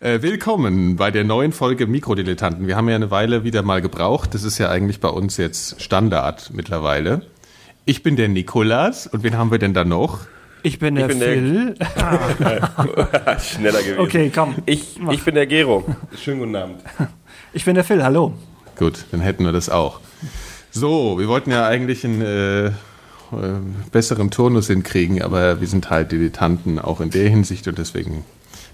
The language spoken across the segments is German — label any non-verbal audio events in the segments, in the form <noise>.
Äh, willkommen bei der neuen Folge Mikrodilettanten. Wir haben ja eine Weile wieder mal gebraucht. Das ist ja eigentlich bei uns jetzt Standard mittlerweile. Ich bin der Nikolas und wen haben wir denn da noch? Ich bin der bin der- Phil. <laughs> Schneller gewesen. Okay, komm. Ich, ich bin der Gero. Schönen guten Abend. <laughs> Ich bin der Phil, hallo. Gut, dann hätten wir das auch. So, wir wollten ja eigentlich einen äh, äh, besseren Turnus hinkriegen, aber wir sind halt Dilettanten auch in der Hinsicht und deswegen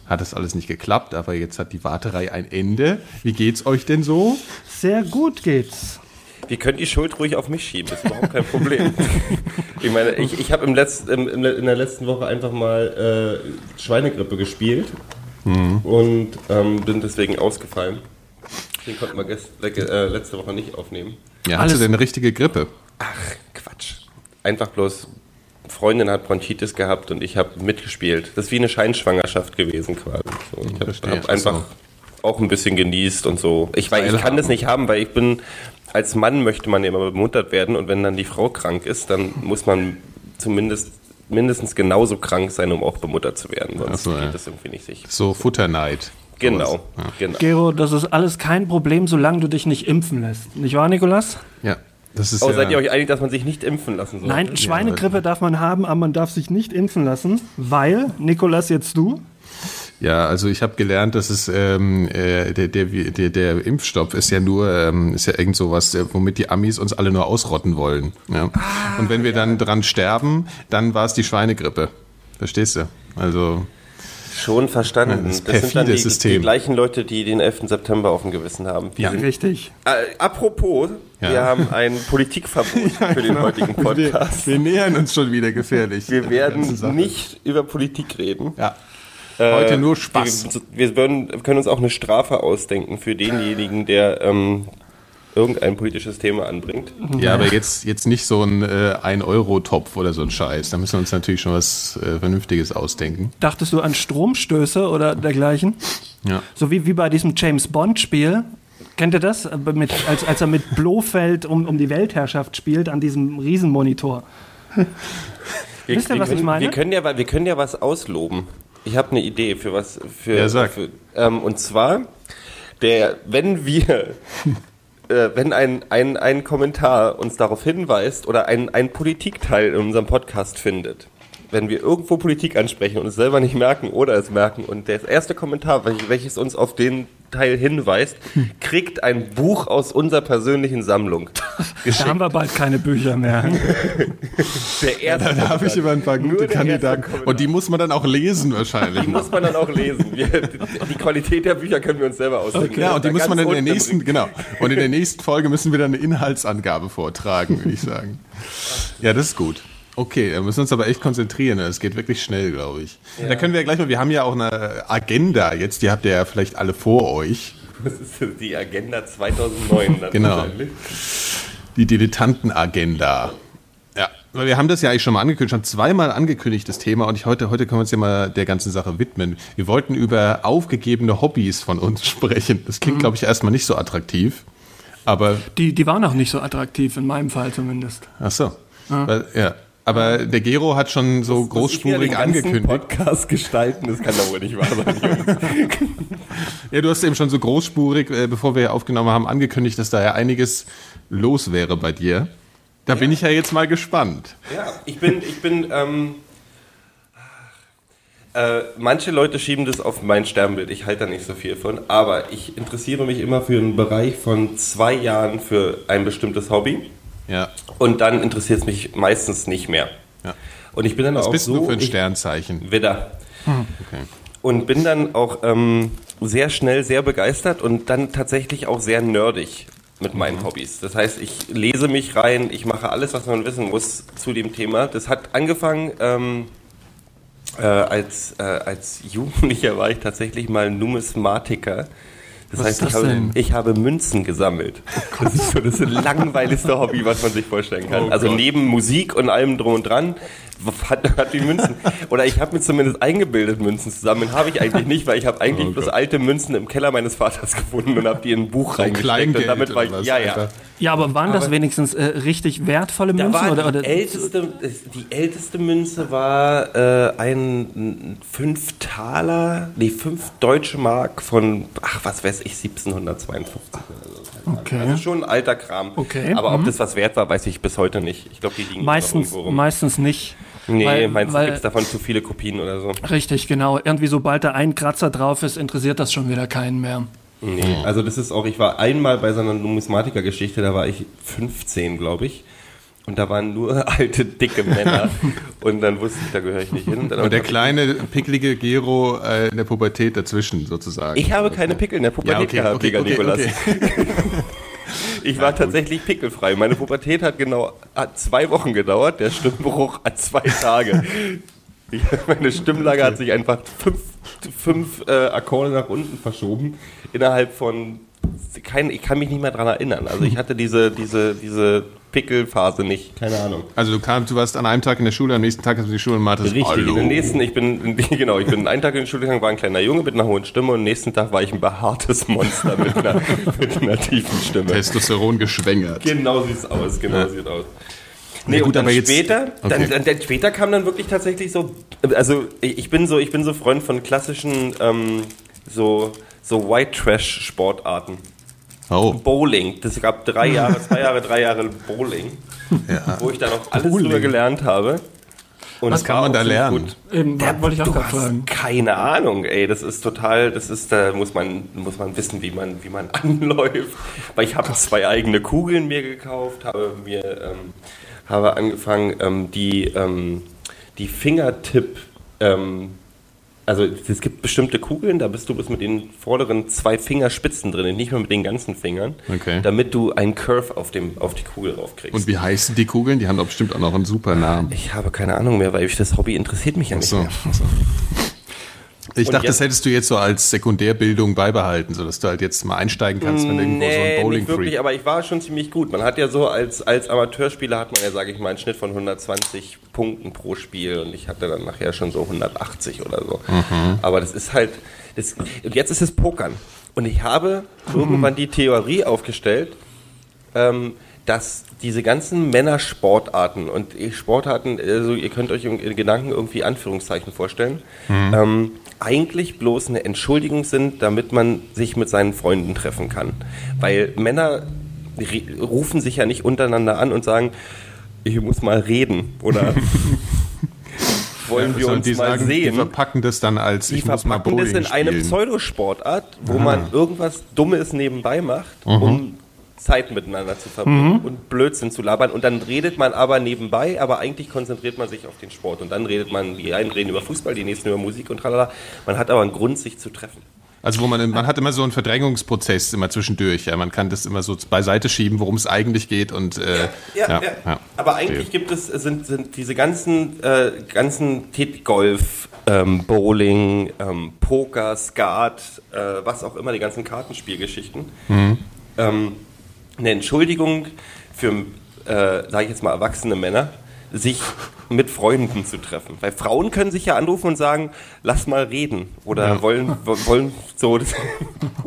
hat das alles nicht geklappt. Aber jetzt hat die Warterei ein Ende. Wie geht's euch denn so? Sehr gut geht's. Wir können die Schuld ruhig auf mich schieben, ist überhaupt kein Problem. <laughs> ich meine, ich, ich habe im Letz-, im, im, in der letzten Woche einfach mal äh, Schweinegrippe gespielt und ähm, bin deswegen ausgefallen. Den konnten wir gest, äh, letzte Woche nicht aufnehmen. Ja, hast Alles- du denn eine richtige Grippe? Ach, Quatsch. Einfach bloß, Freundin hat Bronchitis gehabt und ich habe mitgespielt. Das ist wie eine Scheinschwangerschaft gewesen quasi. So, ich habe hab einfach auch ein bisschen genießt und so. Ich, weiß, ich kann das nicht haben, weil ich bin, als Mann möchte man immer bemuttert werden und wenn dann die Frau krank ist, dann muss man zumindest mindestens genauso krank sein, um auch bemuttert zu werden. Sonst so, geht ja. das irgendwie nicht sicher. So Futterneid. Genau. Ja. genau. Gero, das ist alles kein Problem, solange du dich nicht impfen lässt. Nicht wahr, Nikolas? Ja, das ist Oh, ja, seid ihr euch einig, dass man sich nicht impfen lassen soll? Nein, Schweinegrippe darf man haben, aber man darf sich nicht impfen lassen, weil, Nikolas, jetzt du, ja, also ich habe gelernt, dass es ähm, äh, der, der, der, der Impfstoff ist ja nur ähm, ist ja irgend sowas, äh, womit die Amis uns alle nur ausrotten wollen. Ja? Und wenn wir dann dran sterben, dann war es die Schweinegrippe. Verstehst du? Also Schon verstanden. Das Das, sind dann perfide die, System. die gleichen Leute, die den 11. September auf dem Gewissen haben. Wir Ja. sind, richtig. äh, apropos, Ja. wir haben ein Politikverbot <laughs> für den heutigen Podcast. wir, wir nähern uns schon wieder gefährlich. Wir der werden nicht über Politik reden. Ja. Heute Äh, nur Spaß. Wir, wir würden, können uns auch eine Strafe ausdenken für denjenigen, der ähm, irgendein politisches Thema anbringt. Ja, aber jetzt, jetzt nicht so ein äh, 1-Euro-Topf oder so ein Scheiß. Da müssen wir uns natürlich schon was äh, Vernünftiges ausdenken. Dachtest du an Stromstöße oder dergleichen? Ja. So wie, wie bei diesem James Bond-Spiel. Kennt ihr das? Aber Mit, als, als er mit Blofeld um, um die Weltherrschaft spielt an diesem Riesenmonitor. Wir, Wisst ihr, wir was ich können- meine? Wir können ja, wir können ja was ausloben. Ich habe eine Idee für was. Für, Ja, sag. Für, ähm, und zwar, der, wenn wir, <laughs> äh, wenn ein, ein, ein Kommentar uns darauf hinweist oder ein, ein Politikteil in unserem Podcast findet, wenn wir irgendwo Politik ansprechen und es selber nicht merken oder es merken und das erste Kommentar, welch- welches uns auf den Teil hinweist, kriegt ein Buch aus unserer persönlichen Sammlung. <laughs> Da haben wir bald keine Bücher mehr. <laughs> Der erste Da habe ich immer ein paar Nur gute der Kandidaten. Und die muss man dann auch lesen wahrscheinlich. Die muss man dann auch lesen. Wir, die Qualität der Bücher können wir uns selber ausdenken. Ja, und die muss man in der nächsten, genau. Und in der nächsten Folge müssen wir dann eine Inhaltsangabe vortragen, würde ich sagen. <laughs> Ja, das ist gut. Okay, da müssen wir uns aber echt konzentrieren. Es geht wirklich schnell, glaube ich. Da können wir ja gleich mal, wir haben ja auch eine Agenda jetzt, die habt ihr ja vielleicht alle vor euch. Das ist die Agenda 2009. Dann Genau. Die Dilettanten-Agenda. Ja, weil wir haben das ja eigentlich schon mal angekündigt, schon zweimal angekündigt, das Thema. Und ich heute, heute können wir uns ja mal der ganzen Sache widmen. Wir wollten über aufgegebene Hobbys von uns <laughs> sprechen. Das klingt, glaube ich, erstmal nicht so attraktiv. Aber Die, die waren auch nicht so attraktiv, in meinem Fall zumindest. Ach so. Weil, ja. Aber der Gero hat schon so wieder großspurig ganzen angekündigt. Podcast gestalten, das kann doch wohl nicht wahr sein. <laughs> Ja, du hast eben schon so großspurig, äh, bevor wir aufgenommen haben, angekündigt, dass da ja einiges los wäre bei dir. Da bin ich ja jetzt mal gespannt. ja, ich bin, ich bin, ähm, äh, manche Leute schieben das auf mein Sternbild, ich halte da nicht so viel von, aber ich interessiere mich immer für einen Bereich von zwei Jahren für ein bestimmtes Hobby. Ja. Und dann interessiert es mich meistens nicht mehr. ja. Und ich bin dann Was auch bist so du für ein ich- Sternzeichen? Widder. Okay. Und bin dann auch ähm, sehr schnell sehr begeistert und dann tatsächlich auch sehr nerdig mit meinen Hobbys. Das heißt, ich lese mich rein, ich mache alles, was man wissen muss zu dem Thema. Das hat angefangen, ähm, äh, als, äh, als Jugendlicher war ich tatsächlich mal Numismatiker. Das Was heißt, ich das habe, ich habe Münzen gesammelt. Das ist so das <laughs> langweiligste Hobby, was man sich vorstellen kann. Oh also Gott. neben Musik und allem drum und dran hat, hat die Münzen. Oder ich habe mir zumindest eingebildet, Münzen zu sammeln. Habe ich eigentlich nicht, weil ich habe eigentlich Oh bloß Gott. alte Münzen im Keller meines Vaters gefunden und habe die in ein Buch So reingesteckt. Und damit war ich, was, ja, ja. Ja, aber waren das Aber- wenigstens äh, richtig wertvolle Da Münzen? war oder, die, oder, älteste, die älteste Münze war äh, ein fünf Taler, nee, fünf deutsche Mark von, ach, was weiß ich, 1752 oder so. Okay. Also schon ein alter Kram. Okay, Aber ob mhm. das was wert war, weiß ich bis heute nicht. Ich glaube, die liegen meistens, irgendwo rum. meistens nicht. Nee, weil, meinst du, weil, gibt es davon zu viele Kopien oder so? Richtig, genau. Irgendwie sobald da ein Kratzer drauf ist, interessiert das schon wieder keinen mehr. Nee, also das ist auch, ich war einmal bei so einer Numismatiker-Geschichte, da war ich 15, glaube ich. Und da waren nur <laughs> alte, dicke Männer. <laughs> und dann wusste ich, da gehöre ich nicht hin. Und, dann Und der kleine, picklige Gero äh, in der Pubertät dazwischen sozusagen. Ich habe keine Pickel in der Pubertät ja, okay, gehabt, okay, Digga, okay, Nikolas. okay. <laughs> <laughs> Ich war tatsächlich pickelfrei. Meine Pubertät hat genau hat zwei Wochen gedauert, der Stimmbruch <laughs> hat zwei Tage. Ich, meine Stimmlage hat sich einfach fünf, fünf äh, Akkorde nach unten verschoben innerhalb von kein, ich kann mich nicht mehr dran erinnern. Also ich hatte diese, diese, diese Pickelphase nicht, keine Ahnung. Also du kamst, du warst an einem Tag in der Schule, am nächsten Tag hast du die Schule und Martins, Richtig, hallo. den nächsten, ich bin, <laughs> genau, ich bin einen Tag in die Schule gegangen, war ein kleiner Junge mit einer hohen Stimme und am nächsten Tag war ich ein behaartes Monster mit einer, <laughs> mit einer tiefen Stimme. Testosteron geschwängert. Genau sieht's aus, genau Ja. sieht aus. Nee, gut, und dann aber jetzt- später, okay. dann, dann, dann später kam dann wirklich tatsächlich so, also ich ich bin so, ich bin so Freund von klassischen, ähm, so, so White Trash Sportarten. Oh, Bowling, das gab drei Jahre, zwei Jahre, drei Jahre Bowling, ja. wo ich dann auch alles Bowling. drüber gelernt habe. Und Was es kann man auch da lernen? gut. Eben, Der, wollte ich auch du gerade hast fragen. Keine Ahnung, ey, das ist total, das ist, da muss man, muss man wissen, wie man, wie man <laughs> anläuft. Weil ich habe zwei eigene Kugeln mir gekauft, habe mir, ähm, habe angefangen, ähm, die, ähm, die Fingertipp, ähm, also es gibt bestimmte Kugeln, da bist du bis mit den vorderen zwei Fingerspitzen drin, nicht mehr mit den ganzen Fingern, Okay. damit du einen Curve auf, dem, auf die Kugel raufkriegst. Und wie heißen die Kugeln? Die haben doch bestimmt auch noch einen super Namen. ich habe keine Ahnung mehr, weil ich das Hobby interessiert mich ja nicht So, mehr. so. Ich Und dachte, das jetzt- hättest du jetzt so als Sekundärbildung beibehalten, sodass du halt jetzt mal einsteigen kannst, wenn irgendwo so ein nicht wirklich, aber ich war schon ziemlich gut. Man hat ja so als, als Amateurspieler hat man ja, sage ich mal, einen Schnitt von 120 Punkten pro Spiel und ich hatte dann nachher schon so 180 oder so. Mhm. Aber das ist halt, das, und jetzt ist es Pokern. Und ich habe irgendwann die Theorie aufgestellt, ähm, dass diese ganzen Männersportarten und die Sportarten, also ihr könnt euch in Gedanken irgendwie Anführungszeichen vorstellen, ähm, eigentlich bloß eine Entschuldigung sind, damit man sich mit seinen Freunden treffen kann. Weil Männer rufen sich ja nicht untereinander an und sagen, ich muss mal reden oder <laughs> wollen wir Sollen uns die mal sagen, Die sehen. verpacken das dann als Die ich muss mal verpacken das Bowling in eine spielen. Pseudosportart, wo man irgendwas Dummes nebenbei macht, um Zeit miteinander zu verbringen und Blödsinn zu labern. Und dann redet man aber nebenbei, aber eigentlich konzentriert man sich auf den Sport. Und dann redet man, die einen reden über Fußball, die nächsten über Musik und tralala. Man hat aber einen Grund, sich zu treffen. Also wo man, man hat immer so einen Verdrängungsprozess immer zwischendurch. Ja, man kann das immer so beiseite schieben, worum es eigentlich geht und äh, Ja, ja. Aber eigentlich gibt es sind, sind diese ganzen äh, ganzen Golf, ähm, Bowling, ähm, Poker, Skat, äh, was auch immer, die ganzen Kartenspielgeschichten. Ähm, eine Entschuldigung für, äh, sage ich jetzt mal, erwachsene Männer, sich mit Freunden zu treffen. Weil Frauen können sich ja anrufen und sagen, lass mal reden. Oder wollen, wo- wollen so. <laughs>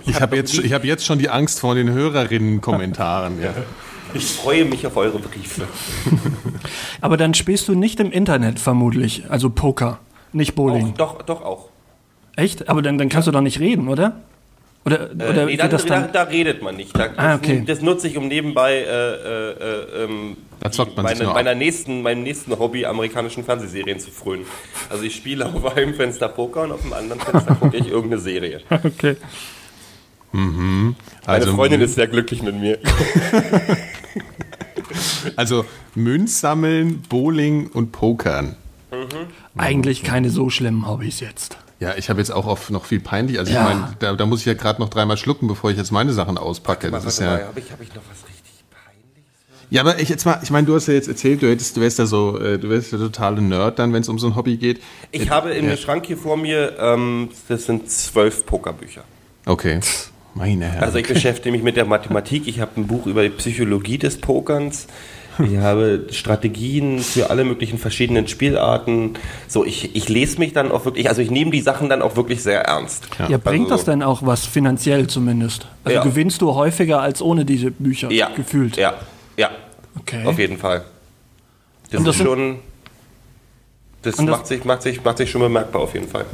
Ich habe jetzt, ich hab jetzt schon die Angst vor den Hörerinnen-Kommentaren. Ja. Ich freue mich auf eure Briefe. <laughs> Aber dann spielst du nicht im Internet vermutlich, also Poker, nicht Bowling. Auch, doch, doch auch. Echt? Aber dann, dann kannst du doch nicht reden, oder? Oder, oder Äh, nee, geht da, das da, dann? da redet man nicht. Da, Ah, okay. das, das nutze ich, um nebenbei äh, äh, äh, ähm, Da meine, ab. meiner nächsten, meinem nächsten Hobby amerikanischen Fernsehserien zu frönen. Also ich spiele auf einem Fenster Poker und auf dem anderen Fenster <laughs> gucke ich irgendeine Serie. Okay. Meine Also, Freundin ist sehr glücklich mit mir. <laughs> also Münz sammeln, Bowling und Pokern. Eigentlich keine so schlimmen Hobbys jetzt. Ja, ich habe jetzt auch oft noch viel peinlich. Also Ja. ich meine, da, da muss ich ja gerade noch dreimal schlucken, bevor ich jetzt meine Sachen auspacke. Das ist ja. habe ich, hab ich noch was richtig peinliches? Ja, aber ich jetzt mal, ich meine, du hast ja jetzt erzählt, du hättest, du wärst ja so, äh, du wärst der totale Nerd dann, wenn es um so ein Hobby geht. Ich habe in ja. Schrank hier vor mir, ähm, das sind zwölf Pokerbücher. Okay. Meine Herren. Also ich beschäftige mich mit der Mathematik. Ich habe ein Buch über die Psychologie des Pokerns. Ich habe Strategien für alle möglichen verschiedenen Spielarten. So, ich, ich lese mich dann auch wirklich, also ich nehme die Sachen dann auch wirklich sehr ernst. Ja, bringt Also- das denn auch was finanziell zumindest? Also Ja. gewinnst du häufiger als ohne diese Bücher Ja. gefühlt? Ja, ja, Okay. auf jeden Fall. Das das ist schon, das, das- macht, sich, macht, sich, macht sich schon bemerkbar auf jeden Fall.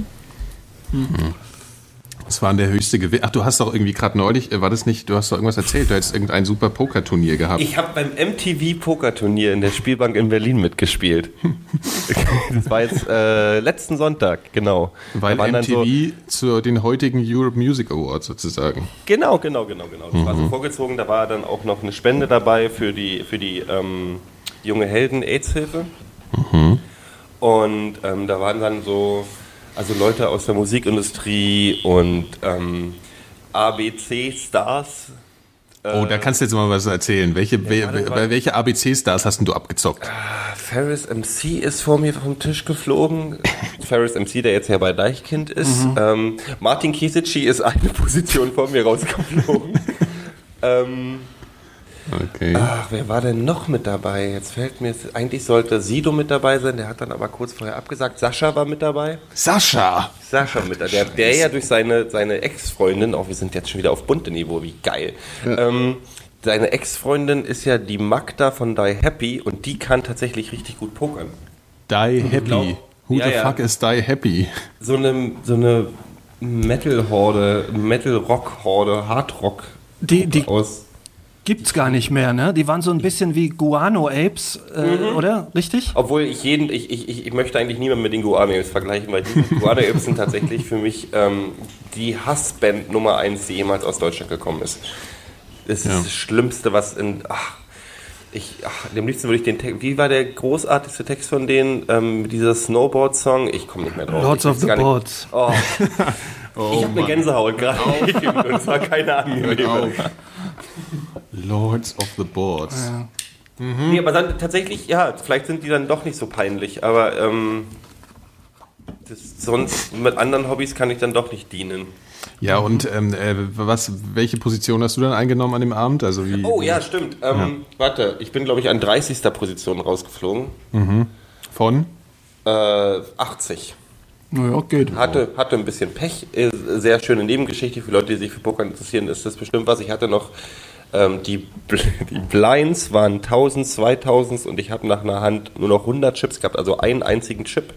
Was war denn der höchste Gewinn? Ach, du hast doch irgendwie gerade neulich, äh, war das nicht, du hast doch irgendwas erzählt, du hättest irgendein super Pokerturnier gehabt. Ich habe beim MTV Pokerturnier in der Spielbank in Berlin mitgespielt. <laughs> das war jetzt äh, letzten Sonntag, genau. weil MTV So, zu den heutigen Europe Music Awards sozusagen. genau, genau, genau, genau. Das war so vorgezogen. Da war dann auch noch eine Spende dabei für die, für die ähm, junge Helden AIDS-Hilfe. Und ähm, da waren dann so, also Leute aus der Musikindustrie und ähm, ABC-Stars. oh, da kannst du jetzt mal was erzählen. Welche, wel- warte. welche ABC-Stars hast denn du abgezockt? Ferris MC ist vor mir vom Tisch geflogen. <laughs> Ferris MC, der jetzt ja bei Deichkind ist. Ähm, Martin Kisici ist eine Position vor mir rausgeflogen. <laughs> ähm, Okay. ach, wer war denn noch mit dabei? Jetzt fällt mir, eigentlich sollte Sido mit dabei sein, der hat dann aber kurz vorher abgesagt. Sascha war mit dabei. Sascha! Sascha mit dabei. Der, der ja durch seine, seine Ex-Freundin, auch wir sind jetzt schon wieder auf bunte Niveau, wie geil. Ähm, seine Ex-Freundin ist ja die Magda von Die Happy und die kann tatsächlich richtig gut pokern. Die Happy. Who Ja, the ja. fuck is Die Happy? so eine, so eine Metal-Horde, Metal-Rock-Horde, Hard-Rock Die, die aus. Gibt's gar nicht mehr, ne? Die waren so ein bisschen wie Guano-Apes, äh, Mhm. oder? Richtig? Obwohl ich jeden, ich, ich, ich möchte eigentlich niemanden mit den Guano-Apes vergleichen, weil die Guano-Apes sind tatsächlich für mich ähm, die Hassband Nummer eins, die jemals aus Deutschland gekommen ist. Das ist Ja. das Schlimmste, was in. Ach, ich, ach, am liebsten würde ich den Text. Wie war der großartigste Text von denen? Ähm, dieser Snowboard-Song? Ich komme nicht mehr drauf. Lords Ich of the Boards. Oh. <laughs> Oh, ich habe eine. Gänsehaut gerade. <laughs> Und es war keine angenehme. Lords of the Boards. Nee, aber dann tatsächlich, ja, vielleicht sind die dann doch nicht so peinlich, aber ähm, das, sonst mit anderen Hobbys kann ich dann doch nicht dienen. Ja, und ähm, äh, was, welche Position hast du dann eingenommen an dem Abend? Also wie, Oh ja, stimmt. Ähm, Warte, ich bin glaube ich an 30. Position rausgeflogen. Von? Äh, 80. Naja, geht. Hatte, hatte ein bisschen Pech. Äh, Sehr schöne Nebengeschichte für Leute, die sich für Poker interessieren, ist das bestimmt was. Ich hatte noch ähm, die, Bl- <laughs> die Blinds waren 1000, 2000 und ich habe nach einer Hand nur noch 100 Chips gehabt, also einen einzigen Chip.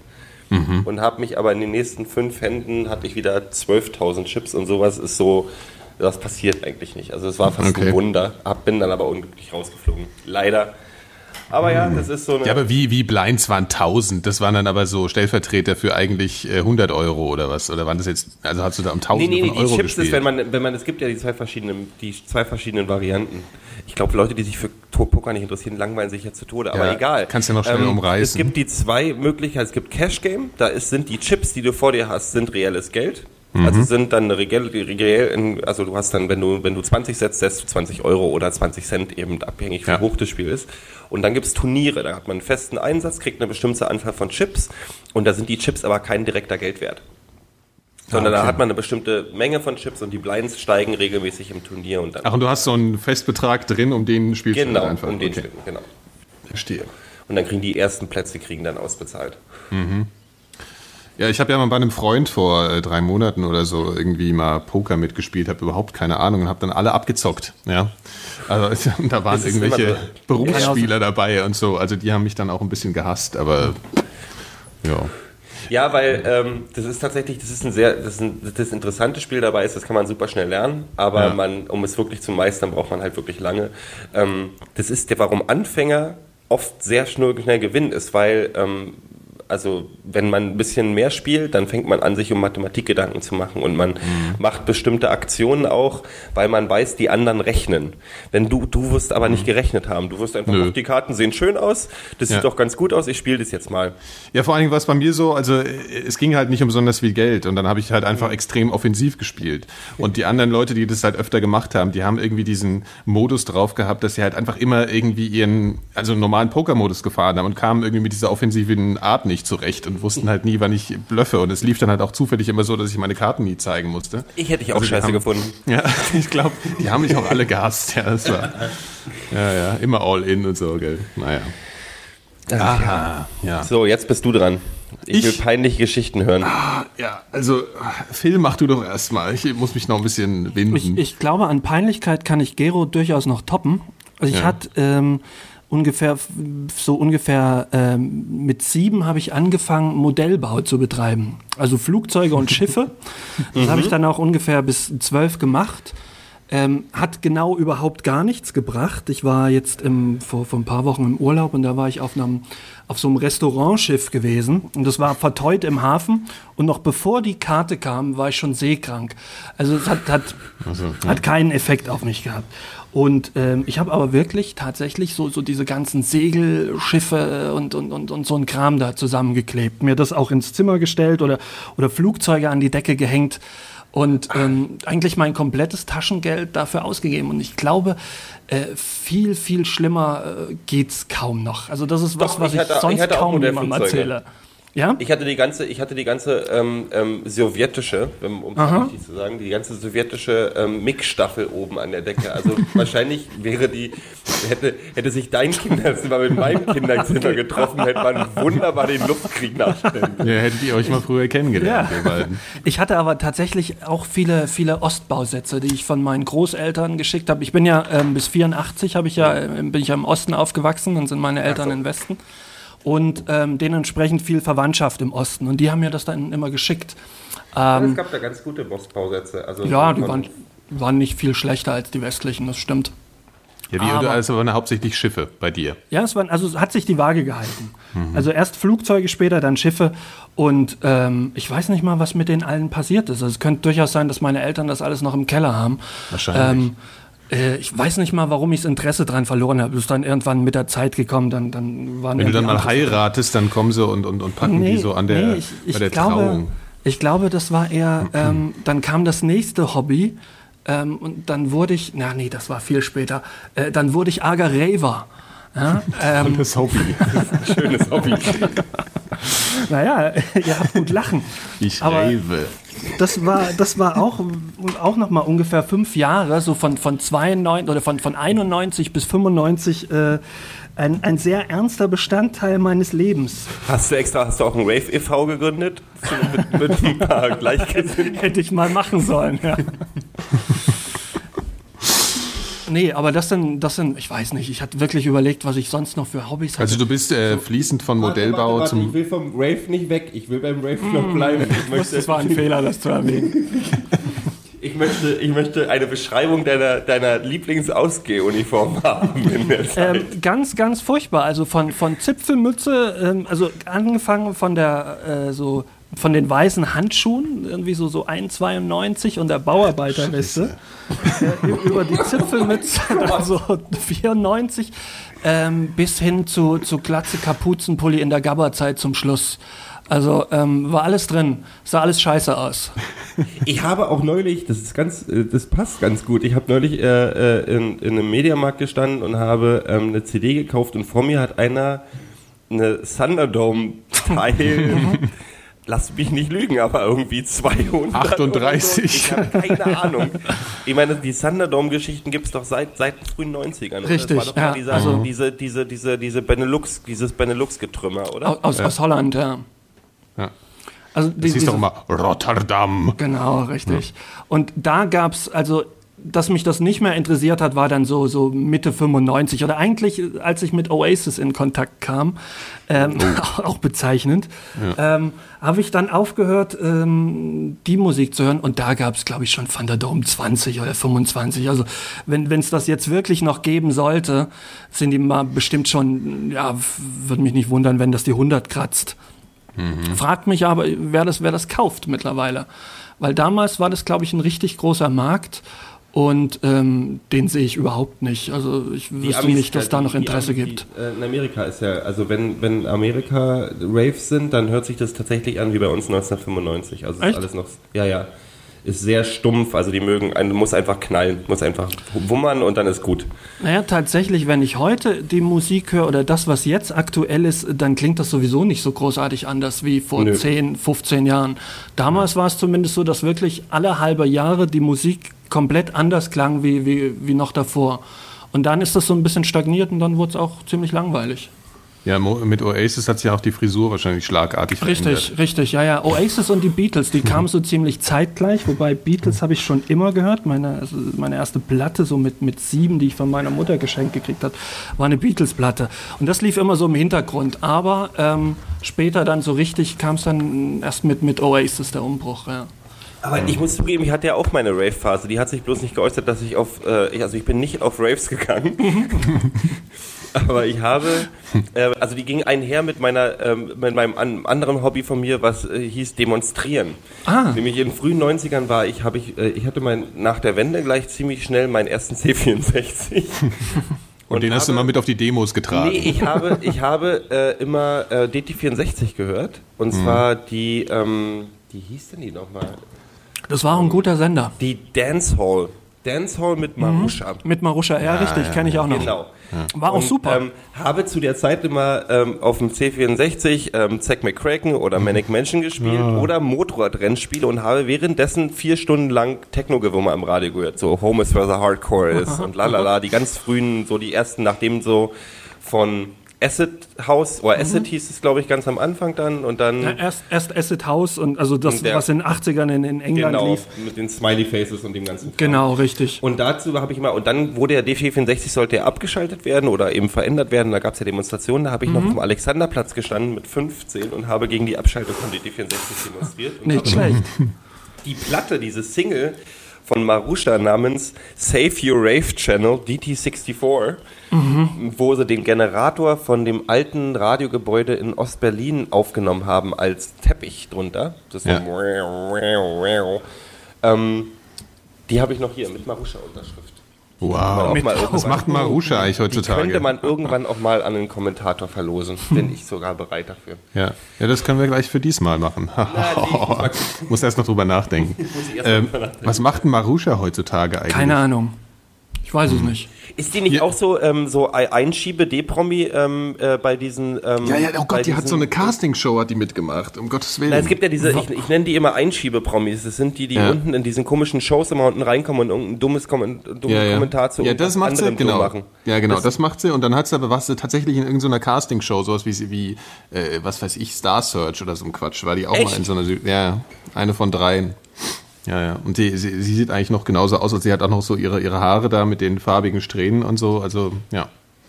Und habe mich aber in den nächsten fünf Händen hatte ich wieder 12.000 Chips und sowas ist so, das passiert eigentlich nicht. Also es war fast Okay. ein Wunder. Hab, bin dann aber unglücklich rausgeflogen. Leider. Aber ja, das ist so eine. Ja, aber wie, wie Blinds waren 1000? Das waren dann aber so Stellvertreter für eigentlich äh, 100 Euro oder was? Oder waren das jetzt, also hast du da um Nee, Tausende nee, nee, von die Euro Chips gespielt? ist, wenn man, wenn man, es gibt ja die zwei verschiedenen, die zwei verschiedenen Varianten. Ich glaube, Leute, die sich für Poker nicht interessieren, langweilen sich ja zu Tode, aber Ja, egal. Ähm, kannst ja noch schnell umreißen. Es gibt die zwei Möglichkeiten, es gibt Cash Game, da ist, sind die Chips, die du vor dir hast, sind reelles Geld. Mhm. Also sind dann reell, also du hast dann, wenn du, wenn du 20 setzt, setzt du 20 Euro oder 20 Cent eben abhängig, wie Ja. hoch das Spiel ist. Und dann gibt's Turniere, da hat man einen festen Einsatz, kriegt eine bestimmte Anzahl von Chips und da sind die Chips aber kein direkter Geldwert. Sondern Ah, okay. da hat man eine bestimmte Menge von Chips und die Blinds steigen regelmäßig im Turnier und dann. Ach, und du hast so einen Festbetrag drin, um den spielst du genau, dann einfach. um den okay. Spielen, genau. Verstehe. Und dann kriegen die ersten Plätze kriegen dann ausbezahlt. Ja, ich habe ja mal bei einem Freund vor äh, drei Monaten oder so irgendwie mal Poker mitgespielt, habe überhaupt keine Ahnung und habe dann alle abgezockt. Ja, also <laughs> da waren irgendwelche. Berufsspieler dabei und so. Also die haben mich dann auch ein bisschen gehasst, aber ja. Ja, weil ähm, das ist tatsächlich, das ist ein sehr, das ist ein das interessante Spiel dabei ist, das kann man super schnell lernen, aber Ja. man, um es wirklich zu meistern, braucht man halt wirklich lange. Ähm, das ist der, warum Anfänger oft sehr schnell, schnell gewinnen, ist, weil ähm, also wenn man ein bisschen mehr spielt, dann fängt man an, sich um Mathematik Gedanken zu machen und man Mhm. macht bestimmte Aktionen auch, weil man weiß, die anderen rechnen. Wenn du, du wirst aber nicht gerechnet haben, du wirst einfach, Mhm. Nö. die Karten sehen schön aus, das Ja. sieht doch ganz gut aus, ich spiele das jetzt mal. Ja, vor allen Dingen war es bei mir so, also äh, es ging halt nicht um besonders viel Geld und dann habe ich halt Mhm. einfach extrem offensiv gespielt. Und die anderen Leute, die das halt öfter gemacht haben, die haben irgendwie diesen Modus drauf gehabt, dass sie halt einfach immer irgendwie ihren, also normalen Poker-Modus gefahren haben und kamen irgendwie mit dieser offensiven Art nicht nicht zurecht und wussten halt nie, wann ich blöffe. Und es lief dann halt auch zufällig immer so, dass ich meine Karten nie zeigen musste. Ich hätte dich auch Also scheiße haben- gefunden. Ja, <laughs> ich glaube, die haben mich auch alle gehasst. Ja, das war, ja, ja, immer all in und so, gell. Naja. Aha, ja. So, jetzt bist du dran. Ich, Ich? will peinliche Geschichten hören. Ja, also, Phil, mach du doch erstmal. Ich muss mich noch ein bisschen winden. Ich, ich glaube, an Peinlichkeit kann ich Gero durchaus noch toppen. Also ich Ja. hatte ähm, ungefähr, so ungefähr ähm, mit sieben habe ich angefangen, Modellbau zu betreiben. Also Flugzeuge und Schiffe. <laughs> Das habe ich dann auch ungefähr bis zwölf gemacht. Ähm, hat genau überhaupt gar nichts gebracht. Ich war jetzt im, vor, vor ein paar Wochen im Urlaub und da war ich auf, einem, auf so einem Restaurantschiff gewesen und das war verteut im Hafen und noch bevor die Karte kam, war ich schon seekrank. Also es hat, hat, hat keinen Effekt auf mich gehabt. Und ähm, ich habe aber wirklich tatsächlich so, so diese ganzen Segelschiffe und, und, und, und so ein Kram da zusammengeklebt. Mir das auch ins Zimmer gestellt oder, oder Flugzeuge an die Decke gehängt und ähm, eigentlich mein komplettes Taschengeld dafür ausgegeben. Und ich glaube, äh, viel, viel schlimmer äh, geht's kaum noch. Also das ist was, Doch, was ich ich, hatte- ich sonst auch kaum jemandem erzähle. Ja? Ich hatte die ganze, ich hatte die ganze ähm, ähm, sowjetische, um um es richtig zu sagen, die ganze sowjetische ähm, MIG-Staffel oben an der Decke. Also <laughs> wahrscheinlich wäre die, hätte, hätte sich dein Kinderzimmer mit meinem <laughs> Kinderzimmer getroffen, hätte man wunderbar den Luftkrieg nachstellen können. ja, hättet ihr euch mal früher kennengelernt, Ja. ihr beiden. <laughs> Ich hatte aber tatsächlich auch viele, viele Ostbausätze, die ich von meinen Großeltern geschickt habe. Ich bin ja ähm, bis 84 habe ich ja, äh, bin ich ja im Osten aufgewachsen, dann sind meine Eltern im Westen. Und ähm, dementsprechend viel Verwandtschaft im Osten. Und die haben mir das dann immer geschickt. Aber es gab da ganz gute Bossbausätze. Also Ja, die waren, waren nicht viel schlechter als die westlichen, das stimmt. Ja, die, Aber- also waren hauptsächlich Schiffe bei dir. Ja, es waren, also es hat sich die Waage gehalten. Also erst Flugzeuge, später dann Schiffe. Und ähm, ich weiß nicht mal, was mit den allen passiert ist. Also es könnte durchaus sein, dass meine Eltern das alles noch im Keller haben. Wahrscheinlich. Ähm, äh, ich weiß nicht mal, warum ich das Interesse dran verloren habe. Das ist dann irgendwann mit der Zeit gekommen, dann, dann waren Wenn du dann mal heiratest, dann kommen sie und, und, und packen die so an der, nee, ich, ich bei der glaube, Trauung. Ich glaube, das war eher, <clears throat> ähm, dann kam das nächste Hobby ähm, und dann wurde ich, na nee, das war viel später, äh, dann wurde ich arger Raver. Ja, ähm, Das Hobby. <laughs> Schönes Hobby. <laughs> naja, ihr habt gut lachen. Ich Aber- rave. Das war, das war auch, auch noch mal ungefähr fünf Jahre, so von, von 92 oder von, von 91 bis 95, äh, ein, ein sehr ernster Bestandteil meines Lebens. Hast du extra, hast du auch ein Rave e.V. gegründet? Mit, mit ein paar <laughs> Gleichgesinnten? Hätte ich mal machen sollen, ja. Nee, aber das sind, das sind, ich weiß nicht, ich hatte wirklich überlegt, was ich sonst noch für Hobbys hatte. Also du bist äh, fließend von Modellbau ich zum... will vom Rave nicht weg. Ich will beim Rave noch bleiben. Ich möchte, das war ein Fehler, das zu erwähnen. <laughs> ich möchte, ich möchte eine Beschreibung deiner, deiner Lieblingsausgehuniform <laughs> haben in der Zeit. Ähm, ganz, ganz furchtbar. Also von, von Zipfelmütze, ähm, also angefangen von der, äh, so, von den weißen Handschuhen, irgendwie so, so 1,92 und der Bauarbeiterweste, äh, über die Zipfelmütze, <laughs> dann so 94, ähm, bis hin zu, zu Glatze Kapuzenpulli in der Gabberzeit zum Schluss. Also ähm, war alles drin, sah alles scheiße aus. Ich habe auch neulich, das ist ganz, äh, das passt ganz gut. Ich habe neulich äh, äh, in, in einem Mediamarkt gestanden und habe ähm, eine CD gekauft und vor mir hat einer eine Thunderdome-Teil. Lass mich nicht lügen, aber irgendwie 200. 38. Oder so. Ich habe keine Ahnung. Ich meine, die Thunderdome-Geschichten gibt es doch seit, seit den frühen 90ern. oder? Richtig, Das war doch ja. dieser, Also- diese, diese, diese, diese Benelux, dieses Benelux-Getrümmer, oder? Aus, aus, aus Holland, ja. Ja. Also Das hieß doch immer Rotterdam. Genau, richtig. Und da gab's also, dass mich das nicht mehr interessiert hat, war dann so, so Mitte 95 oder eigentlich, als ich mit Oasis in Kontakt kam, ähm, <laughs> auch bezeichnend, ähm, habe ich dann aufgehört, ähm, die Musik zu hören und da gab's glaube ich, schon Thunderdome 20 oder 25. Also wenn es das jetzt wirklich noch geben sollte, sind die mal bestimmt schon, ja, würde mich nicht wundern, wenn das die 100 kratzt. Fragt mich aber, wer das, wer das kauft mittlerweile. Weil damals war das, glaube ich, ein richtig großer Markt und ähm, den sehe ich überhaupt nicht. Also ich wüsste nicht, dass da noch Interesse die, gibt. Die, äh, in Amerika ist ja, also wenn, wenn Amerika Raves sind, dann hört sich das tatsächlich an wie bei uns 1995. Also es ist Echt? alles noch, ja, ja. Ist sehr stumpf, also die mögen, muss einfach knallen, muss einfach wummern und dann ist gut. Naja, tatsächlich, wenn ich heute die Musik höre oder das, was jetzt aktuell ist, dann klingt das sowieso nicht so großartig anders wie vor Nö. 10, 15 Jahren. Damals war es zumindest so, dass wirklich alle halbe Jahre die Musik komplett anders klang wie, wie, wie noch davor. Und dann ist das so ein bisschen stagniert und dann wurde es auch ziemlich langweilig. Ja, mit Oasis hat sich ja auch die Frisur wahrscheinlich schlagartig Richtig, verändert. richtig, ja, ja. Oasis und die Beatles, die kamen so ziemlich zeitgleich, wobei Beatles habe ich schon immer gehört. Meine, also meine erste Platte, so mit, mit sieben, die ich von meiner Mutter geschenkt gekriegt habe, war eine Beatles-Platte. Und das lief immer so im Hintergrund. Aber ähm, später dann so richtig kam es dann erst mit, mit Oasis, der Umbruch, ja. Aber ich muss zugeben, ich hatte ja auch meine Rave-Phase. Die hat sich bloß nicht geäußert, dass ich auf, äh, ich- also ich bin nicht auf Raves gegangen. <laughs> Aber ich habe, äh, also die ging einher mit meiner, ähm, mit meinem an, anderen Hobby von mir, was äh, hieß Demonstrieren. Ah. Nämlich in den frühen 90ern war ich, habe ich, äh, ich hatte mein, nach der Wende gleich ziemlich schnell meinen ersten C64. <laughs> Und, den hast du habe- mal mit auf die Demos getragen. Nee, ich habe, ich habe äh, immer äh, DT64 gehört. Und zwar die, ähm, wie hieß denn die nochmal? Das war auch ein guter Sender. Die Dancehall. Dancehall mit Marusha. Mit Marusha R, richtig, kenne ich auch noch. Genau. War auch Und, super. Ähm, habe zu der Zeit immer ähm, auf dem C64 ähm, Zack McCracken oder Manic Mansion gespielt oder Motorradrennspiele und habe währenddessen vier Stunden lang Techno-Gewummer im Radio gehört. So Home is where the Hardcore ist <laughs> und lalala, die ganz frühen, so die ersten, nachdem so von Acid House, oder Acid hieß es, glaube ich, ganz am Anfang dann und dann... Mhm. Ja, erst, erst Acid House und also das, Und der- was in den 80ern in, in England Genau, lief. mit den Smiley Faces und dem ganzen Kram. Genau, richtig. Und dazu habe ich immer, und dann wurde der D64 sollte er abgeschaltet werden oder eben verändert werden. Da gab es ja Demonstrationen. Da habe ich Mhm. noch dem Alexanderplatz gestanden mit 15 und habe gegen die Abschaltung von D64 demonstriert. Nicht schlecht. die Platte, diese Single von Marusha namens Save Your Rave Channel DT64, wo sie den Generator von dem alten Radiogebäude in Ostberlin aufgenommen haben als Teppich drunter. Das ist Ja. so ähm, die habe ich noch hier mit Marusha-Unterschrift. Wow. Mal Was irgendwann- macht Marusha eigentlich Die heutzutage? könnte man irgendwann auch mal an einen Kommentator verlosen. Bin ich sogar bereit dafür. ja. ja, das können wir gleich für diesmal machen. die- <laughs> Muss erst noch drüber nachdenken. <laughs> Ähm, was macht ein Marusha heutzutage eigentlich? Keine Ahnung. Ich weiß es nicht. Ist die nicht Ja. auch so, ähm, so ein- Einschiebe-D-Promi ähm, äh, bei diesen. Ähm, Ja, ja, oh Gott, die hat so eine Castingshow hat die mitgemacht, um Gottes Willen. Na, es gibt ja diese, ich, ich nenne die immer Einschiebe-Promis. Das sind die, die Ja. unten in diesen komischen Shows immer unten reinkommen und irgendein dummes Kommen, dummen ja, ja. Kommentar zu ja, das macht sie, genau. machen. Ja, genau, das, macht sie. Und dann hat sie aber was sie tatsächlich in irgendeiner Castingshow, sowas wie, sie- wie äh, was weiß ich, Star Search oder so ein Quatsch, war die auch Echt? mal in so einer, ja, eine von dreien. Ja, ja. Und die, sie, sie sieht eigentlich noch genauso aus, als sie hat auch noch so ihre, ihre Haare da mit den farbigen Strähnen und so. Also, ja.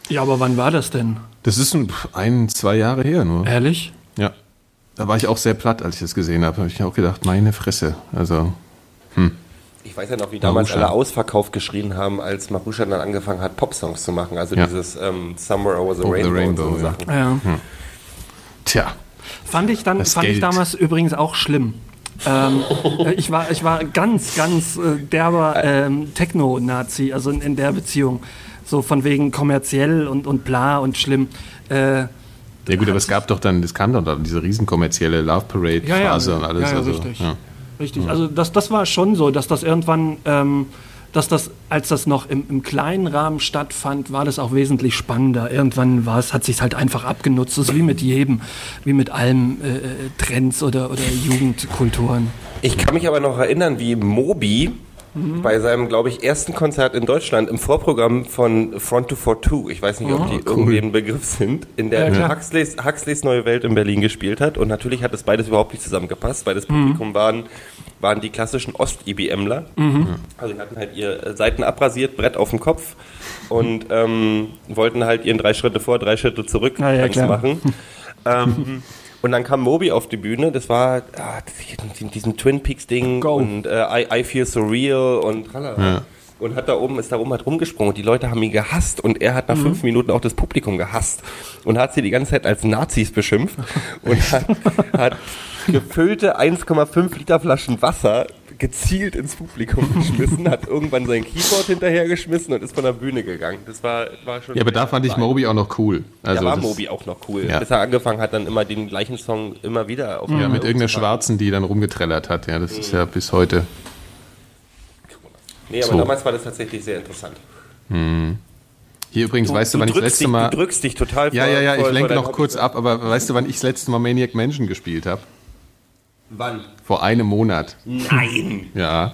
Ja, aber wann war das denn? Das ist ein, ein zwei Jahre her nur. Ehrlich? Ja. Da war ich auch sehr platt, als ich das gesehen habe. habe ich auch gedacht, meine Fresse. Also, Ich weiß ja noch, wie damals Marusha. alle Ausverkauf geschrien haben, als Marusha dann angefangen hat, Popsongs zu machen. Also Ja. dieses ähm, Somewhere Over the Over the Rainbow, Rainbow, und so ja. Sachen. Ja. tja. Fand ich dann, Das fand ich Geld. damals übrigens auch schlimm. Ähm, äh, ich, war, ich war ganz, ganz äh, derber ähm, Techno-Nazi, also in, in der Beziehung. So von wegen kommerziell und, und bla und schlimm. Äh, Ja gut, aber es gab doch dann, es kam doch dann diese riesen kommerzielle Love Parade ja, ja, und alles. ja, ja, also, richtig. Richtig. Also das, das war schon so, dass das irgendwann, ähm, dass das, als das noch im, im kleinen Rahmen stattfand, war das auch wesentlich spannender. Irgendwann war es, hat sich halt einfach abgenutzt. Das ist wie mit jedem, wie mit allem äh, äh, Trends oder, oder Jugendkulturen. Ich kann mich aber noch erinnern, wie Moby bei seinem, glaube ich, ersten Konzert in Deutschland im Vorprogramm von Front to 42, ich weiß nicht, ob die irgendwie ein Begriff sind, in der Ja. Huxleys, Huxleys Neue Welt in Berlin gespielt hat. Und natürlich hat das beides überhaupt nicht zusammengepasst, weil das Publikum waren, waren die klassischen Ost-IBMler. Also die hatten halt ihr Seiten abrasiert, Brett auf dem Kopf und ähm, wollten halt ihren drei Schritte vor, drei Schritte zurück ja, klar. machen. <laughs> ähm, und dann kam Moby auf die Bühne, das war ah, diesen, diesen Twin Peaks Ding Go. und äh, I, I Feel So Real und tralala. Ja. Und hat da oben, ist da oben halt rumgesprungen und die Leute haben ihn gehasst und er hat nach fünf Minuten auch das Publikum gehasst und hat sie die ganze Zeit als Nazis beschimpft und <laughs> hat, hat gefüllte 1,5 Liter Flaschen Wasser gezielt ins Publikum <laughs> geschmissen, hat irgendwann sein Keyboard hinterhergeschmissen und ist von der Bühne gegangen. Das war, war schon. ja, aber da fand ich Moby auch noch cool. Also da war Moby auch noch cool. Ja. Bis er angefangen hat, dann immer den gleichen Song immer wieder auf Ja, mit irgendeiner Schwarzen, die dann rumgetrellert hat. Ja, das ist ja bis heute. Nee, aber So. damals war das tatsächlich sehr interessant. Hier übrigens, weißt du, wann ich das letzte dich, Mal. du drückst dich total Ja, ja, ja, ich lenke noch kurz ab, aber weißt du, wann ich das letzte Mal Maniac Mansion gespielt habe? Wann? Vor einem Monat. Nein! Ja.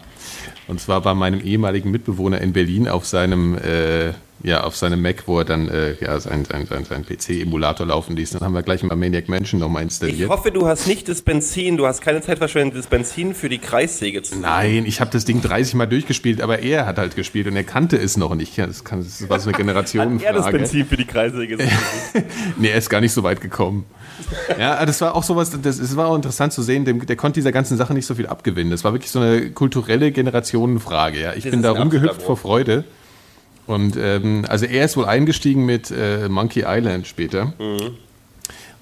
Und zwar bei meinem ehemaligen Mitbewohner in Berlin auf seinem, äh, ja, auf seinem Mac, wo er dann äh, ja, sein, sein, sein, sein PC-Emulator laufen ließ. Dann haben wir gleich mal Maniac Mansion nochmal Ich installiert. hoffe, du hast nicht das Benzin, du hast keine Zeit verschwendet, das Benzin für die Kreissäge zu Nein, ich habe das Ding 30 Mal durchgespielt, aber er hat halt gespielt und er kannte es noch nicht. Das, kann, das war so eine Hat er das Generationenfrage. Benzin für die Kreissäge <laughs> Nee, er ist gar nicht so weit gekommen. Ja, das war auch sowas, das, es war auch interessant zu sehen, dem, der konnte dieser ganzen Sache nicht so viel abgewinnen. Das war wirklich so eine kulturelle Generationenfrage. Ja. Ich Das bin da rumgehüpft vor Freude. Und ähm, also er ist wohl eingestiegen mit äh, Monkey Island später. Mhm.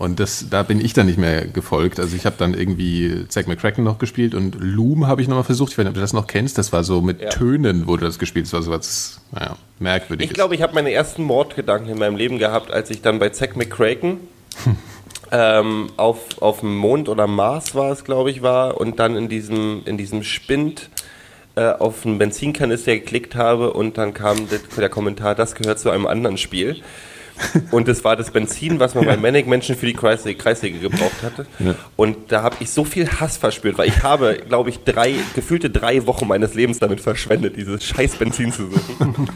Und das, da bin ich dann nicht mehr gefolgt. Also ich habe dann irgendwie Zack McCracken noch gespielt und Loom habe ich nochmal versucht. Ich weiß nicht, ob du das noch kennst. Das war so mit Ja. Tönen wurde das gespielt. Das war so was, naja, merkwürdiges. Ich glaube, ich habe meine ersten Mordgedanken in meinem Leben gehabt, als ich dann bei Zack McCracken <laughs> ähm, auf, auf dem Mond oder Mars war es, glaube ich, war und dann in diesem, in diesem Spind äh, auf einen Benzinkanister geklickt habe und dann kam der, der Kommentar, das gehört zu einem anderen Spiel. Und das war das Benzin, was man bei Manic Menschen für die Kreissäge, Kreissäge gebraucht hatte. Ja. Und da habe ich so viel Hass verspürt, weil ich habe, glaube ich, drei, gefühlte drei Wochen meines Lebens damit verschwendet, dieses scheiß Benzin zu suchen.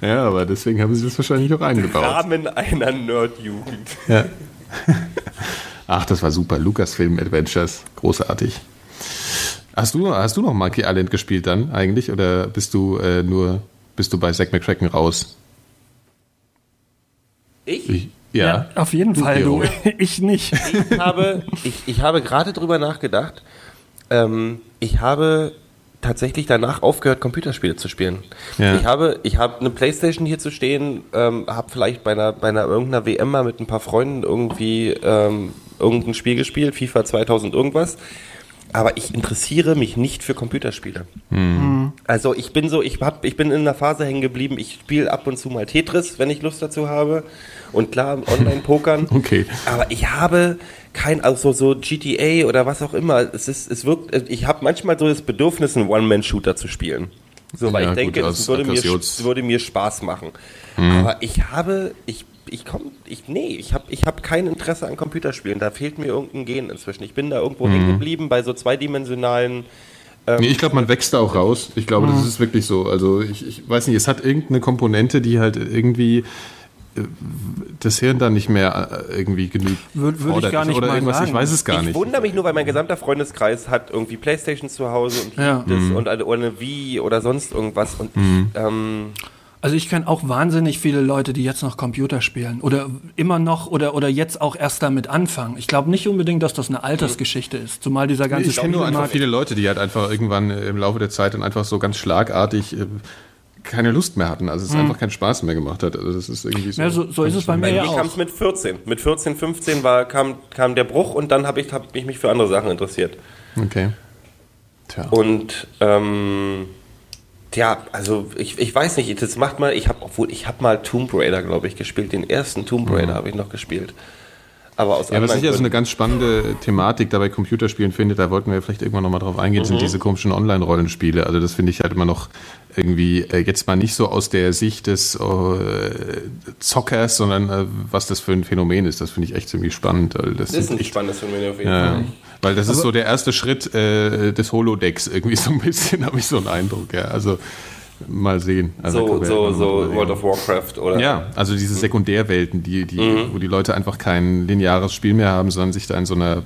ja, aber deswegen haben sie das wahrscheinlich auch eingebaut. Rahmen einer Nerdjugend. Ja. Ach, das war super. Lucasfilm Adventures. Großartig. Hast du, hast du noch Monkey Island gespielt dann eigentlich? Oder bist du äh, nur, bist du bei Zack McCracken raus? Ich, Ich, ja. Auf jeden Fall, du. Gero. <laughs> Ich nicht. ich habe, ich, ich habe gerade drüber nachgedacht. Ähm, ich habe tatsächlich danach aufgehört, Computerspiele zu spielen. Ja. Ich habe, ich habe eine Playstation hier zu stehen, ähm, habe vielleicht bei einer, bei einer irgendeiner WM mal mit ein paar Freunden irgendwie ähm, irgendein Spiel gespielt, FIFA 2000 irgendwas. Aber ich interessiere mich nicht für Computerspiele. Also ich bin so, ich hab, ich bin in einer Phase hängen geblieben. Ich spiele ab und zu mal Tetris, wenn ich Lust dazu habe. Und klar, <laughs> Online-Pokern. Okay. Aber ich habe kein, also so GTA oder was auch immer. Es ist, es wirkt, ich habe manchmal so das Bedürfnis, einen One-Man-Shooter zu spielen. So, weil Ja, ich denke, gut, es aus würde mir, würde mir Spaß machen. Aber ich habe, ich, ich komme, ich, nee, ich habe ich hab kein Interesse an Computerspielen. Da fehlt mir irgendein Gen inzwischen. Ich bin da irgendwo hängen geblieben bei so zweidimensionalen, Nee, ich glaube, man wächst da auch raus. Ich glaube, das ist wirklich so. Also ich, ich weiß nicht, es hat irgendeine Komponente, die halt irgendwie äh, das Hirn dann nicht mehr äh, irgendwie genügt. Würd- würd ich gar nicht Oder mal irgendwas, sagen. ich weiß es gar ich nicht. wundere mich nur, weil mein gesamter Freundeskreis hat irgendwie Playstation zu Hause und Ja. liebt es und eine, oder eine Wii oder sonst irgendwas. Und ich, ähm, Also ich kenne auch wahnsinnig viele Leute, die jetzt noch Computer spielen oder immer noch oder, oder jetzt auch erst damit anfangen. Ich glaube nicht unbedingt, dass das eine Altersgeschichte ist, zumal dieser ganze Ich kenne nur einfach viele Leute, die halt einfach irgendwann äh, im Laufe der Zeit dann einfach so ganz schlagartig äh, keine Lust mehr hatten. Also es einfach keinen Spaß mehr gemacht hat. Also das ist irgendwie so. Ja, so, so ist es bei mir ja mir kam auch. es mit 14. Mit 14, 15 war, kam, kam der Bruch und dann habe ich, hab ich mich für andere Sachen interessiert. Okay. Tja. Und ähm, ja, also ich, ich weiß nicht, das macht mal, ich habe obwohl ich habe mal Tomb Raider, glaube ich, gespielt. Den ersten Tomb Raider habe ich noch gespielt. Aber aus Ja, was anderen ich ja so eine ganz spannende Thematik dabei Computerspielen finde, da wollten wir vielleicht irgendwann nochmal drauf eingehen, Mhm. sind diese komischen Online-Rollenspiele. Also das finde ich halt immer noch irgendwie äh, jetzt mal nicht so aus der Sicht des äh, Zockers, sondern äh, was das für ein Phänomen ist. Das finde ich echt ziemlich spannend. Das, das ist ein echt, spannendes Phänomen auf jeden ja, Fall. Weil das ist so der erste Schritt äh, des Holodecks irgendwie so ein bisschen, <laughs> habe ich so einen Eindruck. Ja, also mal sehen. Also So, so, so. World of Warcraft oder Ja, also diese Sekundärwelten, die, die, Mhm. wo die Leute einfach kein lineares Spiel mehr haben, sondern sich da in so einer äh,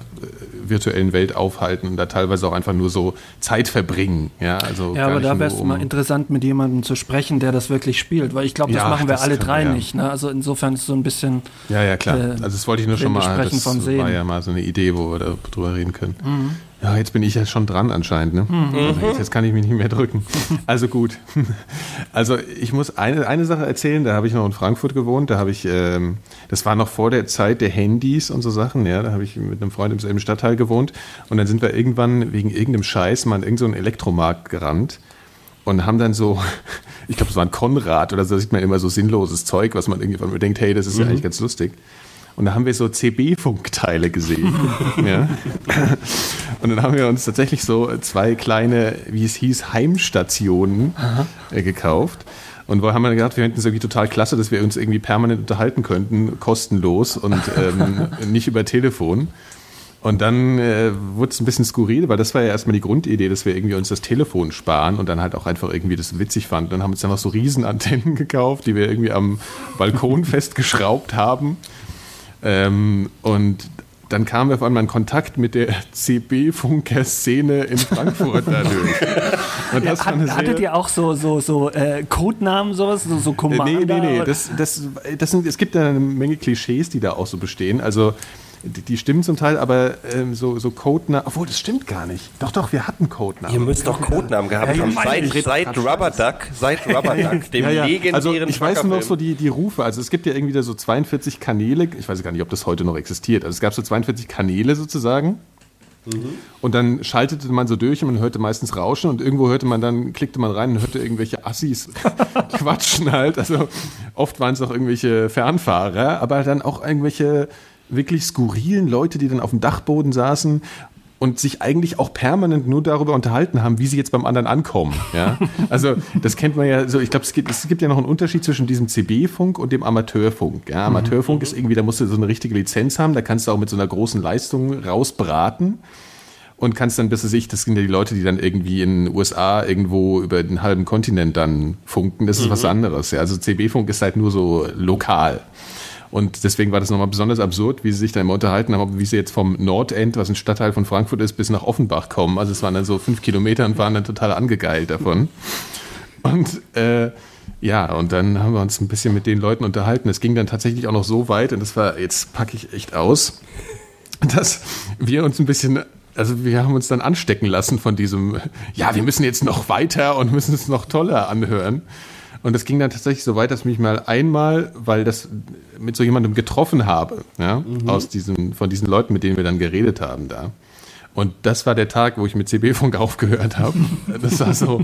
virtuellen Welt aufhalten und da teilweise auch einfach nur so Zeit verbringen. Ja, also Ja, aber da wäre es um- mal interessant, mit jemandem zu sprechen, der das wirklich spielt, weil ich glaube, das Ja, machen wir das alle drei ja. nicht. Ne? Also insofern ist es so ein bisschen. Ja, ja, klar. äh, also das wollte ich nur schon mal, das war ja mal so eine Idee, wo wir da drüber reden können. Mhm. Ja, jetzt bin ich ja schon dran anscheinend. Ne? Also jetzt, jetzt kann ich mich nicht mehr drücken. <laughs> Also gut. Also ich muss eine, eine Sache erzählen, da habe ich noch in Frankfurt gewohnt, da habe ich, ähm, das war noch vor der Zeit der Handys und so Sachen, ja, da habe ich mit einem Freund im selben Stadtteil gewohnt und dann sind wir irgendwann wegen irgendeinem Scheiß mal in irgendeinen Elektromarkt gerannt und haben dann so, <laughs> ich glaube, es war ein Konrad oder so, da sieht man immer so sinnloses Zeug, was man irgendwie denkt, hey, das ist ja eigentlich ganz lustig. Und da haben wir so CB-Funkteile gesehen. <laughs> ja. Und dann haben wir uns tatsächlich so zwei kleine, wie es hieß, Heimstationen äh, gekauft. Und wo haben wir gedacht, wir finden es irgendwie total klasse, dass wir uns irgendwie permanent unterhalten könnten, kostenlos und ähm, <laughs> nicht über Telefon. Und dann äh, wurde es ein bisschen skurril, weil das war ja erstmal die Grundidee, dass wir irgendwie uns das Telefon sparen und dann halt auch einfach irgendwie das witzig fanden. Dann haben wir uns dann noch so Riesenantennen gekauft, die wir irgendwie am Balkon <laughs> festgeschraubt haben. Ähm, und dann kamen wir auf einmal in Kontakt mit der <laughs> CB-Funker-Szene in Frankfurt <laughs> dadurch. Und das ja, hat, hattet ihr auch so, so, so äh, Codenamen, sowas, so, so Commander? Nee, nee, nee. Das, das, das sind, es gibt ja eine Menge Klischees, die da auch so bestehen. Also die, die stimmen zum Teil, aber ähm, so, so Codenamen, obwohl das stimmt gar nicht. Doch, doch, wir hatten Codenamen. Ihr müsst doch Codenamen gehabt ja, haben. Seit, seit Rubber Duck, seit <laughs> Rubber Duck, dem ja, ja. legendären Also ich weiß nur noch so die, die Rufe. Also es gibt ja irgendwie da so 42 Kanäle. Ich weiß gar nicht, ob das heute noch existiert. Also es gab so 42 Kanäle sozusagen. Mhm. Und dann schaltete man so durch und man hörte meistens Rauschen und irgendwo hörte man dann, klickte man rein und hörte irgendwelche Assis <laughs> quatschen halt. Also oft waren es auch irgendwelche Fernfahrer, aber dann auch irgendwelche wirklich skurrilen Leute, die dann auf dem Dachboden saßen und sich eigentlich auch permanent nur darüber unterhalten haben, wie sie jetzt beim anderen ankommen. Ja? <laughs> Also das kennt man ja so, ich glaube, es gibt, es gibt ja noch einen Unterschied zwischen diesem CB-Funk und dem Amateurfunk. Ja? Amateurfunk mhm. ist irgendwie, da musst du so eine richtige Lizenz haben, da kannst du auch mit so einer großen Leistung rausbraten und kannst dann, bis sich, das sind ja die Leute, die dann irgendwie in den USA irgendwo über den halben Kontinent dann funken, das ist mhm. was anderes. Ja? Also CB-Funk ist halt nur so lokal. Und deswegen war das nochmal besonders absurd, wie sie sich da immer unterhalten haben, wie sie jetzt vom Nordend, was ein Stadtteil von Frankfurt ist, bis nach Offenbach kommen. Also es waren dann so fünf Kilometer und waren dann total angegeilt davon. Und äh, ja, und dann haben wir uns ein bisschen mit den Leuten unterhalten. Es ging dann tatsächlich auch noch so weit, und das war, jetzt packe ich echt aus, dass wir uns ein bisschen also wir haben uns dann anstecken lassen von diesem, ja, wir müssen jetzt noch weiter und müssen es noch toller anhören. Und das ging dann tatsächlich so weit, dass mich mal einmal, weil das mit so jemandem getroffen habe, ja, mhm. aus diesen, von diesen Leuten, mit denen wir dann geredet haben da. Und das war der Tag, wo ich mit CB-Funk <laughs> aufgehört habe. Das war so,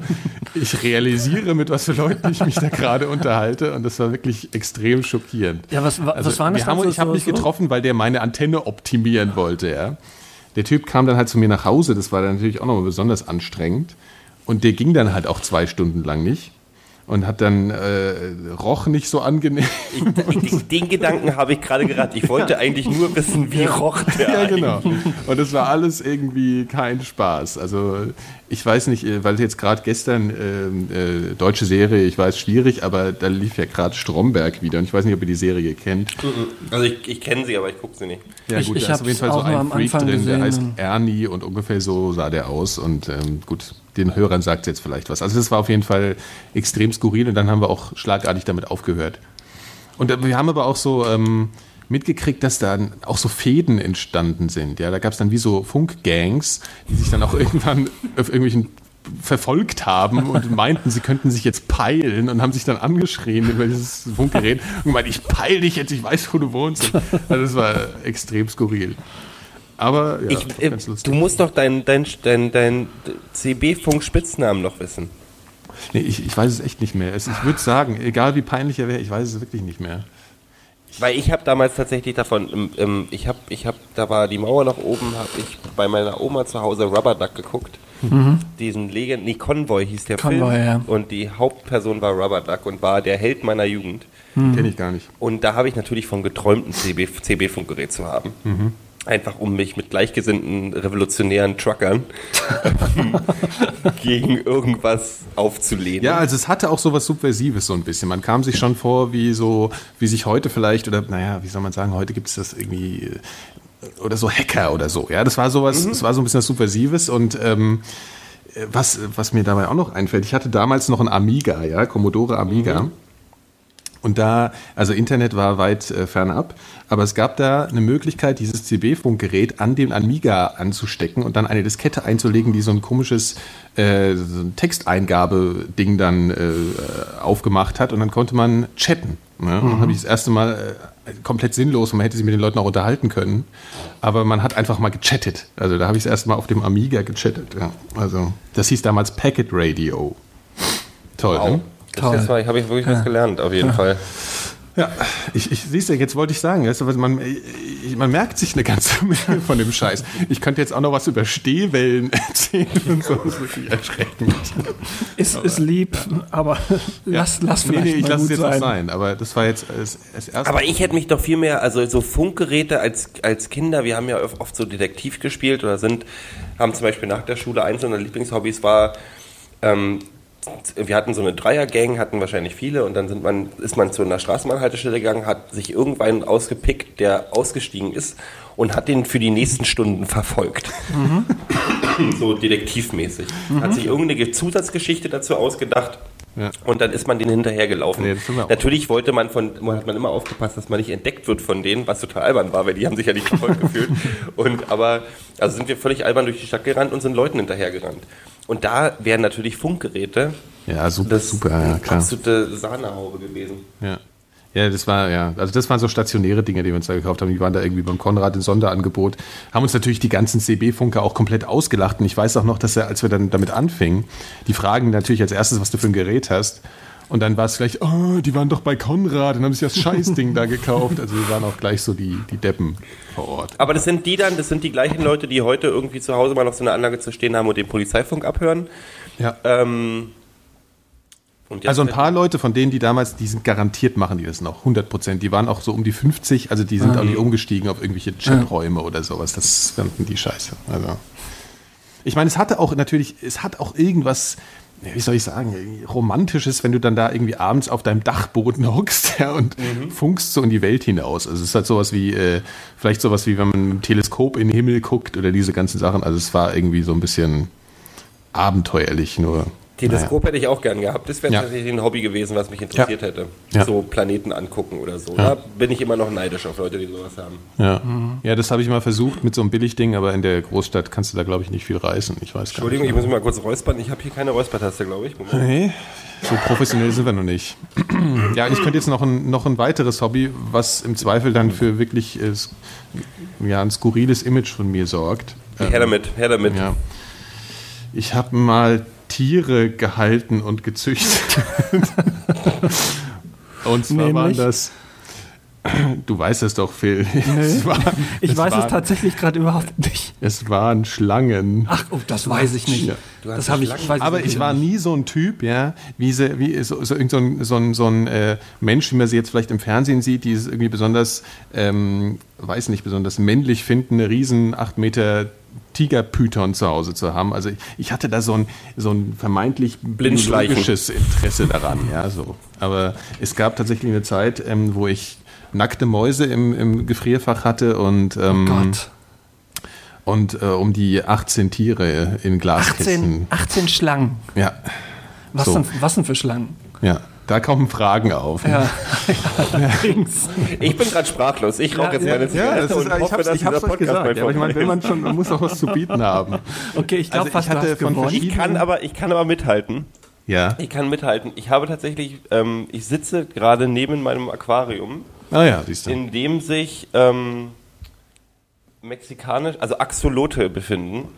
ich realisiere, mit was für Leuten ich mich da gerade unterhalte. Und das war wirklich extrem schockierend. Ja, was, was also, waren das? Haben, so, ich habe mich so? getroffen, weil der meine Antenne optimieren wollte. Ja. Der Typ kam dann halt zu mir nach Hause. Das war dann natürlich auch nochmal besonders anstrengend. Und der ging dann halt auch zwei Stunden lang nicht und hat dann äh, roch nicht so angenehm. Ich, ich, den Gedanken habe ich gerade gerade. Ich wollte eigentlich nur wissen, wie roch der. Ja, genau. Und es war alles irgendwie kein Spaß. Also ich weiß nicht, äh, weil jetzt gerade gestern äh, äh, deutsche Serie, ich weiß schwierig, aber da lief ja gerade Stromberg wieder und ich weiß nicht, ob ihr die Serie kennt. Also ich, ich kenne sie, aber ich gucke sie nicht. Ja gut, ich, ich da ist auf jeden Fall so ein Freak drin, gesehen. der heißt Ernie und ungefähr so sah der aus und ähm, gut, den Hörern sagt jetzt vielleicht was. Also das war auf jeden Fall extrem skurril und dann haben wir auch schlagartig damit aufgehört. Und äh, wir haben aber auch so ähm, mitgekriegt, dass da auch so Fäden entstanden sind. Ja, da gab es dann wie so Funkgangs, die sich dann auch <laughs> irgendwann auf irgendwelchen verfolgt haben und <laughs> meinten, sie könnten sich jetzt peilen und haben sich dann angeschrien über dieses Funkgerät und gemeint, ich peil dich jetzt, ich weiß, wo du wohnst. Also das war extrem skurril. Aber ja, ich, äh, du musst doch deinen dein, dein, dein CB-Funk-Spitznamen noch wissen. Nee, ich, ich weiß es echt nicht mehr. ich würde sagen, egal wie peinlich er wäre, ich weiß es wirklich nicht mehr. Weil ich habe damals tatsächlich davon, ähm, ich habe, ich habe, da war die Mauer nach oben, habe ich bei meiner Oma zu Hause Rubber Duck geguckt. Mhm. Diesen Legend, nee, Convoy hieß der Convoy, Film. Ja. Und die Hauptperson war Rubber Duck und war der Held meiner Jugend. Mhm. Kenne ich gar nicht. Und da habe ich natürlich von geträumt, ein CB-Funkgerät zu haben. Mhm. Einfach um mich mit gleichgesinnten revolutionären Truckern <laughs> gegen irgendwas aufzulehnen. Ja, also es hatte auch so was Subversives so ein bisschen. Man kam sich schon vor, wie so, wie sich heute vielleicht, oder naja, wie soll man sagen, heute gibt es das irgendwie äh, oder so Hacker oder so. Ja, das war sowas, mhm. das war so ein bisschen was Subversives und ähm, was, was mir dabei auch noch einfällt, ich hatte damals noch ein Amiga, ja, Commodore Amiga. Mhm. Und da, also Internet war weit äh, fernab, aber es gab da eine Möglichkeit, dieses CB-Funkgerät an den Amiga anzustecken und dann eine Diskette einzulegen, die so ein komisches äh, so ein Texteingabe-Ding dann äh, aufgemacht hat und dann konnte man chatten. Ne? Mhm. Dann habe ich das erste Mal äh, komplett sinnlos und man hätte sich mit den Leuten auch unterhalten können, aber man hat einfach mal gechattet. Also da habe ich das erste Mal auf dem Amiga gechattet. Ja. Also das hieß damals Packet Radio. Toll, wow. ne? Toll. Das habe ich wirklich ja. was gelernt, auf jeden ja. Fall. Ja, ich, ich siehst du, jetzt wollte ich sagen, weißt du, man, ich, man merkt sich eine ganze <laughs> Menge von dem Scheiß. Ich könnte jetzt auch noch was über Stehwellen <laughs> erzählen und so, das ist wirklich erschreckend. Ist, ist lieb, aber lass, lass Nee, vielleicht nee, ich mal lasse es jetzt auch sein. sein, aber das war jetzt das, das erste. Aber ich hätte mich doch viel mehr, also so Funkgeräte als, als Kinder, wir haben ja oft so Detektiv gespielt oder sind, haben zum Beispiel nach der Schule, eins unserer Lieblingshobbys war, ähm, wir hatten so eine Dreiergang, hatten wahrscheinlich viele und dann man, ist man zu einer Straßenbahnhaltestelle gegangen, hat sich irgendwann ausgepickt, der ausgestiegen ist und hat den für die nächsten Stunden verfolgt. so detektivmäßig. Hat sich irgendeine Zusatzgeschichte dazu ausgedacht. Ja. Und dann ist man denen hinterhergelaufen. Nee. Natürlich wollte man von, hat man immer aufgepasst, dass man nicht entdeckt wird von denen, was total albern war, weil die haben sich ja nicht <laughs> verfolgt gefühlt. Und aber, also sind wir völlig albern durch die Stadt gerannt und sind Leuten hinterhergerannt. Und da wären natürlich Funkgeräte ja, super, das super, ja, klar. absolute Sahnehaube gewesen. Ja. Ja, das war, ja, also das waren so stationäre Dinge, die wir uns da gekauft haben. Die waren da irgendwie beim Konrad im Sonderangebot. Haben uns natürlich die ganzen CB-Funker auch komplett ausgelacht. Und ich weiß auch noch, dass er, als wir dann damit anfingen, die fragen natürlich als erstes, was du für ein Gerät hast. Und dann war es gleich, oh, die waren doch bei Konrad und haben sich das Scheißding da gekauft. Also wir waren auch gleich so die, die Deppen vor Ort. Aber das sind die dann, das sind die gleichen Leute, die heute irgendwie zu Hause mal noch so eine Anlage zu stehen haben und den Polizeifunk abhören. Ja. Ähm, Also ein paar Leute von denen, die damals, die sind garantiert machen die das noch, 100 Prozent. Die waren auch so um die 50, also die sind auch nicht umgestiegen auf irgendwelche Chaträume oder sowas. Das fanden die scheiße. Also. Ich meine, es hatte auch natürlich, es hat auch irgendwas, wie soll ich sagen, romantisches, wenn du dann da irgendwie abends auf deinem Dachboden <laughs> hockst ja, und funkst so in die Welt hinaus. Also es ist halt sowas wie, äh, vielleicht sowas wie, wenn man mit dem Teleskop in den Himmel guckt oder diese ganzen Sachen. Also es war irgendwie so ein bisschen abenteuerlich nur. Teleskop hätte ich auch gern gehabt. Das wäre Ja. tatsächlich ein Hobby gewesen, was mich interessiert Ja. hätte. Ja. So Planeten angucken oder so. Da bin ich immer noch neidisch auf Leute, die sowas haben. Ja, ja das habe ich mal versucht mit so einem Billigding, aber in der Großstadt kannst du da, glaube ich, nicht viel reißen. Ich weiß gar Entschuldigung, ich muss mich mal kurz räuspern. Ich habe hier keine Räuspertaste, glaube ich. Moment. Nee, so professionell sind wir noch nicht. ja, ich könnte jetzt noch ein, noch ein weiteres Hobby, was im Zweifel dann für wirklich äh, ja, ein skurriles Image von mir sorgt. Ähm, Her damit, her damit. Ja. Ich habe mal Tiere gehalten und gezüchtet. <laughs> und zwar waren Nämlich? das. Du weißt es doch, Phil. Es war, Ich es weiß es waren- tatsächlich gerade überhaupt nicht. Es waren Schlangen. Ach, oh, das weiß ich nicht. Ja. Das habe ich. Weiß Aber ich war nicht. nie so ein Typ, ja, wie, sie, wie so, so, so ein, so ein, so ein äh, Mensch, wie man sie jetzt vielleicht im Fernsehen sieht, die es irgendwie besonders, ähm, weiß nicht, besonders männlich finden, eine riesen 8 Meter Tigerpython zu Hause zu haben. Also ich, hatte da so ein, so ein vermeintlich Blindschleichen. biologisches Interesse daran, ja, so. Aber es gab tatsächlich eine Zeit, ähm, wo ich nackte Mäuse im, im Gefrierfach hatte und, ähm, Gott. und äh, um die 18 Tiere in Glaskisten. 18, 18 Schlangen. Ja, Was, So. denn, was denn für Schlangen? ja. Da kommen Fragen auf. Ja, <laughs> allerdings. Ich bin gerade sprachlos. Ich rauche Ja, jetzt ja, meine Ja, Zigarette das ist, und ich hoffe, dass ich dieser Podcast gesagt. Ja, aber ich meine, wenn man schon, man muss auch was zu bieten haben. <laughs> Okay, ich glaube Also hatte von gewonnen. Ich kann aber, ich kann aber mithalten. Ja. Ich kann mithalten. Ich habe tatsächlich, ähm, ich sitze gerade neben meinem Aquarium, Ah ja, siehst du. in dem sich ähm, mexikanisch, also Axolote befinden.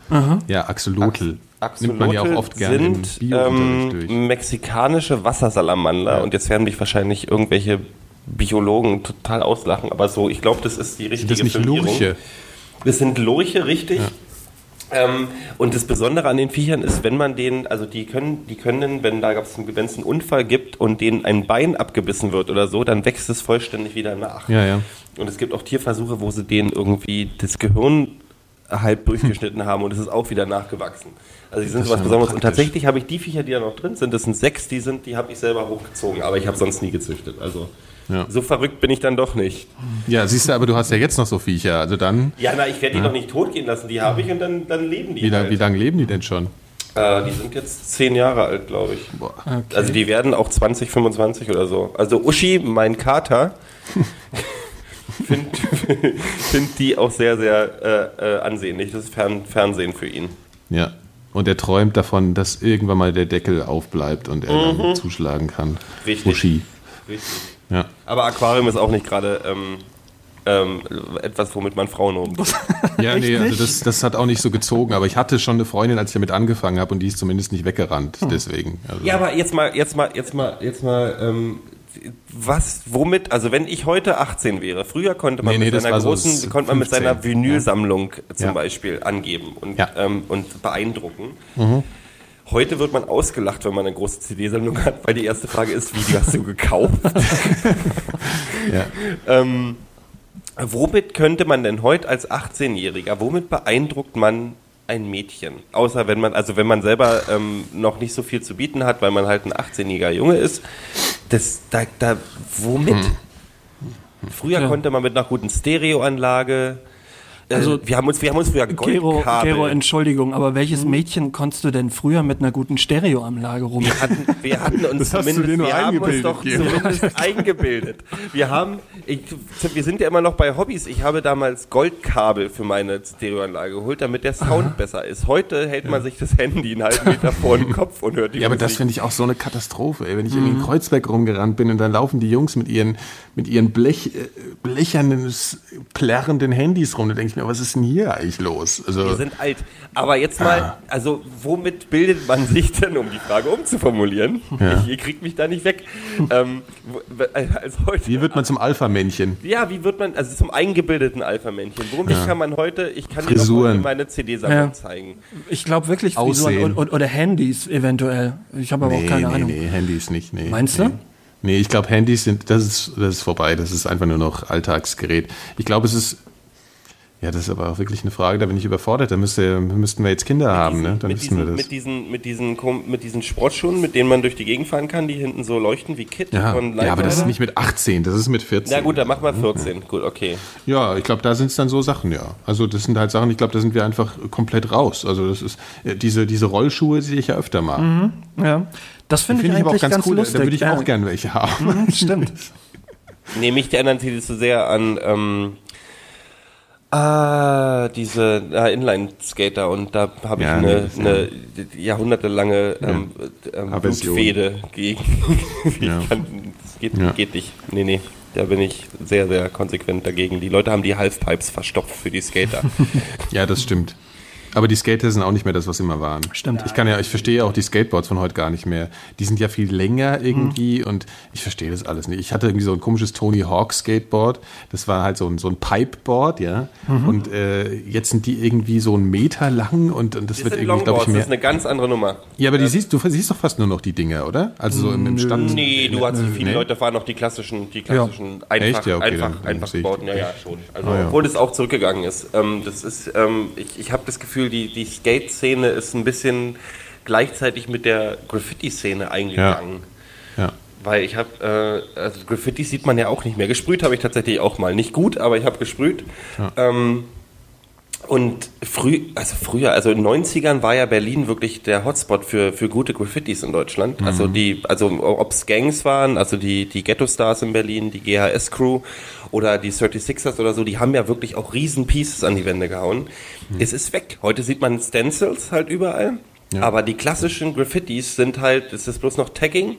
Ja, Axolotl. Axolote Nimmt man ja auch oft gerne im sind ähm, mexikanische Wassersalamander Ja. und jetzt werden mich wahrscheinlich irgendwelche Biologen total auslachen, aber so, ich glaube, das ist die richtige Das ist nicht. Lurche. Das sind Lurche, richtig. Ähm, und das Besondere an den Viechern ist, wenn man denen, also die können, die können, wenn da gab's wenn es einen Unfall gibt und denen ein Bein abgebissen wird oder so, dann wächst es vollständig wieder nach. Ja, ja. Und es gibt auch Tierversuche, wo sie denen irgendwie das Gehirn halb durchgeschnitten <laughs> haben und es ist auch wieder nachgewachsen. Also die sind Das sowas Besonderes. Und tatsächlich habe ich die Viecher, die da noch drin sind, das sind sechs, die sind, die habe ich selber hochgezogen, aber ich habe sonst nie gezüchtet. Also Ja. so verrückt bin ich dann doch nicht. Ja, siehst du, aber du hast ja jetzt noch so Viecher. Also dann, Ja, na, ich werde die doch nicht totgehen lassen. Die habe ich und dann, dann leben die. wie, halt. wie lange leben die denn schon? Äh, die sind jetzt zehn Jahre alt, glaube ich. Boah. Also die werden auch 20, 25 oder so. Also Uschi, mein Kater, <laughs> findet find die auch sehr, sehr äh, äh, ansehnlich. Das ist Fern Fernsehen für ihn. Ja. Und er träumt davon, dass irgendwann mal der Deckel aufbleibt und er Mhm. dann zuschlagen kann. Richtig. Uschi. Richtig. Ja. Aber Aquarium ist auch nicht gerade ähm, ähm, etwas, womit man Frauen umbringt. <laughs> Ja, nee, also das, das hat auch nicht so gezogen, aber ich hatte schon eine Freundin, als ich damit angefangen habe und die ist zumindest nicht weggerannt, Hm. deswegen. Also, Ja, aber jetzt mal, jetzt mal, jetzt mal, jetzt mal, ähm, was, womit, also wenn ich heute 18 wäre, früher konnte man Nee, nee, mit das seiner so großen, s- konnte man mit 15, seiner Vinylsammlung zum Ja. Beispiel angeben und, Ja. ähm, und beeindrucken. Mhm. Heute wird man ausgelacht, wenn man eine große CD-Sammlung hat, weil die erste Frage ist, wie, die hast du gekauft? <laughs> Ja. ähm, womit könnte man denn heute als 18-Jähriger, womit beeindruckt man ein Mädchen? Außer wenn man, also wenn man selber ähm, noch nicht so viel zu bieten hat, weil man halt ein 18-jähriger Junge ist, das, da, da, womit? Hm. Früher Ja. konnte man mit einer guten Stereoanlage, Also, wir haben uns, wir haben uns früher Gero, Goldkabel. Gero, Entschuldigung, aber welches Mädchen konntest du denn früher mit einer guten Stereoanlage rum? Wir hatten, wir hatten uns Das hast du zumindest, wir haben uns eingebildet, doch Gero. zumindest <laughs> eingebildet. Wir haben, ich, wir sind ja immer noch bei Hobbys. Ich habe damals Goldkabel für meine Stereoanlage geholt, damit der Sound besser ist. Heute hält man sich das Handy einen halben Meter vor den Kopf und hört die Ja, aber das finde ich auch so eine Katastrophe. Ey. Wenn ich irgendwie in Kreuzberg rumgerannt bin und dann laufen die Jungs mit ihren, mit ihren Blech, äh, blechernen, plärrenden Handys rum, dann denke ich mir, was ist denn hier eigentlich los? Also, Wir sind alt. Aber jetzt mal, Ah. also womit bildet man sich denn, um die Frage umzuformulieren? Ja. Ich, <laughs> ihr kriegt mich da nicht weg. ähm, wo- als heute, wie wird man zum Alpha-Männchen? Ja, wie wird man, also zum eingebildeten Alpha-Männchen. Womit kann man heute, ich kann dir Frisuren. heute meine CD-Sammlung Ja. zeigen. Ich glaube wirklich Frisuren Aussehen. und, und, oder Handys eventuell. Ich habe aber auch keine nee, Ahnung. nee, Handys nicht. Nee, Meinst nee. du? Nee, ich glaube, Handys sind, das ist, das ist vorbei. Das ist einfach nur noch Alltagsgerät. Ich glaube, es ist, ja, das ist aber auch wirklich eine Frage, da bin ich überfordert. Da müsste, müssten wir jetzt Kinder haben, ne? Dann mit, wüssten wir diesen, das. mit, diesen, mit, diesen, mit diesen Sportschuhen, mit denen man durch die Gegend fahren kann, die hinten so leuchten wie Kit Ja, von ja, aber das ist nicht mit 18, das ist mit 14. Na gut, dann mach mal 14. Gut, okay. Ja, ich glaube, da sind es dann so Sachen, ja. Also das sind halt Sachen, ich glaube, da sind wir einfach komplett raus. Also das ist äh, diese, diese Rollschuhe sehe ich ja öfter mal. Ja. Das finde ich Finde ich aber auch eigentlich ganz, ganz cool. lustig. Da würde ich ja. auch gern welche haben. Mhm, Stimmt. <laughs> Nee, mich erinnern sie zu sehr an ähm, ah, diese ah, Inline-Skater und da habe ich Ja, eine, ist eine jahrhundertelange ähm, ähm, Aversion. Blutfehde gegen. <laughs> Ja. kann, das geht, Ja. geht nicht. Nee, nee. Da bin ich sehr, sehr konsequent dagegen. Die Leute haben die Halfpipes verstopft für die Skater. <laughs> Ja, das stimmt. Aber die Skater sind auch nicht mehr das, was sie immer waren. Stimmt. Ich kann ja, ich verstehe auch die Skateboards von heute gar nicht mehr. Die sind ja viel länger irgendwie und ich verstehe das alles nicht. Ich hatte irgendwie so ein komisches Tony Hawk Skateboard. Das war halt so ein, so ein Pipeboard, ja. Und äh, jetzt sind die irgendwie so einen Meter lang und, und das Das wird sind irgendwie, glaube ich, das mehr. ist eine ganz andere Nummer. Ja, aber die siehst, du siehst doch fast nur noch die Dinger, oder? Also so im, im Stand. Nee, du hast viele Nee. Leute fahren noch die klassischen, die klassischen einfach, Echt? Ja, okay, einfach, dann- dann einfach die. Ja, ja, schon. Also Ah, ja. obwohl es auch zurückgegangen ist. Ähm, das ist, ähm, ich, ich habe das Gefühl, die, die Skate-Szene ist ein bisschen gleichzeitig mit der Graffiti-Szene eingegangen. Ja. Weil ich habe, äh, also Graffiti sieht man ja auch nicht mehr. Gesprüht habe ich tatsächlich auch mal. Nicht gut, aber ich habe gesprüht. Ähm, und früh, also früher, also in den 90ern war ja Berlin wirklich der Hotspot für, für gute Graffitis in Deutschland. Also die, also ob's Gangs waren, also die, die Ghetto-Stars in Berlin, die GHS-Crew oder die 36ers oder so, die haben ja wirklich auch riesen Pieces an die Wände gehauen. Es ist weg. Heute sieht man Stencils halt überall. Ja. Aber die klassischen Graffitis sind halt, es ist bloß noch Tagging.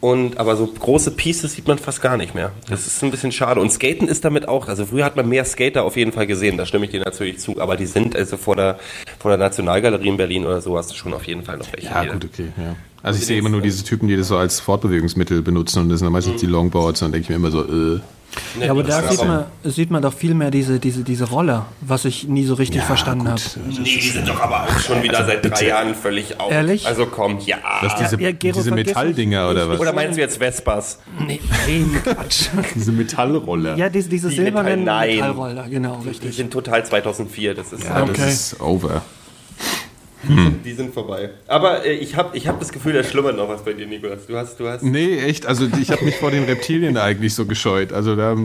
Und aber so große Pieces sieht man fast gar nicht mehr. Das ist ein bisschen schade. Und Skaten ist damit auch, also früher hat man mehr Skater auf jeden Fall gesehen, da stimme ich dir natürlich zu. Aber die sind also vor der, vor der Nationalgalerie in Berlin oder so hast du schon auf jeden Fall noch welche. Ja, hier. gut, okay. Ja. Also ich sehe immer nur diese Typen, die das so als Fortbewegungsmittel benutzen und das sind dann meistens die Longboards und dann denke ich mir immer so, äh. Nee, Ja, aber da sieht man, sieht man doch viel mehr diese, diese, diese Roller, was ich nie so richtig verstanden habe. Nee, die sind doch aber auch schon wieder seit drei Jahren völlig out. Ehrlich? Also komm, ja. Das diese, ja, Gero, diese Metalldinger oder was? Oder meinst du jetzt Vespas? Nee, nein, Quatsch. <laughs> Diese Metallroller. Ja, diese, diese Die silbernen Metall-. Metallroller, genau, Die richtig. sind total 2004. Das ist, Ja, ähm, das Okay. ist over. Die sind vorbei. Aber äh, ich habe ich hab das Gefühl, da schlummert noch was bei dir, Nikolas. Du hast, du hast. Nee, echt, also ich habe mich vor den Reptilien eigentlich so gescheut. Also da,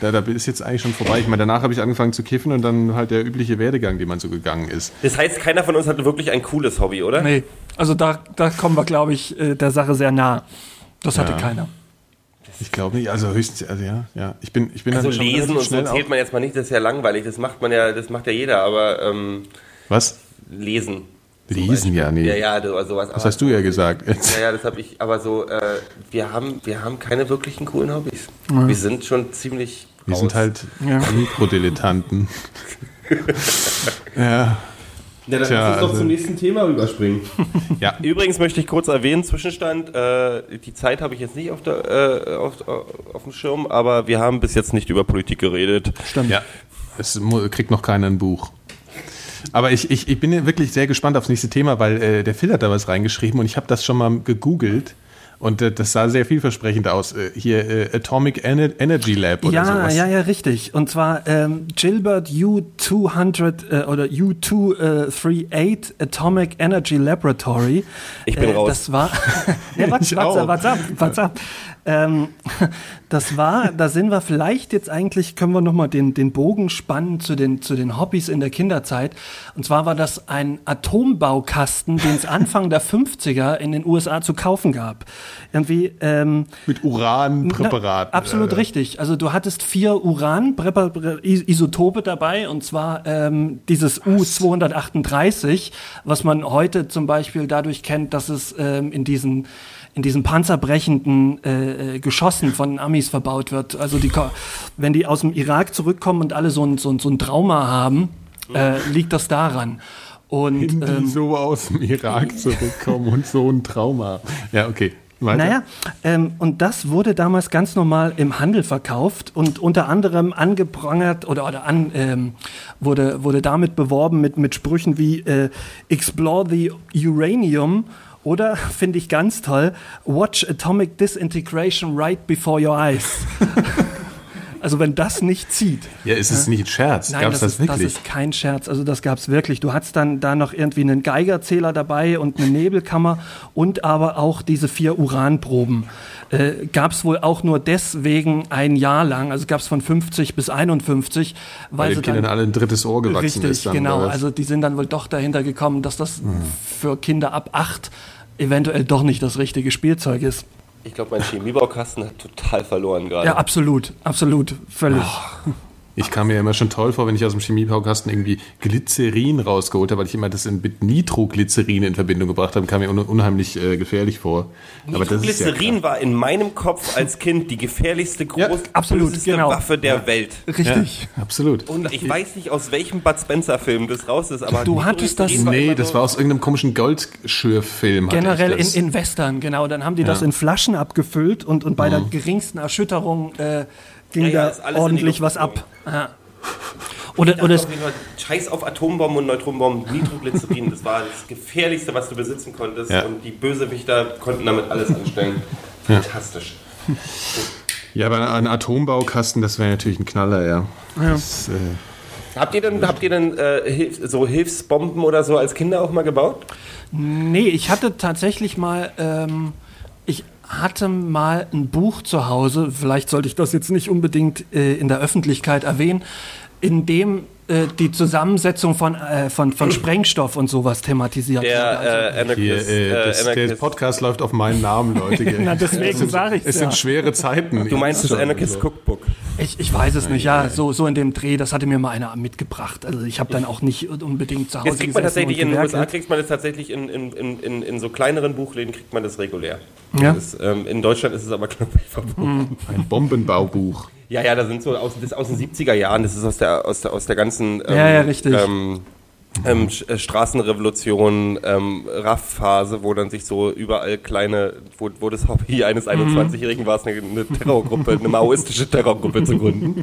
da, da ist jetzt eigentlich schon vorbei. Ich meine, danach habe ich angefangen zu kiffen und dann halt der übliche Werdegang, den man so gegangen ist. Das heißt, keiner von uns hatte wirklich ein cooles Hobby, oder? Nee, also da, da kommen wir, glaube ich, äh, der Sache sehr nah. Das hatte Ja. keiner. Ich glaube nicht, also höchstens, also ja, ja. Ich bin, ich bin Also schon lesen und so zählt auch- man jetzt mal nicht, das ist ja langweilig. Das macht man ja, das macht ja jeder, aber ähm, Was? lesen. Lesen, ja, nee. Ja, ja, du- sowas. Das hast du ja gesagt. Jetzt. Ja, ja, das habe ich, aber so, äh, wir haben, wir haben keine wirklichen coolen Hobbys. Wir sind schon ziemlich Wir raus. sind halt Ja. Mikrodilettanten. <laughs> ja. Ja, dann Tja, lass uns doch also- zum nächsten Thema rüberspringen. Ja, <laughs> Übrigens möchte ich kurz erwähnen, Zwischenstand, äh, die Zeit habe ich jetzt nicht auf, der, äh, auf, auf dem Schirm, aber wir haben bis jetzt nicht über Politik geredet. Stimmt. ja. Es kriegt noch keiner ein Buch. Aber ich, ich, ich bin ja wirklich sehr gespannt aufs nächste Thema, weil äh, der Phil hat da was reingeschrieben und ich habe das schon mal gegoogelt und äh, das sah sehr vielversprechend aus. Äh, hier äh, Atomic Ener Energy Lab oder ja, sowas. ja, ja, richtig. Und zwar ähm, Gilbert U200 äh, oder U238 Atomic Energy Laboratory. Ich bin äh, raus. Das war. <laughs> ja, warte, warte, warte ab, warte ab. Ähm, <laughs> das war, da sind wir vielleicht jetzt eigentlich, können wir nochmal den, den Bogen spannen zu den, zu den Hobbys in der Kinderzeit. Und zwar war das ein Atombaukasten, den es Anfang der 50er in den USA zu kaufen gab. Irgendwie, ähm, Mit Uranpräparaten. na, absolut äh, richtig. Also du hattest vier Uran-Isotope dabei und zwar ähm, dieses U-238, was man heute zum Beispiel dadurch kennt, dass es ähm, in diesen in diesen panzerbrechenden äh, äh, Geschossen von Amis verbaut wird. Also die, wenn die aus dem Irak zurückkommen und alle so ein, so ein, so ein Trauma haben, äh, liegt das daran. Und die ähm, so aus dem Irak <laughs> zurückkommen und so ein Trauma. Ja, okay. Weiter. Naja, ähm, und das wurde damals ganz normal im Handel verkauft und unter anderem angeprangert oder, oder an, ähm, wurde, wurde damit beworben mit, mit Sprüchen wie äh, Explore the Uranium oder, finde ich ganz toll, Watch Atomic Disintegration right before your eyes. <laughs> also wenn das nicht zieht. Ja, ist es nicht ein Scherz? Nein, Gab es das, das, ist, das wirklich? ist kein Scherz. Also das gab es wirklich. Du hattest dann da noch irgendwie einen Geigerzähler dabei und eine Nebelkammer und aber auch diese vier Uranproben. Äh, gab es wohl auch nur deswegen ein Jahr lang. Also gab es von 50 bis 51, weil, Weil sie den Kindern dann alle ein drittes Ohr gewachsen richtig ist. Dann, genau. Also die sind dann wohl doch dahinter gekommen, dass das Hm. für Kinder ab acht eventuell doch nicht das richtige Spielzeug ist. Ich glaube, mein Chemiebaukasten hat total verloren gerade. Ja, absolut, absolut, völlig. Ich kam mir immer schon toll vor, wenn ich aus dem Chemiebaukasten irgendwie Glycerin rausgeholt habe, weil ich immer das in- mit Nitroglycerin in Verbindung gebracht habe, kam mir un unheimlich äh, gefährlich vor. Aber das ist ja Glycerin war in meinem Kopf als Kind die gefährlichste, Ja, groß, absolut, böseste genau. Waffe der Welt. Richtig. Ja, absolut. Und ich weiß nicht, aus welchem Bud Spencer-Film das raus ist, aber Du hattest das- Nitroglycerin Nee, das war aus irgendeinem komischen Goldschürfilm. Generell in, in Western, genau. Dann haben die das Ja. in Flaschen abgefüllt und, und bei der geringsten Erschütterung äh, ging Ja, ja, da ordentlich was ab. Auf jeden Fall. Scheiß auf Atombomben und Neutronenbomben, Nitroglycerin, das war das Gefährlichste, was du besitzen konntest. Ja. Und die Bösewichter konnten damit alles anstellen. Fantastisch. Ja, aber ein Atombaukasten, das wäre natürlich ein Knaller, ja. Das, äh, Habt ihr denn, habt ihr denn äh, Hilf so Hilfsbomben oder so als Kinder auch mal gebaut? Nee, ich hatte tatsächlich mal, ähm, ich hatte mal ein Buch zu Hause, vielleicht sollte ich das jetzt nicht unbedingt äh, in der Öffentlichkeit erwähnen, in dem äh, die Zusammensetzung von, äh, von, von Sprengstoff und sowas thematisiert wird. Also, Der äh, Anarchist. hier, äh, äh, das, der Anarchist. Podcast läuft auf meinen Namen, Leute. <laughs> Na, deswegen Es sind- sag ich's Es sind ja. schwere Zeiten. Du meinst das. Anarchist Cookbook? ich, ich weiß es nicht, ja, so, so in dem Dreh, das hatte mir mal einer mitgebracht. Also ich habe dann auch nicht unbedingt zu Hause Jetzt kriegt man tatsächlich und in den USA kriegt man das tatsächlich in, in, in, in, in so kleineren Buchläden kriegt man das regulär. Ja. Das ist, ähm, in Deutschland ist es aber glaube ich verboten. Ein Bombenbaubuch. Ja, ja, da sind so aus, das ist aus den 70er Jahren, das ist aus der aus der aus der ganzen ähm, Ja, ja, richtig. Ähm, ähm, äh, Straßenrevolution, ähm, RAF-Phase, wo dann sich so überall kleine, wo, wo das Hobby <laughs> eines 21-Jährigen war, es eine, eine Terrorgruppe, eine maoistische Terrorgruppe zu gründen.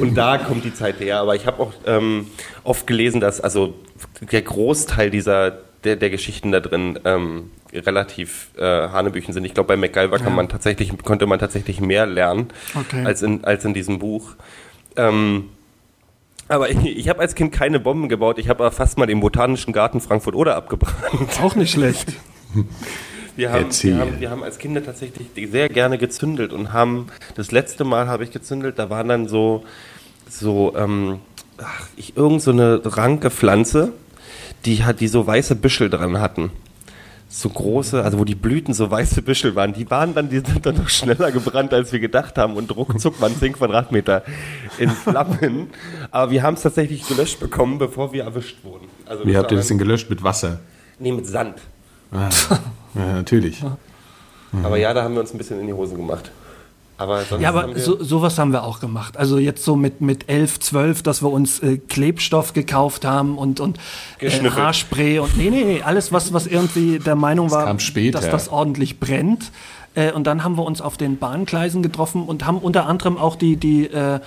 Und da kommt die Zeit her. Aber ich habe auch ähm, oft gelesen, dass also der Großteil dieser der, der Geschichten da drin ähm, relativ äh, Hanebüchen sind. Ich glaube, bei MacGyver kann man tatsächlich, konnte man tatsächlich mehr lernen Okay. als, in, als in diesem Buch. Ähm, aber ich, <laughs> ich habe als Kind keine Bomben gebaut. Ich habe aber fast mal den Botanischen Garten Frankfurt-Oder abgebrannt. Auch nicht schlecht. <laughs> Wir haben, wir, haben, wir haben als Kinder tatsächlich sehr gerne gezündelt und haben, das letzte Mal habe ich gezündelt, da waren dann so, so, ähm, ach, ich, irgend so eine ranke Pflanze, die hat, die so weiße Büschel dran hatten. So große, also wo die Blüten so weiße Büschel waren, die waren dann, die sind dann noch schneller gebrannt, als wir gedacht haben und ruckzuck waren 10 Quadratmeter in Flammen. Aber wir haben es tatsächlich gelöscht bekommen, bevor wir erwischt wurden. Also Wie habt ihr das denn gelöscht? Mit Wasser? Nee, mit Sand. Ah, ja, natürlich. Aber ja, da haben wir uns ein bisschen in die Hose gemacht. Aber Ja, aber so, sowas haben wir auch gemacht. Also jetzt so mit, mit 11, 12, dass wir uns äh, Klebstoff gekauft haben und, und äh. Haarspray und nee, nee, nee, alles, was, was irgendwie der Meinung war, kam später. dass das ordentlich brennt. Äh, und dann haben wir uns auf den Bahngleisen getroffen und haben unter anderem auch die, die, äh,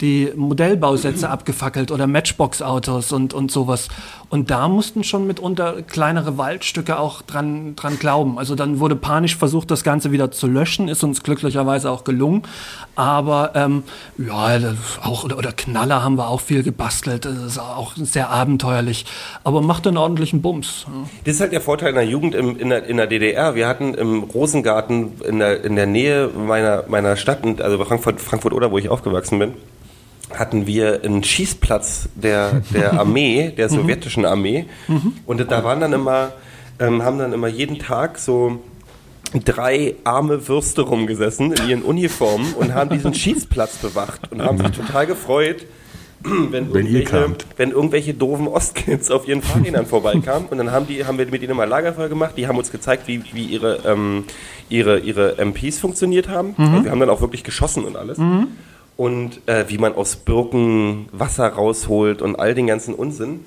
die Modellbausätze abgefackelt oder Matchbox-Autos und, und sowas. Und da mussten schon mitunter kleinere Waldstücke auch dran, dran glauben. Also dann wurde panisch versucht, das Ganze wieder zu löschen, ist uns glücklicherweise auch gelungen. Aber ähm, ja, auch, oder, oder Knaller haben wir auch viel gebastelt. Das ist auch sehr abenteuerlich. Aber macht einen ordentlichen Bums. Das ist halt der Vorteil in der Jugend im, in, der, in der DDR. Wir hatten im Rosengarten in der, in der Nähe meiner, meiner Stadt, also bei Frankfurt, Frankfurt oder wo ich aufgewachsen bin, hatten wir einen Schießplatz der, der <laughs> Armee, der sowjetischen Armee. Und da waren dann immer, ähm, haben dann immer jeden Tag so drei arme Würste rumgesessen in ihren Uniformen und haben diesen <laughs> Schießplatz bewacht und haben sich total gefreut, <clears throat> wenn, Wenn irgendwelche, wenn irgendwelche doofen Ostkids auf ihren Fahrrädern vorbeikamen. Und dann haben, die, haben wir mit ihnen immer Lagerfeuer gemacht. Die haben uns gezeigt, wie, wie ihre, ähm, ihre, ihre MPs funktioniert haben. Und wir haben dann auch wirklich geschossen und alles. Und äh, wie man aus Birken Wasser rausholt und all den ganzen Unsinn.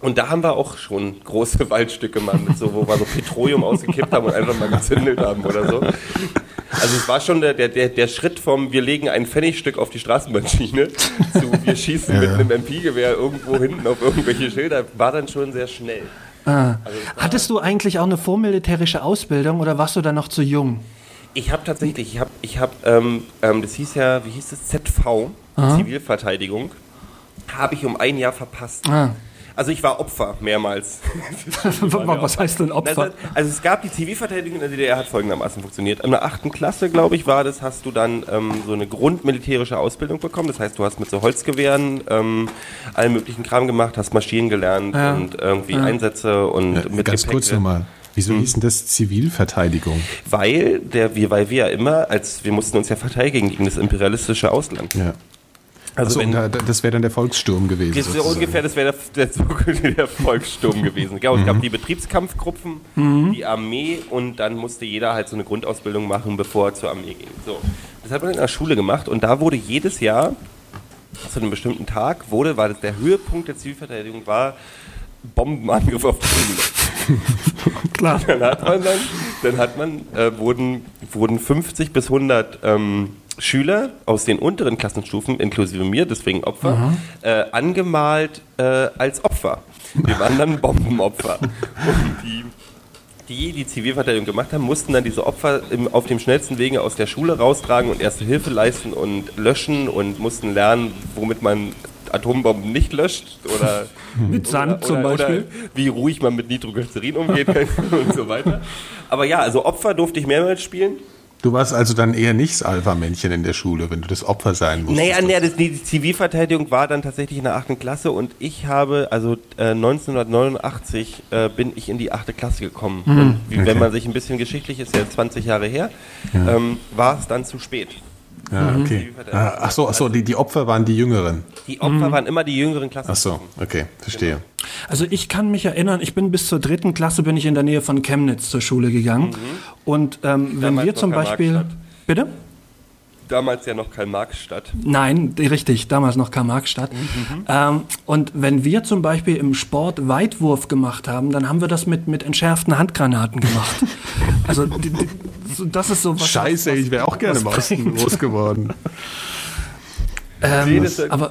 Und da haben wir auch schon große <laughs> Waldstücke gemacht, mit so, wo wir so Petroleum ausgekippt haben und einfach mal gezündelt haben oder so. Also es war schon der, der, der, Schritt vom wir legen ein Pfennigstück auf die Straßenbahnschiene <laughs> zu wir schießen mit einem MP-Gewehr irgendwo hinten auf irgendwelche Schilder, war dann schon sehr schnell. Ah. Hattest du eigentlich auch eine vormilitärische Ausbildung oder warst du da noch zu jung? Ich habe tatsächlich, ich habe, ich habe, ähm, ähm, das hieß ja, wie hieß es, ZV, Zivilverteidigung, habe ich um ein Jahr verpasst. Ah. Also ich war Opfer mehrmals. <laughs> Was heißt denn Opfer? Also, also es gab die Zivilverteidigung in der DDR hat folgendermaßen funktioniert. In der achten Klasse, glaube ich, war das, hast du dann ähm, so eine grundmilitärische Ausbildung bekommen. Das heißt, du hast mit so Holzgewehren ähm, allen möglichen Kram gemacht, hast marschieren gelernt Ja. und irgendwie Einsätze und Ja, mit ganz Gepäck- kurz nochmal. Wieso hieß denn das Zivilverteidigung? Weil der, wir, weil wir ja immer, als wir mussten uns ja verteidigen gegen das imperialistische Ausland. Ja. Also Achso, wenn, das wäre dann der Volkssturm gewesen. Das wäre ungefähr, das wäre der, der, <laughs> der Volkssturm gewesen. Genau, es gab die Betriebskampfgruppen, die Armee und dann musste jeder halt so eine Grundausbildung machen, bevor er zur Armee ging. So. Das hat man in der Schule gemacht und da wurde jedes Jahr zu einem bestimmten Tag wurde, war das der Höhepunkt der Zivilverteidigung war Bombenangriff <laughs> auf die Schule. Klar. <laughs> Dann hat man dann, dann hat man, äh, wurden, wurden 50 bis 100 ähm, Schüler aus den unteren Klassenstufen, inklusive mir, deswegen Opfer, äh, angemalt äh, als Opfer. Wir waren dann Bombenopfer. Und die, die, die Zivilverteidigung gemacht haben, mussten dann diese Opfer im, auf dem schnellsten Wege aus der Schule raustragen und erste Hilfe leisten und löschen und mussten lernen, womit man Atombomben nicht löscht oder Mit Sand oder, zum oder, Beispiel. Oder wie ruhig man mit Nitroglycerin umgeht <laughs> und so weiter. Aber ja, also Opfer durfte ich mehrmals spielen. Du warst also dann eher nicht das Alpha-Männchen in der Schule, wenn du das Opfer sein musstest. Naja, naja das, die Zivilverteidigung war dann tatsächlich in der achten Klasse und ich habe, also äh, 1989 äh, bin ich in die achte Klasse gekommen. Und wie, Okay. wenn man sich ein bisschen geschichtlich ist, ja 20 Jahre her, ähm, war es dann zu spät. Ja, okay. Zivilverteidigung. Ah, ach so, ach so die, die Opfer waren die Jüngeren. Die Opfer waren immer die jüngeren Klassen. Ach so, okay, verstehe. Also ich kann mich erinnern, ich bin bis zur dritten Klasse bin ich in der Nähe von Chemnitz zur Schule gegangen. Und ähm, wenn wir zum Beispiel... Bitte? Damals ja noch Karl-Marx-Stadt. Nein, richtig, damals noch Karl-Marx-Stadt. Ähm, und wenn wir zum Beispiel im Sport Weitwurf gemacht haben, dann haben wir das mit, mit entschärften Handgranaten gemacht. <laughs> also die, die, so, das ist so was... Scheiße, was, ich wäre auch gerne im Osten groß geworden. Ähm, aber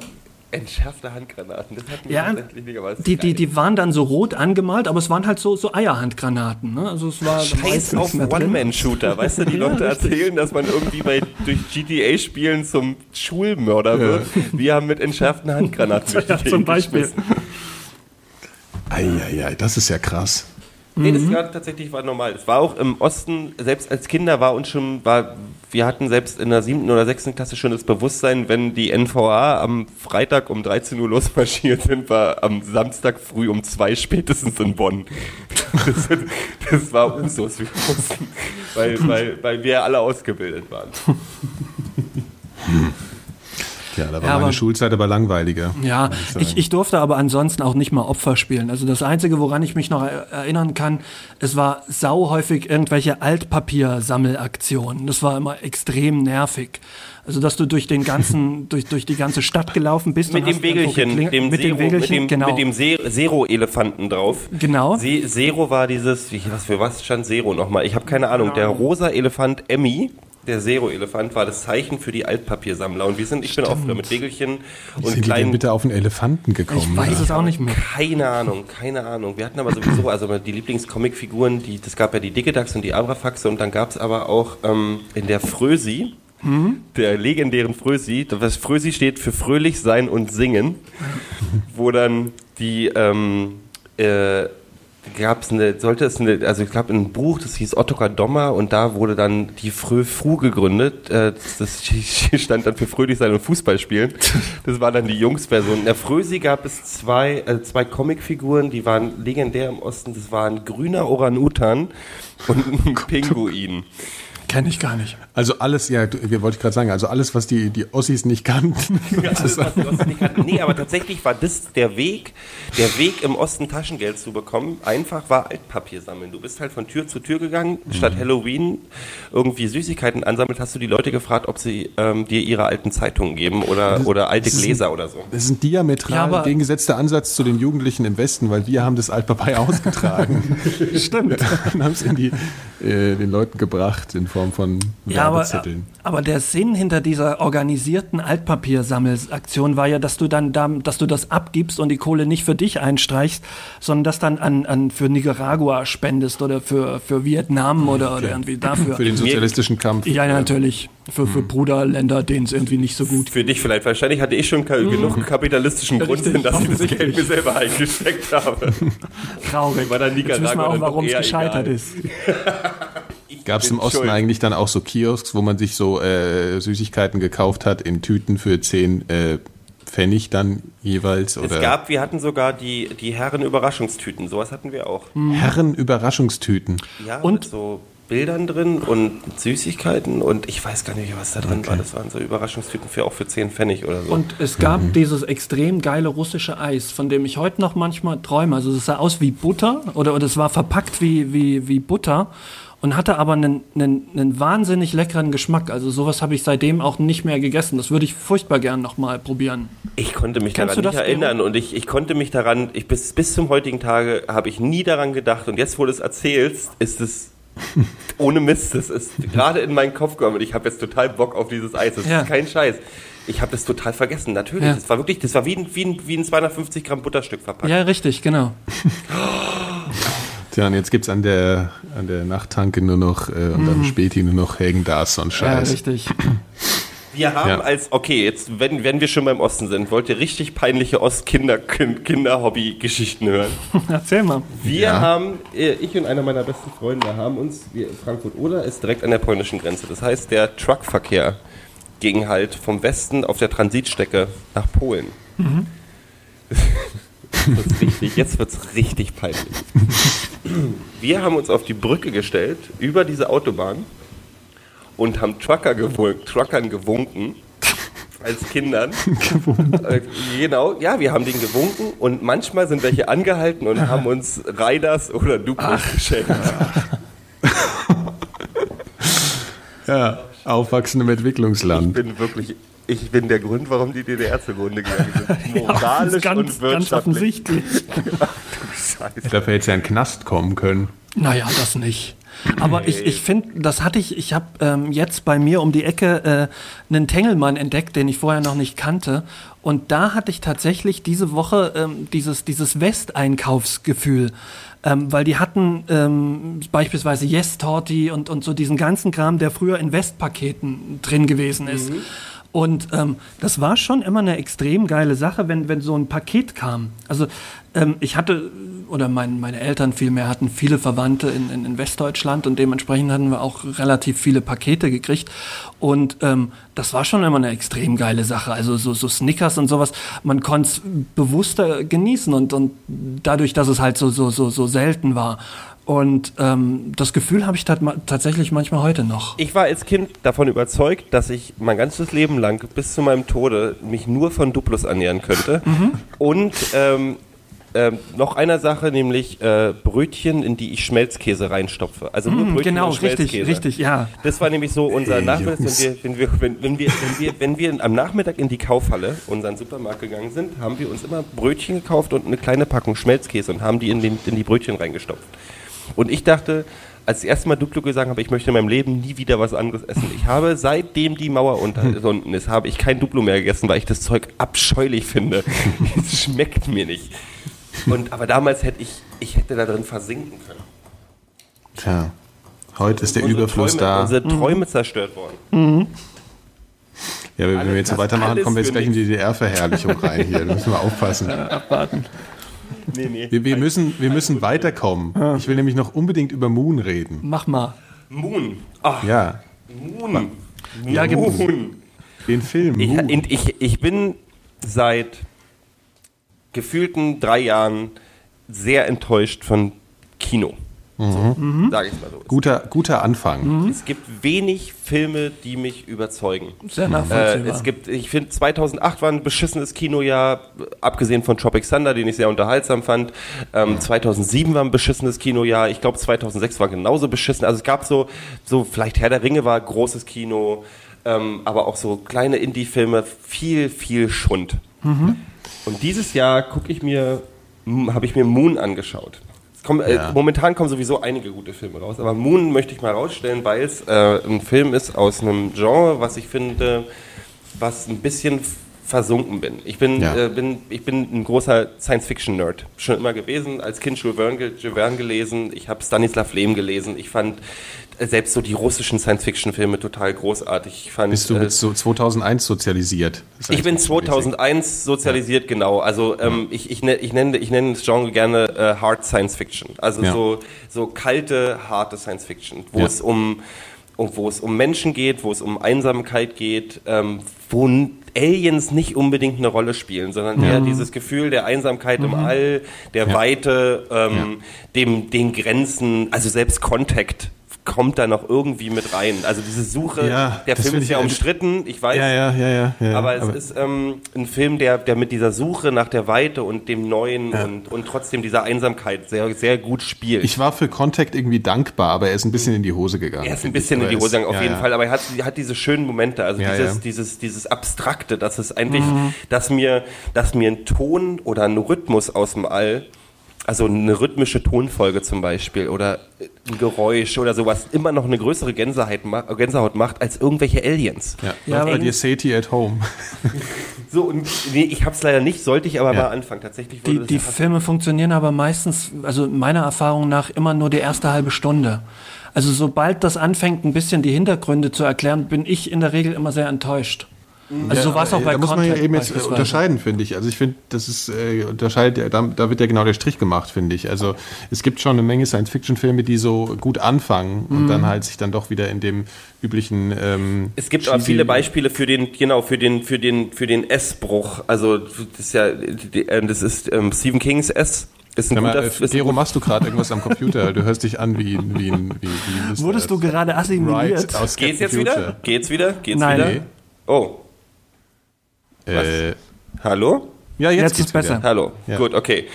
Entschärfte Handgranaten, das hat mich Ja, tatsächlich nicht, aber die, die, die waren dann so rot angemalt, aber es waren halt so, so Eierhandgranaten. Ne? Also es war Scheiß auf. One-Man-Shooter. Weißt du, die <laughs> Leute erzählen, dass man irgendwie bei, durch GTA-Spielen zum Schulmörder wird. Wir haben mit entschärften Handgranaten <laughs> Ja, zum Beispiel. Eieiei, das ist ja krass. Nee, Mhm. das war tatsächlich war normal. Es war auch im Osten, selbst als Kinder war uns schon, war, wir hatten selbst in der siebten oder sechsten Klasse schon das Bewusstsein, wenn die NVA am Freitag um 13 Uhr losmarschiert sind, war am Samstag früh um zwei spätestens in Bonn. <laughs> Das, das war Usus, weil, weil, weil wir alle ausgebildet waren. <laughs> Ja, da war Ja, meine aber- Schulzeit aber langweiliger. Ja, ich, ich durfte aber ansonsten auch nicht mal Opfer spielen. Also das Einzige, woran ich mich noch er- erinnern kann, es war sau häufig irgendwelche Altpapiersammelaktionen. Das war immer extrem nervig. Also dass du durch den ganzen, <laughs> durch, durch die ganze Stadt gelaufen bist. Mit und dem Wägelchen, geklingelt- dem mit Zero, dem Wägelchen, mit dem, genau. mit dem Zero-Elefanten drauf. Genau. Se Zero war dieses, wie, was für was stand Zero nochmal? Ich habe keine Ahnung. Der rosa Elefant Emmy, der Zero-Elefant, war das Zeichen für die Altpapiersammler. Und wir sind, ich bin auch früher mit Wägelchen Wie und denn kleinen bitte auf einen Elefanten gekommen? ich weiß es auch nicht mehr. Keine Ahnung, keine Ahnung. Wir hatten aber sowieso, also die Lieblingscomicfiguren, die, das gab ja die Digidax und die Abrafaxe und dann gab es aber auch ähm, in der Frösi, der legendären Frösi, das Frösi steht für fröhlich sein und singen, wo dann die, ähm, äh, gab es eine, sollte es eine, also ich glaube ein Buch, das hieß Ottokar Dommer und da wurde dann die Frö Fru gegründet. Äh, das <laughs> stand dann für fröhlich sein und Fußball spielen. Das war dann die Jungsversion. In der Frösi gab es zwei, äh, zwei Comicfiguren, die waren legendär im Osten. Das war ein grüner Orang-Utan und ein <laughs> Pinguin. Kenne ich gar nicht. Also alles, ja, wir wollte ich gerade sagen, also alles, was die, die Ossis nicht kannten. <laughs> Alles, was die Osten nicht hatten. Nee, aber tatsächlich war das der Weg, der Weg im Osten Taschengeld zu bekommen, einfach war Altpapier sammeln. Du bist halt von Tür zu Tür gegangen, statt Halloween irgendwie Süßigkeiten ansammelt, hast du die Leute gefragt, ob sie ähm, dir ihre alten Zeitungen geben oder, oder alte das ist ein- Gläser oder so. Das ist ein diametral Ja, entgegengesetzter Ansatz zu den Jugendlichen im Westen, weil wir haben das Altpapier <laughs> ausgetragen. Stimmt. <laughs> und haben es in die, äh, den Leuten gebracht in Form von Ja, aber, Werbezetteln. aber der Sinn hinter dieser organisierten Altpapiersammelsaktion war ja, dass du dann da, dass du das abgibst und die Kohle nicht für dich einstreichst, sondern das dann an, an für Nicaragua spendest oder für, für Vietnam oder, oder irgendwie dafür. Für den sozialistischen Kampf. ja, ja, natürlich. Für, für Bruderländer, denen es irgendwie nicht so gut Für dich vielleicht. Wahrscheinlich hatte ich schon ka genug kapitalistischen Grund, Richtig, dass ich das. Geld mir selber eingesteckt habe. traurig. War dann Jetzt wissen wir Nicaragua auch, warum es gescheitert egal. ist. <laughs> Gab es im Osten schuld. eigentlich dann auch so Kiosks, wo man sich so äh, Süßigkeiten gekauft hat in Tüten für 10 äh, Pfennig dann jeweils? Oder Es gab, wir hatten sogar die, die Herren-Überraschungstüten. Sowas hatten wir auch. Herren-Überraschungstüten. Ja, Und- mit so Bildern drin und Süßigkeiten und ich weiß gar nicht, was da drin war. Das waren so Überraschungstüten für auch für 10 Pfennig oder so. Und es gab dieses extrem geile russische Eis, von dem ich heute noch manchmal träume. Also es sah aus wie Butter oder, oder es war verpackt wie, wie, wie Butter und hatte aber einen, einen, einen wahnsinnig leckeren Geschmack. Also sowas habe ich seitdem auch nicht mehr gegessen. Das würde ich furchtbar gern nochmal probieren. ich konnte mich Kennst daran nicht erinnern und ich, ich konnte mich daran, ich bis, bis zum heutigen Tage habe ich nie daran gedacht und jetzt, wo du es erzählst, ist es <laughs> ohne Mist, das ist gerade in meinen Kopf gekommen und ich habe jetzt total Bock auf dieses Eis. Das Ja. ist kein Scheiß. Ich habe das total vergessen, natürlich. Ja. Das war wirklich, das war wie ein, wie ein, wie ein 250 Gramm Butterstück verpackt. Ja, richtig, genau. <laughs> Tja, und jetzt gibt's an der, an der Nachttanke nur noch äh, und am Späti nur noch Hagen Dazs und Ja, Scheiß. richtig. Wir haben Ja. als, okay, jetzt, wenn, wenn wir schon beim Osten sind, wollt ihr richtig peinliche Ost-Kinder-Hobby-Geschichten hören? <laughs> Erzähl mal. Wir Ja. haben, äh, ich und einer meiner besten Freunde haben uns, wir, Frankfurt-Oder ist direkt an der polnischen Grenze. Das heißt, der Truckverkehr ging halt vom Westen auf der Transitstrecke nach Polen. Das <laughs> ist richtig, jetzt wird's richtig peinlich. Wir haben uns auf die Brücke gestellt, über diese Autobahn und haben Trucker gewun Truckern gewunken. Als Kindern. Äh, genau, ja, wir haben den gewunken und manchmal sind welche angehalten und haben uns Riders oder Duplos geschenkt. Ja, aufwachsen im Ich Entwicklungsland. bin wirklich, ich bin der Grund, warum die DDR zugrunde gegangen sind. <laughs> Moralisch ganz, und ganz wirtschaftlich. offensichtlich. <laughs> Scheiße. Dafür hätte es ja in den Knast kommen können. Naja, das nicht. Aber ich, ich finde, das hatte ich, ich habe ähm, jetzt bei mir um die Ecke äh, einen Tengelmann entdeckt, den ich vorher noch nicht kannte. Und da hatte ich tatsächlich diese Woche ähm, dieses, dieses Westeinkaufsgefühl. Ähm, weil die hatten ähm, beispielsweise Yes Torti und, und so diesen ganzen Kram, der früher in Westpaketen drin gewesen ist. Und ähm, das war schon immer eine extrem geile Sache, wenn, wenn so ein Paket kam. Also ähm, ich hatte, oder mein, meine Eltern vielmehr hatten viele Verwandte in, in, in Westdeutschland und dementsprechend hatten wir auch relativ viele Pakete gekriegt. Und ähm, das war schon immer eine extrem geile Sache. Also so, so Snickers und sowas, man konnte es bewusster genießen und, und dadurch, dass es halt so, so, so, so selten war. Und ähm, das Gefühl habe ich tat, tatsächlich manchmal heute noch. Ich war als Kind davon überzeugt, dass ich mein ganzes Leben lang bis zu meinem Tode mich nur von Duplus ernähren könnte. Mhm. Und ähm, ähm, noch einer Sache, nämlich äh, Brötchen, in die ich Schmelzkäse reinstopfe. Also nur Mm, Brötchen genau, und Schmelzkäse. richtig, richtig, ja. Das war nämlich so unser Nachmittag, wenn Jungs. wir, wenn, wir, wenn, wenn, wir, wenn, wir, wenn wir am Nachmittag in die Kaufhalle, unseren Supermarkt gegangen sind, haben wir uns immer Brötchen gekauft und eine kleine Packung Schmelzkäse und haben die in, den, in die Brötchen reingestopft. Und ich dachte, als ich das erste Mal Duplo gesagt habe, ich möchte in meinem Leben nie wieder was anderes essen. Ich <laughs> habe, seitdem die Mauer <laughs> unten ist, habe ich kein Duplo mehr gegessen, weil ich das Zeug abscheulich finde. <laughs> es schmeckt mir nicht. Und, aber damals hätte ich, ich hätte da drin versinken können. Tja, heute ist der Unsere Überfluss Träume, da. Unsere Träume zerstört worden. Ja, wenn wir jetzt so weitermachen, alles kommen wir jetzt gleich in die DDR-Verherrlichung rein hier. Da müssen wir aufpassen. Abwarten. Nee, nee. Wir, wir, müssen, wir müssen weiterkommen. Ich will nämlich noch unbedingt über Moon reden. Mach mal. Moon. Ach, Ja, Moon. Ja. Moon. den Film Ich, Moon. ich, ich bin seit gefühlten drei Jahren sehr enttäuscht von Kino. So, sag ich mal so. Guter, guter Anfang. Es gibt wenig Filme, die mich überzeugen. Sehr Äh, nachvollziehbar. es gibt, ich finde, 2008 war ein beschissenes Kinojahr, abgesehen von Tropic Thunder, den ich sehr unterhaltsam fand. Ähm, 2007 war ein beschissenes Kinojahr. Ich glaube, 2006 war genauso beschissen. Also es gab so, so vielleicht Herr der Ringe war großes Kino, ähm, aber auch so kleine Indie-Filme, viel, viel Schund. Und dieses Jahr gucke ich mir, habe ich mir Moon angeschaut. Es kommen, äh, Ja. momentan kommen sowieso einige gute Filme raus, aber Moon möchte ich mal rausstellen, weil es äh, ein Film ist aus einem Genre, was ich finde, was ein bisschen versunken bin. Ich bin, Ja. äh, bin, ich bin ein großer Science-Fiction-Nerd. Schon immer gewesen, als Kind Jules Verne, ge- Jules Verne gelesen, ich habe Stanislav Lem gelesen, ich fand selbst so die russischen Science-Fiction-Filme total großartig. Ich fand, Bist du äh, mit so 2001 sozialisiert? Das ich bin mäßig. 2001 sozialisiert, genau. Also ähm, ich, ich, ne- ich, nenne, ich nenne das Genre gerne äh, Hard Science Fiction. Also Ja. so, so kalte, harte Science Fiction, wo Ja. es um, wo es um Menschen geht, wo es um Einsamkeit geht, ähm, wo Aliens nicht unbedingt eine Rolle spielen, sondern eher dieses Gefühl der Einsamkeit im All, der Ja. Weite, ähm, dem, den Grenzen, also selbst Contact kommt da noch irgendwie mit rein. Also diese Suche, Ja, der Film ist ja umstritten, ich weiß, Ja, ja, ja, ja. ja aber es ist ähm, ein Film, der, der mit dieser Suche nach der Weite und dem Neuen und, und trotzdem dieser Einsamkeit sehr, sehr gut spielt. ich war für Contact irgendwie dankbar, aber er ist ein bisschen in die Hose gegangen. er ist ein finde ich. bisschen in Aber die Hose gegangen, auf ja, jeden ja. Fall, aber er hat, hat diese schönen Momente, also Ja, dieses, ja. dieses, dieses Abstrakte, dass es eigentlich, dass mir, dass mir ein Ton oder ein Rhythmus aus dem All, also eine rhythmische Tonfolge zum Beispiel oder ein Geräusch oder sowas immer noch eine größere Gänsehaut, ma- Gänsehaut macht als irgendwelche Aliens. Ja, Ja, aber- dir Sadie at Home. <laughs> So, und nee, ich hab's leider nicht, sollte ich aber Ja. mal anfangen. Tatsächlich wurde Die, das die Filme funktionieren aber meistens, also meiner Erfahrung nach, immer nur die erste halbe Stunde. Also sobald das anfängt, ein bisschen die Hintergründe zu erklären, bin ich in der Regel immer sehr enttäuscht. Also so war es auch bei Da muss man ja eben jetzt unterscheiden, finde ich. Also ich finde, das ist äh, unterscheidet, ja, da, da wird ja genau der Strich gemacht, finde ich. Also es gibt schon eine Menge Science-Fiction-Filme, die so gut anfangen und Mhm. dann halt sich dann doch wieder in dem üblichen. Ähm, Es gibt aber viele Beispiele für den, genau, für den, für den, für den S-Bruch. Also, das ist ja, die- äh, das ist ähm, Stephen Kings S. Ist ein Sag mal, guter, äh, Gero, machst du gerade irgendwas am Computer? Du hörst dich an wie ein. Wie ein wie, wie Wurdest du gerade assimiliert? Right Geht's jetzt wieder? Geht's wieder? Geht's Nein. wieder? Nee. Oh, Äh, hallo? ja, jetzt, Jetzt ist besser. Wieder. Hallo. Ja. Gut, okay.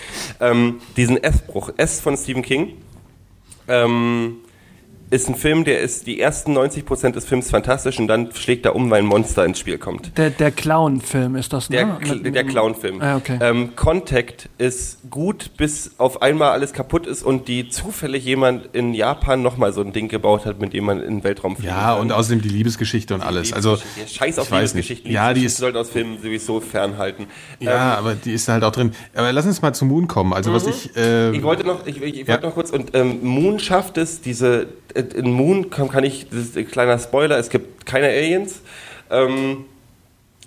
Ähm, diesen S-Bruch, S von Stephen King, ähm, ist ein Film, der ist die ersten 90% des Films fantastisch und dann schlägt er um, weil ein Monster ins Spiel kommt. Der, der Clown-Film ist das, Der, ne? Mit- der Clown-Film. Ah, okay. ähm, Contact ist gut, bis auf einmal alles kaputt ist und die zufällig jemand in Japan nochmal so ein Ding gebaut hat, mit dem man in den Weltraum fliegen Ja, kann. und außerdem die Liebesgeschichte und alles. Also, Ja, Scheiß auf Liebesgeschichten. Ja, die ist, sollten aus Filmen sowieso fernhalten. ja, aber die ist halt auch drin. Aber lass uns mal zu Moon kommen. Also, was ich, äh, Ich wollte noch, ich, ich Ja. wollte noch kurz, und ähm, Moon schafft es, diese, äh, in Moon kann, kann ich, das ist ein kleiner Spoiler, es gibt keine Aliens. Ähm,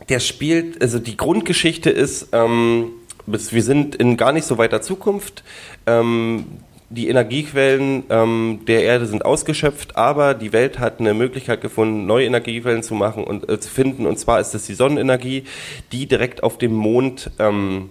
der spielt, also die Grundgeschichte ist, ähm, bis, wir sind in gar nicht so weiter Zukunft. Ähm, die Energiequellen ähm, der Erde sind ausgeschöpft, aber die Welt hat eine Möglichkeit gefunden, neue Energiequellen zu machen und äh, zu finden. Und zwar ist es die Sonnenenergie, die direkt auf dem Mond ähm,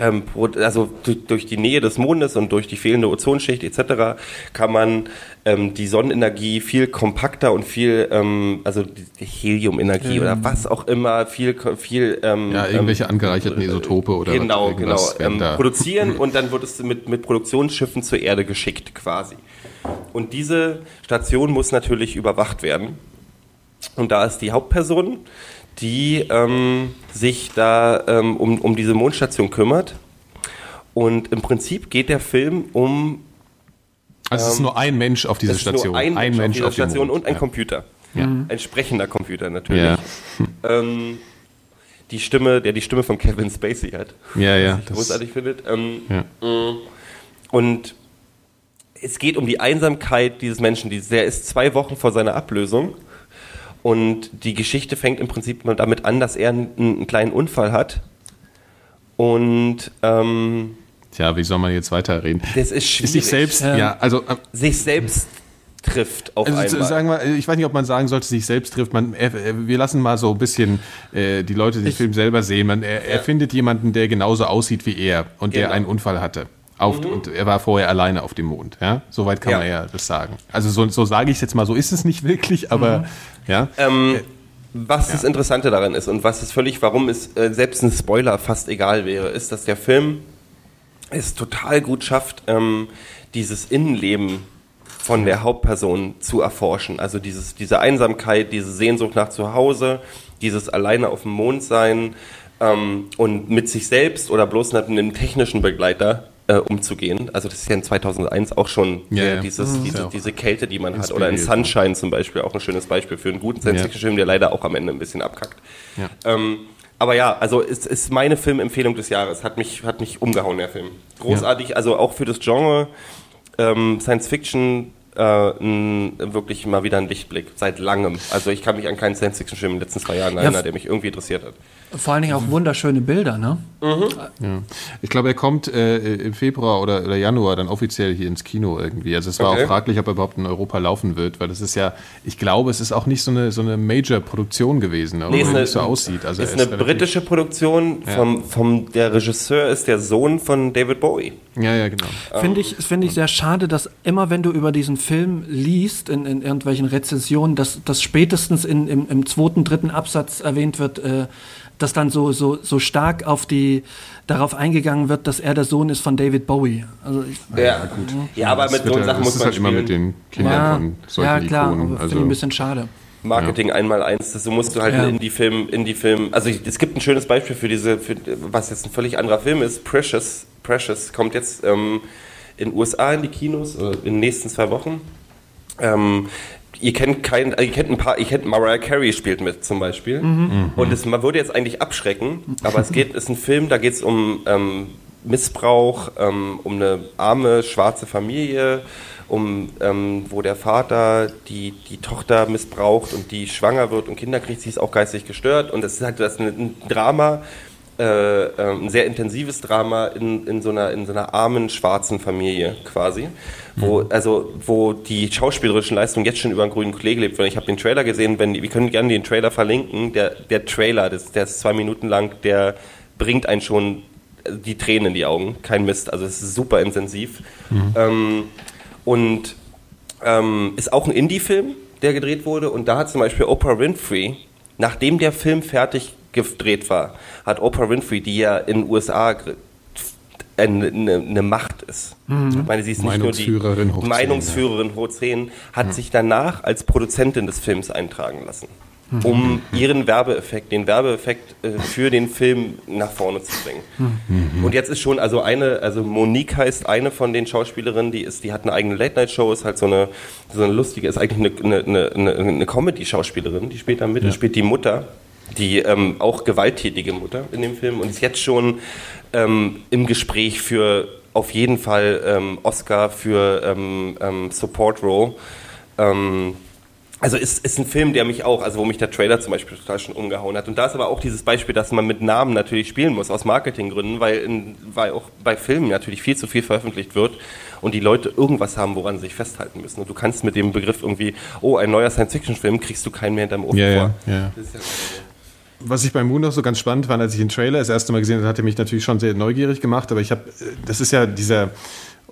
ähm, also durch die Nähe des Mondes und durch die fehlende Ozonschicht etc. kann man ähm, die Sonnenenergie viel kompakter und viel, ähm, also Heliumenergie mhm. oder was auch immer, viel, viel ähm, ja irgendwelche ähm, angereicherten Isotope oder genau, genau ähm, produzieren <laughs> und dann wird es mit mit Produktionsschiffen zur Erde geschickt quasi. Und diese Station muss natürlich überwacht werden. Und da ist die Hauptperson, die ähm, sich da ähm, um, um diese Mondstation kümmert. Und im Prinzip geht der Film um. Also es ist ähm, nur ein Mensch auf dieser Station. ein, ein Mensch, Mensch auf dieser Station und ein ja. Computer. Ja. Ein sprechender Computer natürlich. Ja. Ähm, die Stimme, der die Stimme von Kevin Spacey hat. Ja, ja. Was ich großartig findet. Ähm, ja. Mm, und es geht um die Einsamkeit dieses Menschen. Der ist zwei Wochen vor seiner Ablösung und die Geschichte fängt im Prinzip damit an, dass er einen, einen kleinen Unfall hat. Und ähm, Tja, wie soll man jetzt weiterreden? Das ist schwierig. Sich selbst, ja, ja also äh, sich selbst trifft auf also, einmal. Sagen wir, ich weiß nicht, ob man sagen sollte, sich selbst trifft. Man, er, wir lassen mal so ein bisschen äh, die Leute den ich, Film selber sehen. Man, er, ja. er, findet jemanden, der genauso aussieht wie er und genau. der einen Unfall hatte. Auf, mhm. Und er war vorher alleine auf dem Mond. Ja? Soweit kann ja. man ja das sagen. Also so, so sage ich es jetzt mal, so ist es nicht wirklich, aber mhm. ja. Ähm, was ja. das Interessante daran ist und was es völlig, warum es äh, selbst ein Spoiler fast egal wäre, ist, dass der Film es total gut schafft, ähm, dieses Innenleben von der Hauptperson zu erforschen. Also dieses, diese Einsamkeit, diese Sehnsucht nach Zuhause, dieses alleine auf dem Mond sein ähm, und mit sich selbst oder bloß mit einem technischen Begleiter äh, umzugehen. Also das ist ja in 2001 auch schon ja, ja. Dieses, mhm. diese, diese Kälte, die man hat. Oder in Sunshine zum Beispiel auch ein schönes Beispiel für einen guten Science-Fiction-Film, der leider auch am Ende ein bisschen abkackt. Ähm, aber ja, also es ist meine Filmempfehlung des Jahres. Hat mich, hat mich umgehauen, der Film. Großartig, also auch für das Genre ähm, Science-Fiction äh, wirklich mal wieder ein Lichtblick seit langem. Also ich kann mich an keinen Science-Fiction-Film in den letzten zwei Jahren erinnern, der mich irgendwie interessiert hat. Vor allen Dingen auch wunderschöne Bilder, ne? Mhm. Ja. Ich glaube, er kommt äh, im Februar oder, oder, Januar dann offiziell hier ins Kino irgendwie. Also es war okay. auch fraglich, ob er überhaupt in Europa laufen wird, weil das ist ja, ich glaube, es ist auch nicht so eine, so eine Major-Produktion gewesen, ne? nee, eine, so aussieht. Also ist eine britische Produktion, ja. vom, vom, der Regisseur ist der Sohn von David Bowie. Ja, ja, genau. Finde ich, find ich sehr schade, dass immer, wenn du über diesen Film liest, in, in irgendwelchen Rezensionen, dass, dass spätestens in, im, im zweiten, dritten Absatz erwähnt wird, äh, dass dann so, so, so stark auf die, darauf eingegangen wird, dass er der Sohn ist von David Bowie. Also ich, ja, ja, gut. Ja, aber mit so Sachen muss man halt immer mit den Kindern ja, von solchen Ja, klar, Ikonen. Also, finde ich ein bisschen schade. Marketing ja. einmal eins, das musst du halt ja. in die Film, in die Film. Also ich, es gibt ein schönes Beispiel für diese, für, was jetzt ein völlig anderer Film ist. Precious, Precious kommt jetzt ähm, in USA in die Kinos äh, in den nächsten zwei Wochen. Ähm, ihr kennt kein, ihr kennt ein paar, ihr kennt Mariah Carey spielt mit zum Beispiel. Mhm. Und es, man würde jetzt eigentlich abschrecken, aber es geht, ist ein Film, da geht es um ähm, Missbrauch, ähm, um eine arme schwarze Familie, um ähm, wo der Vater die, die Tochter missbraucht und die schwanger wird und Kinder kriegt, sie ist auch geistig gestört und es ist halt das ist ein Drama, äh, ähm, ein sehr intensives Drama in, in, so einer, in so einer armen schwarzen Familie quasi, wo, mhm. also, wo die schauspielerischen Leistungen jetzt schon über einen grünen gelebt werden. Ich habe den Trailer gesehen, wenn, wir können gerne den Trailer verlinken. Der, der Trailer, das, der ist zwei Minuten lang, der bringt einen schon die Tränen in die Augen. Kein Mist, also es ist super intensiv. Mhm. Ähm, und ähm, ist auch ein Indie-Film, der gedreht wurde. Und da hat zum Beispiel Oprah Winfrey, nachdem der Film fertig gedreht war, hat Oprah Winfrey, die ja in den USA eine, eine, Macht ist. Mhm. Ich meine, sie ist nicht nur die hoch Meinungsführerin hoch 10, hat mhm. sich danach als Produzentin des Films eintragen lassen, mhm. um ihren Werbeeffekt, den Werbeeffekt äh, für den Film nach vorne zu bringen. Mhm. Und jetzt ist schon also eine, also Monique heißt eine von den Schauspielerinnen, die ist, die hat eine eigene Late-Night-Show, ist halt so eine, so eine lustige, ist eigentlich eine, eine, eine, eine Comedy-Schauspielerin, die spielt da mit, ja. spielt die Mutter die ähm, auch gewalttätige Mutter in dem Film und ist jetzt schon ähm, im Gespräch für auf jeden Fall ähm, Oscar für ähm, ähm, Support Role. Ähm, also ist, ist ein Film, der mich auch, also wo mich der Trailer zum Beispiel total schon umgehauen hat. Und da ist aber auch dieses Beispiel, dass man mit Namen natürlich spielen muss, aus Marketinggründen, weil, in, weil auch bei Filmen natürlich viel zu viel veröffentlicht wird und die Leute irgendwas haben, woran sie sich festhalten müssen. Und du kannst mit dem Begriff irgendwie, oh, ein neuer Science-Fiction-Film, kriegst du keinen mehr in deinem Ohr ja, vor. Ja, ja. Was ich bei Moon noch so ganz spannend fand, als ich den Trailer das erste Mal gesehen habe, hat er mich natürlich schon sehr neugierig gemacht. Aber ich habe, das ist ja dieser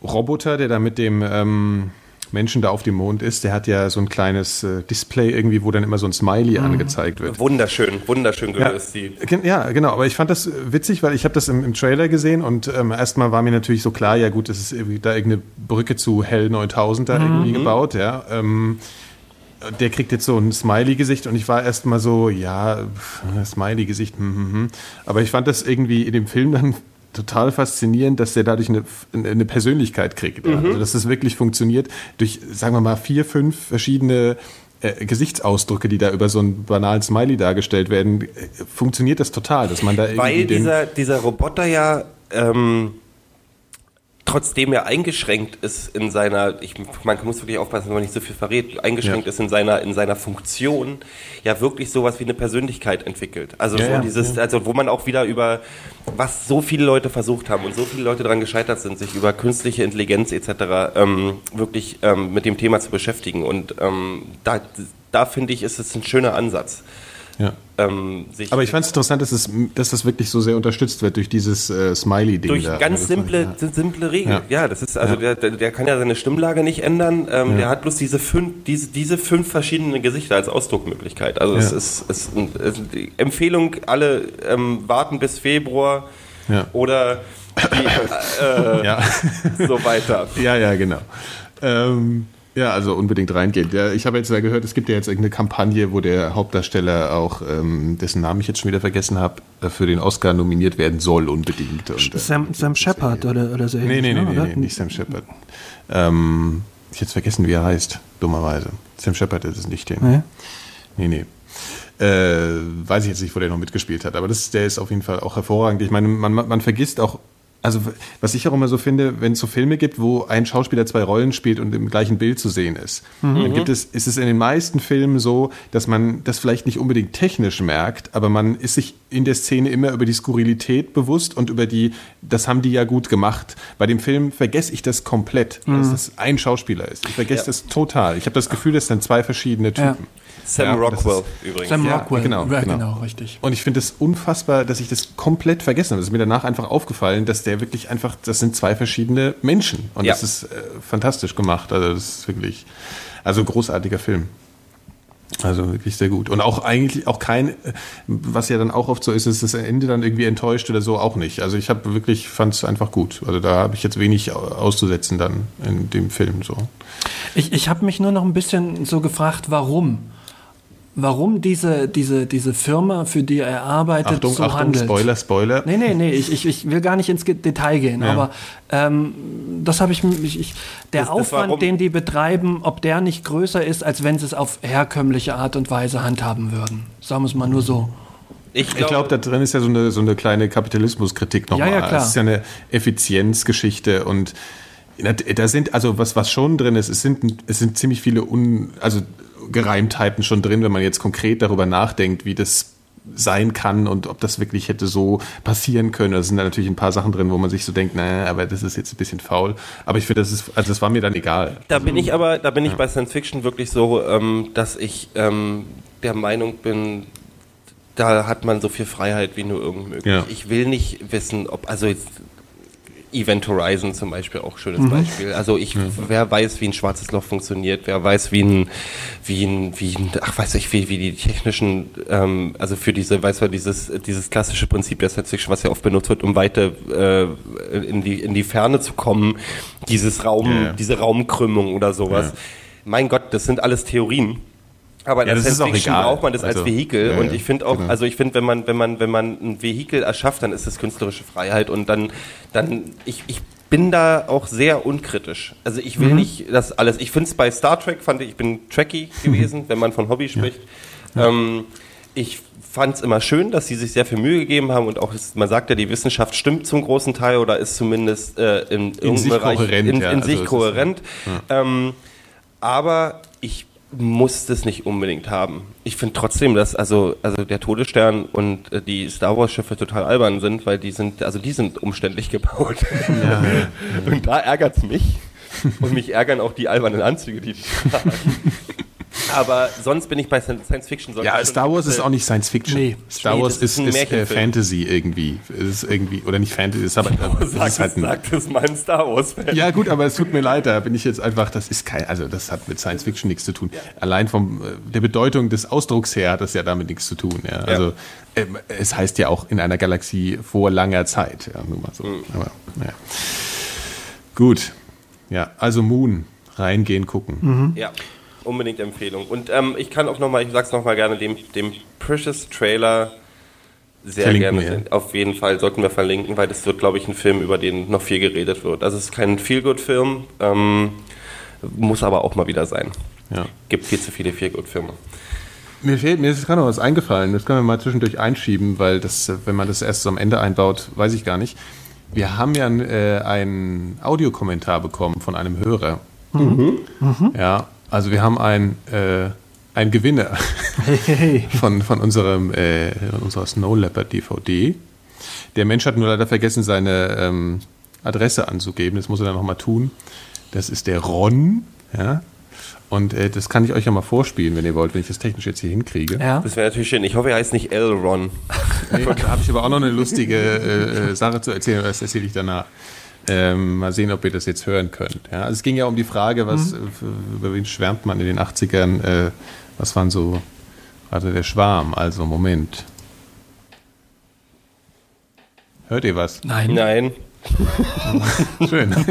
Roboter, der da mit dem ähm, Menschen da auf dem Mond ist, der hat ja so ein kleines äh, Display irgendwie, wo dann immer so ein Smiley mhm. angezeigt wird. Wunderschön, wunderschön gelöst. Ja, ja, genau. Aber ich fand das witzig, weil ich habe das im, im, Trailer gesehen und ähm, erstmal war mir natürlich so klar, ja gut, es ist da irgendeine Brücke zu Hell 9000 da mhm. irgendwie gebaut, ja. Ähm, der kriegt jetzt so ein Smiley-Gesicht und ich war erstmal so, ja, Smiley-Gesicht, hm, hm, hm. aber ich fand das irgendwie in dem Film dann total faszinierend, dass der dadurch eine, eine Persönlichkeit kriegt. Mhm. Also, dass das wirklich funktioniert durch, sagen wir mal, vier, fünf verschiedene äh, Gesichtsausdrücke, die da über so einen banalen Smiley dargestellt werden, äh, funktioniert das total, dass man da irgendwie Weil dieser, dieser Roboter ja ähm, trotzdem er eingeschränkt ist in seiner, ich, man muss wirklich aufpassen, wenn man nicht so viel verrät, eingeschränkt ja. ist in seiner, in seiner Funktion, ja wirklich sowas wie eine Persönlichkeit entwickelt. Also ja, so ja, dieses, also wo man auch wieder über, was so viele Leute versucht haben und so viele Leute daran gescheitert sind, sich über künstliche Intelligenz etc. Ähm, wirklich ähm, mit dem Thema zu beschäftigen. Und ähm, da, da finde ich, ist es ein schöner Ansatz. Ja. Ähm, Aber ich fand es interessant, dass, es, dass das wirklich so sehr unterstützt wird durch dieses äh, Smiley-Ding. Durch da. ganz simple, ja. simple Regeln. Ja. ja. das ist also ja. Der, der kann ja seine Stimmlage nicht ändern. Ähm, der hat bloß diese fünf, diese, diese fünf verschiedene Gesichter als Ausdruckmöglichkeit. Also es ist, es ist die Empfehlung, alle ähm, warten bis Februar oder <laughs> die, äh, so weiter. Ja, ja, genau. Ähm, ja, also unbedingt reingehen. Ja, ich habe jetzt ja gehört, es gibt ja jetzt irgendeine Kampagne, wo der Hauptdarsteller auch, ähm, dessen Namen ich jetzt schon wieder vergessen habe, äh, für den Oscar nominiert werden soll unbedingt. Und, äh, Sam, Sam Shepard oder, oder so ähnlich? Nee, nee, nee, ne, nee, nee, nicht Sam Shepard. Ähm, ich jetzt vergessen, wie er heißt, dummerweise. Sam Shepard ist es nicht. Den. Nee, nee. nee. Äh, weiß ich jetzt nicht, wo der noch mitgespielt hat, aber das, der ist auf jeden Fall auch hervorragend. Ich meine, man, man vergisst auch also was ich auch immer so finde, wenn es so Filme gibt, wo ein Schauspieler zwei Rollen spielt und im gleichen Bild zu sehen ist, mhm. dann gibt es, ist es in den meisten Filmen so, dass man das vielleicht nicht unbedingt technisch merkt, aber man ist sich in der Szene immer über die Skurrilität bewusst und über die, das haben die ja gut gemacht. Bei dem Film vergesse ich das komplett, mhm. dass das ein Schauspieler ist. Ich vergesse ja. das total. Ich habe das Gefühl, das sind zwei verschiedene Typen. Ja. Sam ja, Rockwell übrigens. Sam Rockwell, genau, ja, genau. genau, richtig. Und ich finde es unfassbar, dass ich das komplett vergessen habe. Es ist mir danach einfach aufgefallen, dass der wirklich einfach, das sind zwei verschiedene Menschen. Und ja. das ist äh, fantastisch gemacht. Also das ist wirklich, also großartiger Film. Also wirklich sehr gut. Und auch eigentlich auch kein, was ja dann auch oft so ist, ist das Ende dann irgendwie enttäuscht oder so auch nicht. Also ich habe wirklich, fand es einfach gut. Also da habe ich jetzt wenig auszusetzen dann in dem Film so. Ich, ich habe mich nur noch ein bisschen so gefragt, warum? Warum diese, diese, diese Firma, für die er arbeitet, Achtung, so Achtung, handelt. Spoiler, Spoiler. Nee, nee, nee, ich, ich, ich will gar nicht ins Detail gehen, ja. aber ähm, das habe ich, ich, ich, der das, Aufwand, das den die betreiben, ob der nicht größer ist, als wenn sie es auf herkömmliche Art und Weise handhaben würden. Sagen wir es mal nur so. Ich glaube, glaub, da drin ist ja so eine, so eine kleine Kapitalismuskritik nochmal. Ja, ja, klar. Es ist ja eine Effizienzgeschichte und da sind, also was, was schon drin ist, es sind, es sind ziemlich viele un, also Gereimtheiten schon drin, wenn man jetzt konkret darüber nachdenkt, wie das sein kann und ob das wirklich hätte so passieren können. Da sind da natürlich ein paar Sachen drin, wo man sich so denkt, naja, aber das ist jetzt ein bisschen faul. Aber ich finde, das ist, also das war mir dann egal. Da bin ich aber, da bin ich ja. bei Science Fiction wirklich so, ähm, dass ich ähm, der Meinung bin, da hat man so viel Freiheit wie nur irgend möglich. Ja. Ich will nicht wissen, ob, also jetzt Event Horizon zum Beispiel auch schönes mhm. Beispiel. Also ich, mhm. wer weiß, wie ein schwarzes Loch funktioniert, wer weiß, wie ein, wie ein, wie ein, ach weiß ich, wie, wie die technischen, ähm, also für diese, weiß man, dieses, dieses klassische Prinzip Science Fiction, was ja oft benutzt wird, um weiter äh, in die in die Ferne zu kommen, dieses Raum, ja. diese Raumkrümmung oder sowas. Ja. Mein Gott, das sind alles Theorien. Aber in ja, der Science Fiction braucht man das also, als Vehikel. Ja, und ich finde auch, genau. also ich finde, wenn man, wenn man, wenn man ein Vehikel erschafft, dann ist das künstlerische Freiheit und dann, dann, ich, ich bin da auch sehr unkritisch. Also ich will mhm. nicht das alles. Ich finde es bei Star Trek, fand ich, ich bin Trekkie <laughs> gewesen, wenn man von Hobby spricht. Ja. Ähm, ich fand es immer schön, dass sie sich sehr viel Mühe gegeben haben und auch, man sagt ja, die Wissenschaft stimmt zum großen Teil oder ist zumindest äh, in, in sich Bereich kohärent. In, in ja, sich also kohärent. Ja. Ähm, aber ich muss das nicht unbedingt haben. Ich finde trotzdem, dass also also der Todesstern und äh, die Star Wars Schiffe total albern sind, weil die sind also die sind umständlich <laughs> gebaut. Ja. und da ärgert's mich und mich ärgern auch die albernen Anzüge, die die tragen. <laughs> Aber sonst bin ich bei Science Fiction. Ja, Star Wars ist auch nicht Science Fiction. Nee. Star nee, Wars ist, ist, ist äh, Fantasy irgendwie. Ist irgendwie. Oder nicht Fantasy, ist aber. <laughs> Äh, sag, ist halt ein, sagt es mal ein Star Wars-Fan. Ja, gut, aber es tut mir leid, da bin ich jetzt einfach. Das ist kein. Also, das hat mit Science Fiction nichts zu tun. Ja. Allein von äh, der Bedeutung des Ausdrucks her hat das ja damit nichts zu tun. Ja. Also, ja. Ähm, es heißt ja auch in einer Galaxie vor langer Zeit. Ja, nur mal so. Mhm. Aber, ja. Gut. Ja, also Moon. Reingehen, gucken. Mhm. Ja unbedingt Empfehlung. Und ähm, ich kann auch nochmal, ich sag's nochmal gerne, dem, dem Precious Trailer sehr verlinken gerne, wir. auf jeden Fall sollten wir verlinken, weil das wird, glaube ich, ein Film, über den noch viel geredet wird. Also es ist kein Feelgood-Film, ähm, muss aber auch mal wieder sein. Ja. Gibt viel zu viele Feelgood-Filme. Mir fehlt, mir ist gerade noch was eingefallen, das können wir mal zwischendurch einschieben, weil das, wenn man das erst so am Ende einbaut, weiß ich gar nicht. Wir haben ja äh, einen Audiokommentar bekommen von einem Hörer. Mhm. Mhm. Ja, also wir haben ein, äh, ein Gewinner hey, <laughs> von, von unserem, äh, unserer Snow Leopard DVD. Der Mensch hat nur leider vergessen, seine ähm, Adresse anzugeben. Das muss er dann nochmal tun. Das ist der Ron. Ja? Und äh, das kann ich euch ja mal vorspielen, wenn ihr wollt, wenn ich das technisch jetzt hier hinkriege. Ja. Das wäre natürlich schön. Ich hoffe, er heißt nicht L. Ron. Nee, da habe ich aber auch noch eine lustige äh, äh Sache zu erzählen, das erzähle ich danach. Ähm, mal sehen, ob ihr das jetzt hören könnt. Ja, also es ging ja um die Frage, was, mhm. über wen schwärmt man in den 80ern? Äh, was waren so, warte, der Schwarm, also Moment. Hört ihr was? Nein. Nein. <laughs> <laughs> Schön. <laughs>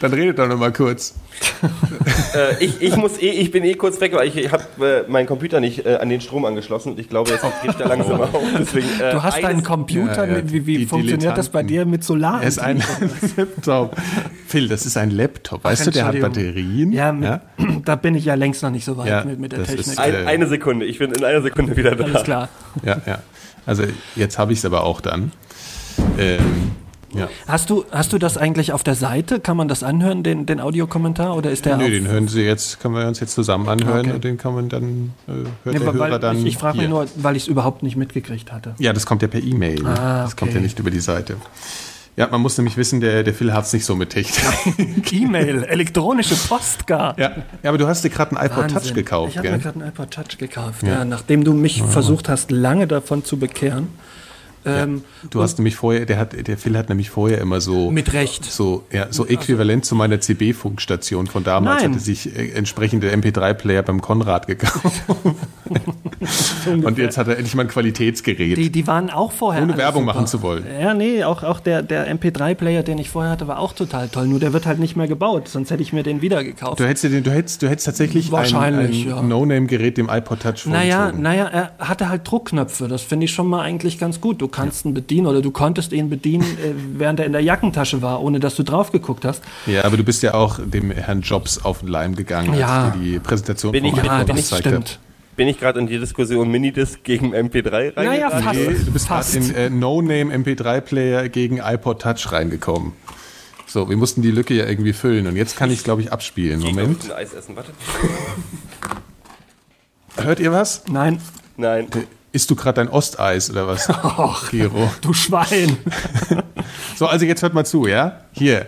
Dann redet doch noch mal kurz. <laughs> äh, ich, ich, muss eh, ich bin eh kurz weg, weil ich habe äh, meinen Computer nicht äh, an den Strom angeschlossen. Ich glaube, jetzt geht der langsam auf. Deswegen, äh, du hast deinen Computer, ja, ja, wie, wie funktioniert das bei dir mit Solar? Er ist ein <laughs> Laptop. Phil, das ist ein Laptop. Weißt Ach, du, der hat Batterien. Ja, mit, ja, <clears throat> da bin ich ja längst noch nicht so weit mit, mit, der Technik. Ist, ein, äh, eine Sekunde, ich bin in einer Sekunde wieder da. Alles klar. Ja, ja. Also jetzt habe ich es aber auch dann. Ähm, ja. Hast, du, hast du das eigentlich auf der Seite? Kann man das anhören, den, den Audiokommentar? Oder ist der Nö, den hören Sie jetzt, können wir uns jetzt zusammen anhören okay. und den kann man dann, äh, hört nee, der Hörer dann. Ich, ich frage mich nur, weil ich es überhaupt nicht mitgekriegt hatte. Ja, das kommt ja per E-Mail. Ne? Ah, das kommt ja nicht über die Seite. Ja, man muss nämlich wissen, der, der Phil hat es nicht so mit Technik. E-Mail, elektronische Post gar. Ja. ja, aber du hast dir gerade einen iPod Wahnsinn. Touch gekauft, Ich habe mir gerade einen iPod Touch gekauft, ja. ja. nachdem du mich versucht hast, lange davon zu bekehren. Ähm, ja, du hast nämlich vorher, der hat, der Phil hat nämlich vorher immer so mit Recht so ja so äquivalent zu meiner CB-Funkstation von damals Nein. hatte sich äh, entsprechende MP3-Player beim Konrad gekauft. <laughs> Und jetzt hat er endlich mal ein Qualitätsgerät. Die, die waren auch vorher ohne Werbung super. machen zu wollen. Ja, nee, auch auch der der MP3-Player, den ich vorher hatte, war auch total toll. Nur der wird halt nicht mehr gebaut, sonst hätte ich mir den wieder gekauft. Du hättest den, du hättest, du hättest tatsächlich Wahrscheinlich, ein, ein ja. No-Name-Gerät dem iPod Touch Naja, naja, er hatte halt Druckknöpfe. Das finde ich schon mal eigentlich ganz gut. Du kannst ihn bedienen oder du konntest ihn bedienen, äh, während er in der Jackentasche war, ohne dass du drauf geguckt hast. Ja, aber du bist ja auch dem Herrn Jobs auf den Leim gegangen, ja. als die Präsentation bin von ich, ja, das stimmt. Bin ich gerade in die Diskussion Minidisc gegen MP3 reingekommen? Naja, fast. Nee, du bist gerade in äh, No-Name MP3-Player gegen iPod Touch reingekommen. So, wir mussten die Lücke ja irgendwie füllen und jetzt kann ich es, glaube ich, abspielen. Moment. Ich Eis essen, warte. Hört ihr was? Nein. Nein. Isst du gerade dein Osteis oder was? Och, Giro. Du Schwein. so, also jetzt hört mal zu, ja? Hier.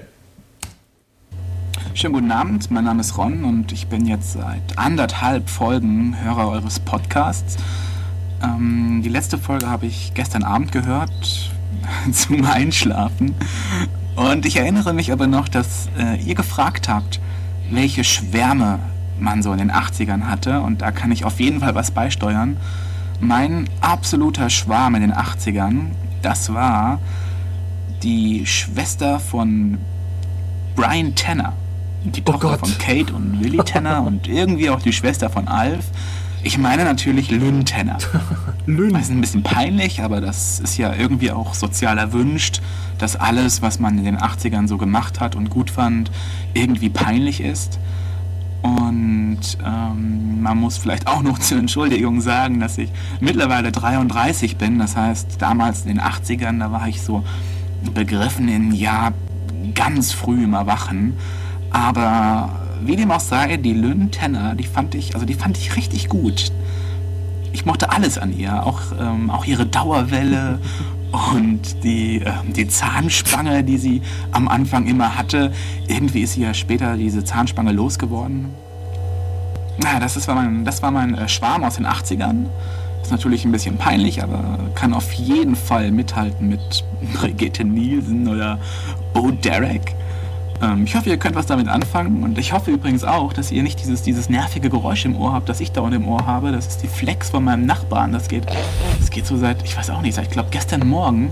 Schönen guten Abend, mein Name ist Ron und ich bin jetzt seit anderthalb Folgen Hörer eures Podcasts. Ähm, die letzte Folge habe ich gestern Abend gehört, <laughs> zum Einschlafen. Und ich erinnere mich aber noch, dass äh, ihr gefragt habt, welche Schwärme man so in den 80ern hatte. Und da kann ich auf jeden Fall was beisteuern. Mein absoluter Schwarm in den 80ern, das war die Schwester von Brian Tanner. Die oh Tochter Gott. von Kate und Willie Tanner und irgendwie auch die Schwester von Alf. Ich meine natürlich Lynn Tanner. <laughs> Lynn. Das ist ein bisschen peinlich, aber das ist ja irgendwie auch sozial erwünscht, dass alles, was man in den 80ern so gemacht hat und gut fand, irgendwie peinlich ist. Und ähm, man muss vielleicht auch noch <laughs> zur Entschuldigung sagen, dass ich mittlerweile 33 bin. Das heißt, damals in den 80ern, da war ich so begriffen in, ja, ganz früh im Erwachen. Aber wie dem auch sei, die Lynn Tanner, die fand ich, also die fand ich richtig gut. Ich mochte alles an ihr, auch, ähm, auch ihre Dauerwelle <laughs> und die, äh, die Zahnspange, die sie am Anfang immer hatte. Irgendwie ist sie ja später diese Zahnspange losgeworden. Na, das, ist, war mein, das war mein äh, Schwarm aus den 80ern. Ist natürlich ein bisschen peinlich, aber kann auf jeden Fall mithalten mit <laughs> Brigitte Nielsen oder Bo Derek. Ähm, ich hoffe, ihr könnt was damit anfangen und ich hoffe übrigens auch, dass ihr nicht dieses, dieses nervige Geräusch im Ohr habt, das ich dauernd im Ohr habe. Das ist die Flex von meinem Nachbarn. Das geht, das geht so seit, ich weiß auch nicht, seit, ich glaube, gestern Morgen.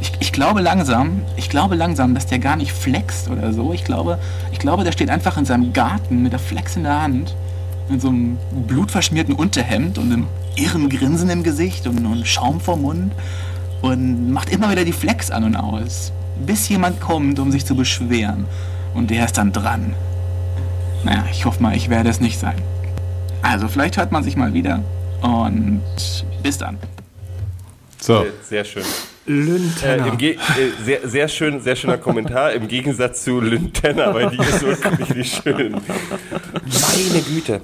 Ich, ich glaube langsam, ich glaube langsam, dass der gar nicht flext oder so. Ich glaube, ich glaube, der steht einfach in seinem Garten mit der Flex in der Hand, mit so einem blutverschmierten Unterhemd und einem irren Grinsen im Gesicht und, und Schaum vom Mund und macht immer wieder die Flex an und aus, bis jemand kommt, um sich zu beschweren. Und der ist dann dran. Naja, ich hoffe mal, ich werde es nicht sein. Also, vielleicht hört man sich mal wieder und bis dann. So, Sehr, sehr schön. Äh, Lyntenner. im Ge äh, sehr, sehr schön, sehr schöner Kommentar im Gegensatz zu Lyntenner, weil die ist wirklich nicht schön. Meine Güte.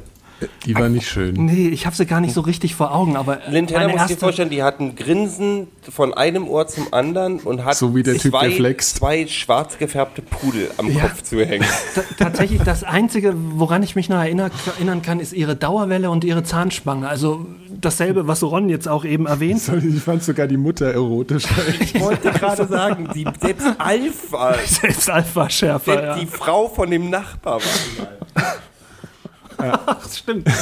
Die war nicht schön. nee, ich habe sie gar nicht so richtig vor Augen, aber meine muss dir vorstellen, die hat ein Grinsen von einem Ohr zum anderen und hat So wie der Typ, zwei, der zwei schwarz gefärbte Pudel am Ja. Kopf zu hängen. <laughs> t- tatsächlich das Einzige, woran ich mich noch erinnern, erinnern kann, ist ihre Dauerwelle und ihre Zahnspange. Also dasselbe, was Ron jetzt auch eben erwähnt. Ich fand sogar die Mutter erotisch. <laughs> Ich wollte gerade sagen, die, selbst Alpha, <laughs> Selbst Alpha-Schärfer, selbst ja. die Frau von dem Nachbar war. Ach, stimmt. <laughs>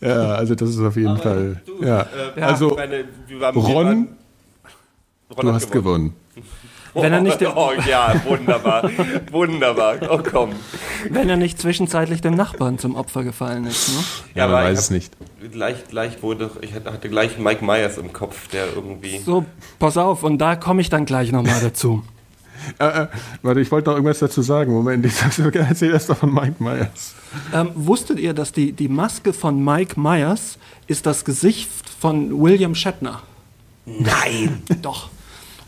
Ja, also das ist auf jeden Fall. Du, ja. äh, also meine, wir waren, Ron, Ron du hast gewonnen. <laughs> Wenn er nicht- Oh ja, wunderbar, wunderbar. Oh komm. Wenn er nicht zwischenzeitlich dem Nachbarn zum Opfer gefallen ist. Ne? Ja, man aber ich weiß es nicht. Gleich, gleich wurde, ich hatte gleich Mike Myers im Kopf, der irgendwie. So, pass auf, und da komme ich dann gleich nochmal dazu. Äh, äh, warte, ich wollte noch irgendwas dazu sagen. Moment, ich sag's erzähl erst doch von Mike Myers. Ähm, wusstet ihr, dass die, die Maske von Mike Myers ist das Gesicht von William Shatner? Nein! Doch.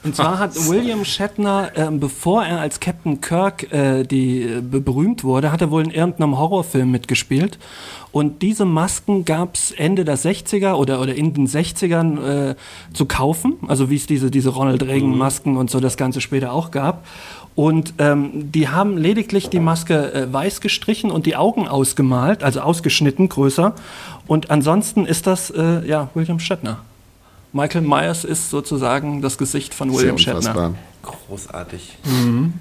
Und zwar hat <laughs> William Shatner, ähm, bevor er als Captain Kirk äh, die, äh, be- berühmt wurde, hat er wohl in irgendeinem Horrorfilm mitgespielt. Und diese Masken gab es Ende der 60er oder, oder in den 60ern äh, zu kaufen. Also wie es diese, diese Ronald Reagan-Masken und so das Ganze später auch gab. Und ähm, die haben lediglich die Maske äh, weiß gestrichen und die Augen ausgemalt, also ausgeschnitten, größer. Und ansonsten ist das äh, ja William Shatner. Michael Myers ist sozusagen das Gesicht von Sehr William Shatner. unfassbar. Großartig.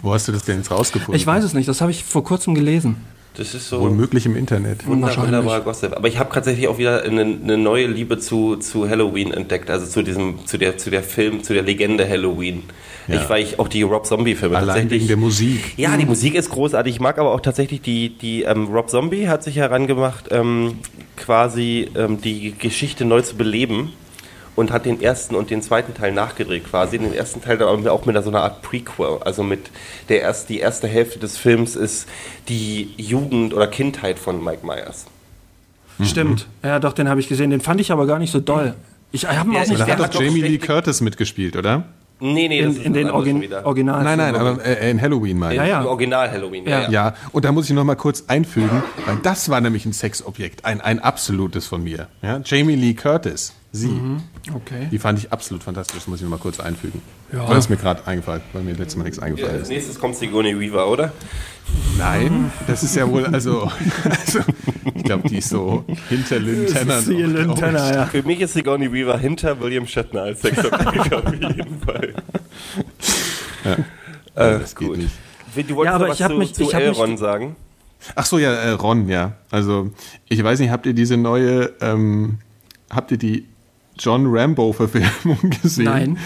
Wo hast du das denn jetzt rausgefunden? Ich weiß es nicht, das habe ich vor kurzem gelesen. Das ist so. Wohl möglich im Internet. Wunder, Wahrscheinlich. wunderbarer Gossip. Aber ich habe tatsächlich auch wieder eine, eine neue Liebe zu, zu Halloween entdeckt, also zu diesem, zu der, zu der Film, zu der Legende Halloween. Ja. Ich, weil ich auch die Rob Zombie-Filme Allein tatsächlich. wegen der Musik. Ja, die Musik ist großartig. Ich mag aber auch tatsächlich die, die ähm, Rob Zombie hat sich herangemacht, ähm, quasi ähm, die Geschichte neu zu beleben und hat den ersten und den zweiten Teil nachgedreht quasi. Den ersten Teil dann auch mit so einer Art Prequel. Also mit der erst, die erste Hälfte des Films ist die Jugend oder Kindheit von Mike Myers. Stimmt. Ja, doch, den habe ich gesehen. Den fand ich aber gar nicht so doll. Ich habe ihn auch nicht Da hat doch Jamie Lee Curtis mitgespielt, oder? Nee, nee, das in, ist in den Orgin wieder. Original. Nein, nein, aber äh, in Halloween meine ich. Ja, ja. Im Original-Halloween, ja, Ja. ja. Ja, und da muss ich noch mal kurz einfügen, weil das war nämlich ein Sexobjekt, ein, ein absolutes von mir. Ja? Jamie Lee Curtis, sie, Okay. die fand ich absolut fantastisch, muss ich noch mal kurz einfügen. Ja. Weil das ist mir gerade eingefallen, weil mir letztes Mal nichts eingefallen Als ist. nächstes kommt Sigourney Weaver, oder? Nein, das ist ja wohl, also, also ich glaube, die ist so hinter Lynn Tanner. Noch, Lynn. Tanner, ja. Für mich ist Sigourney Weaver hinter William Shatner als Sexobjekt <laughs> auf jeden Fall. Ja. Äh, das geht gut. nicht. Du wolltest Ja, aber noch was ich zu, mich- zu ich Elron sagen. Ach so, ja, äh, Ron, ja. Also, ich weiß nicht, habt ihr diese neue, ähm, habt ihr die John Rambo-Verfilmung <laughs> gesehen? Nein.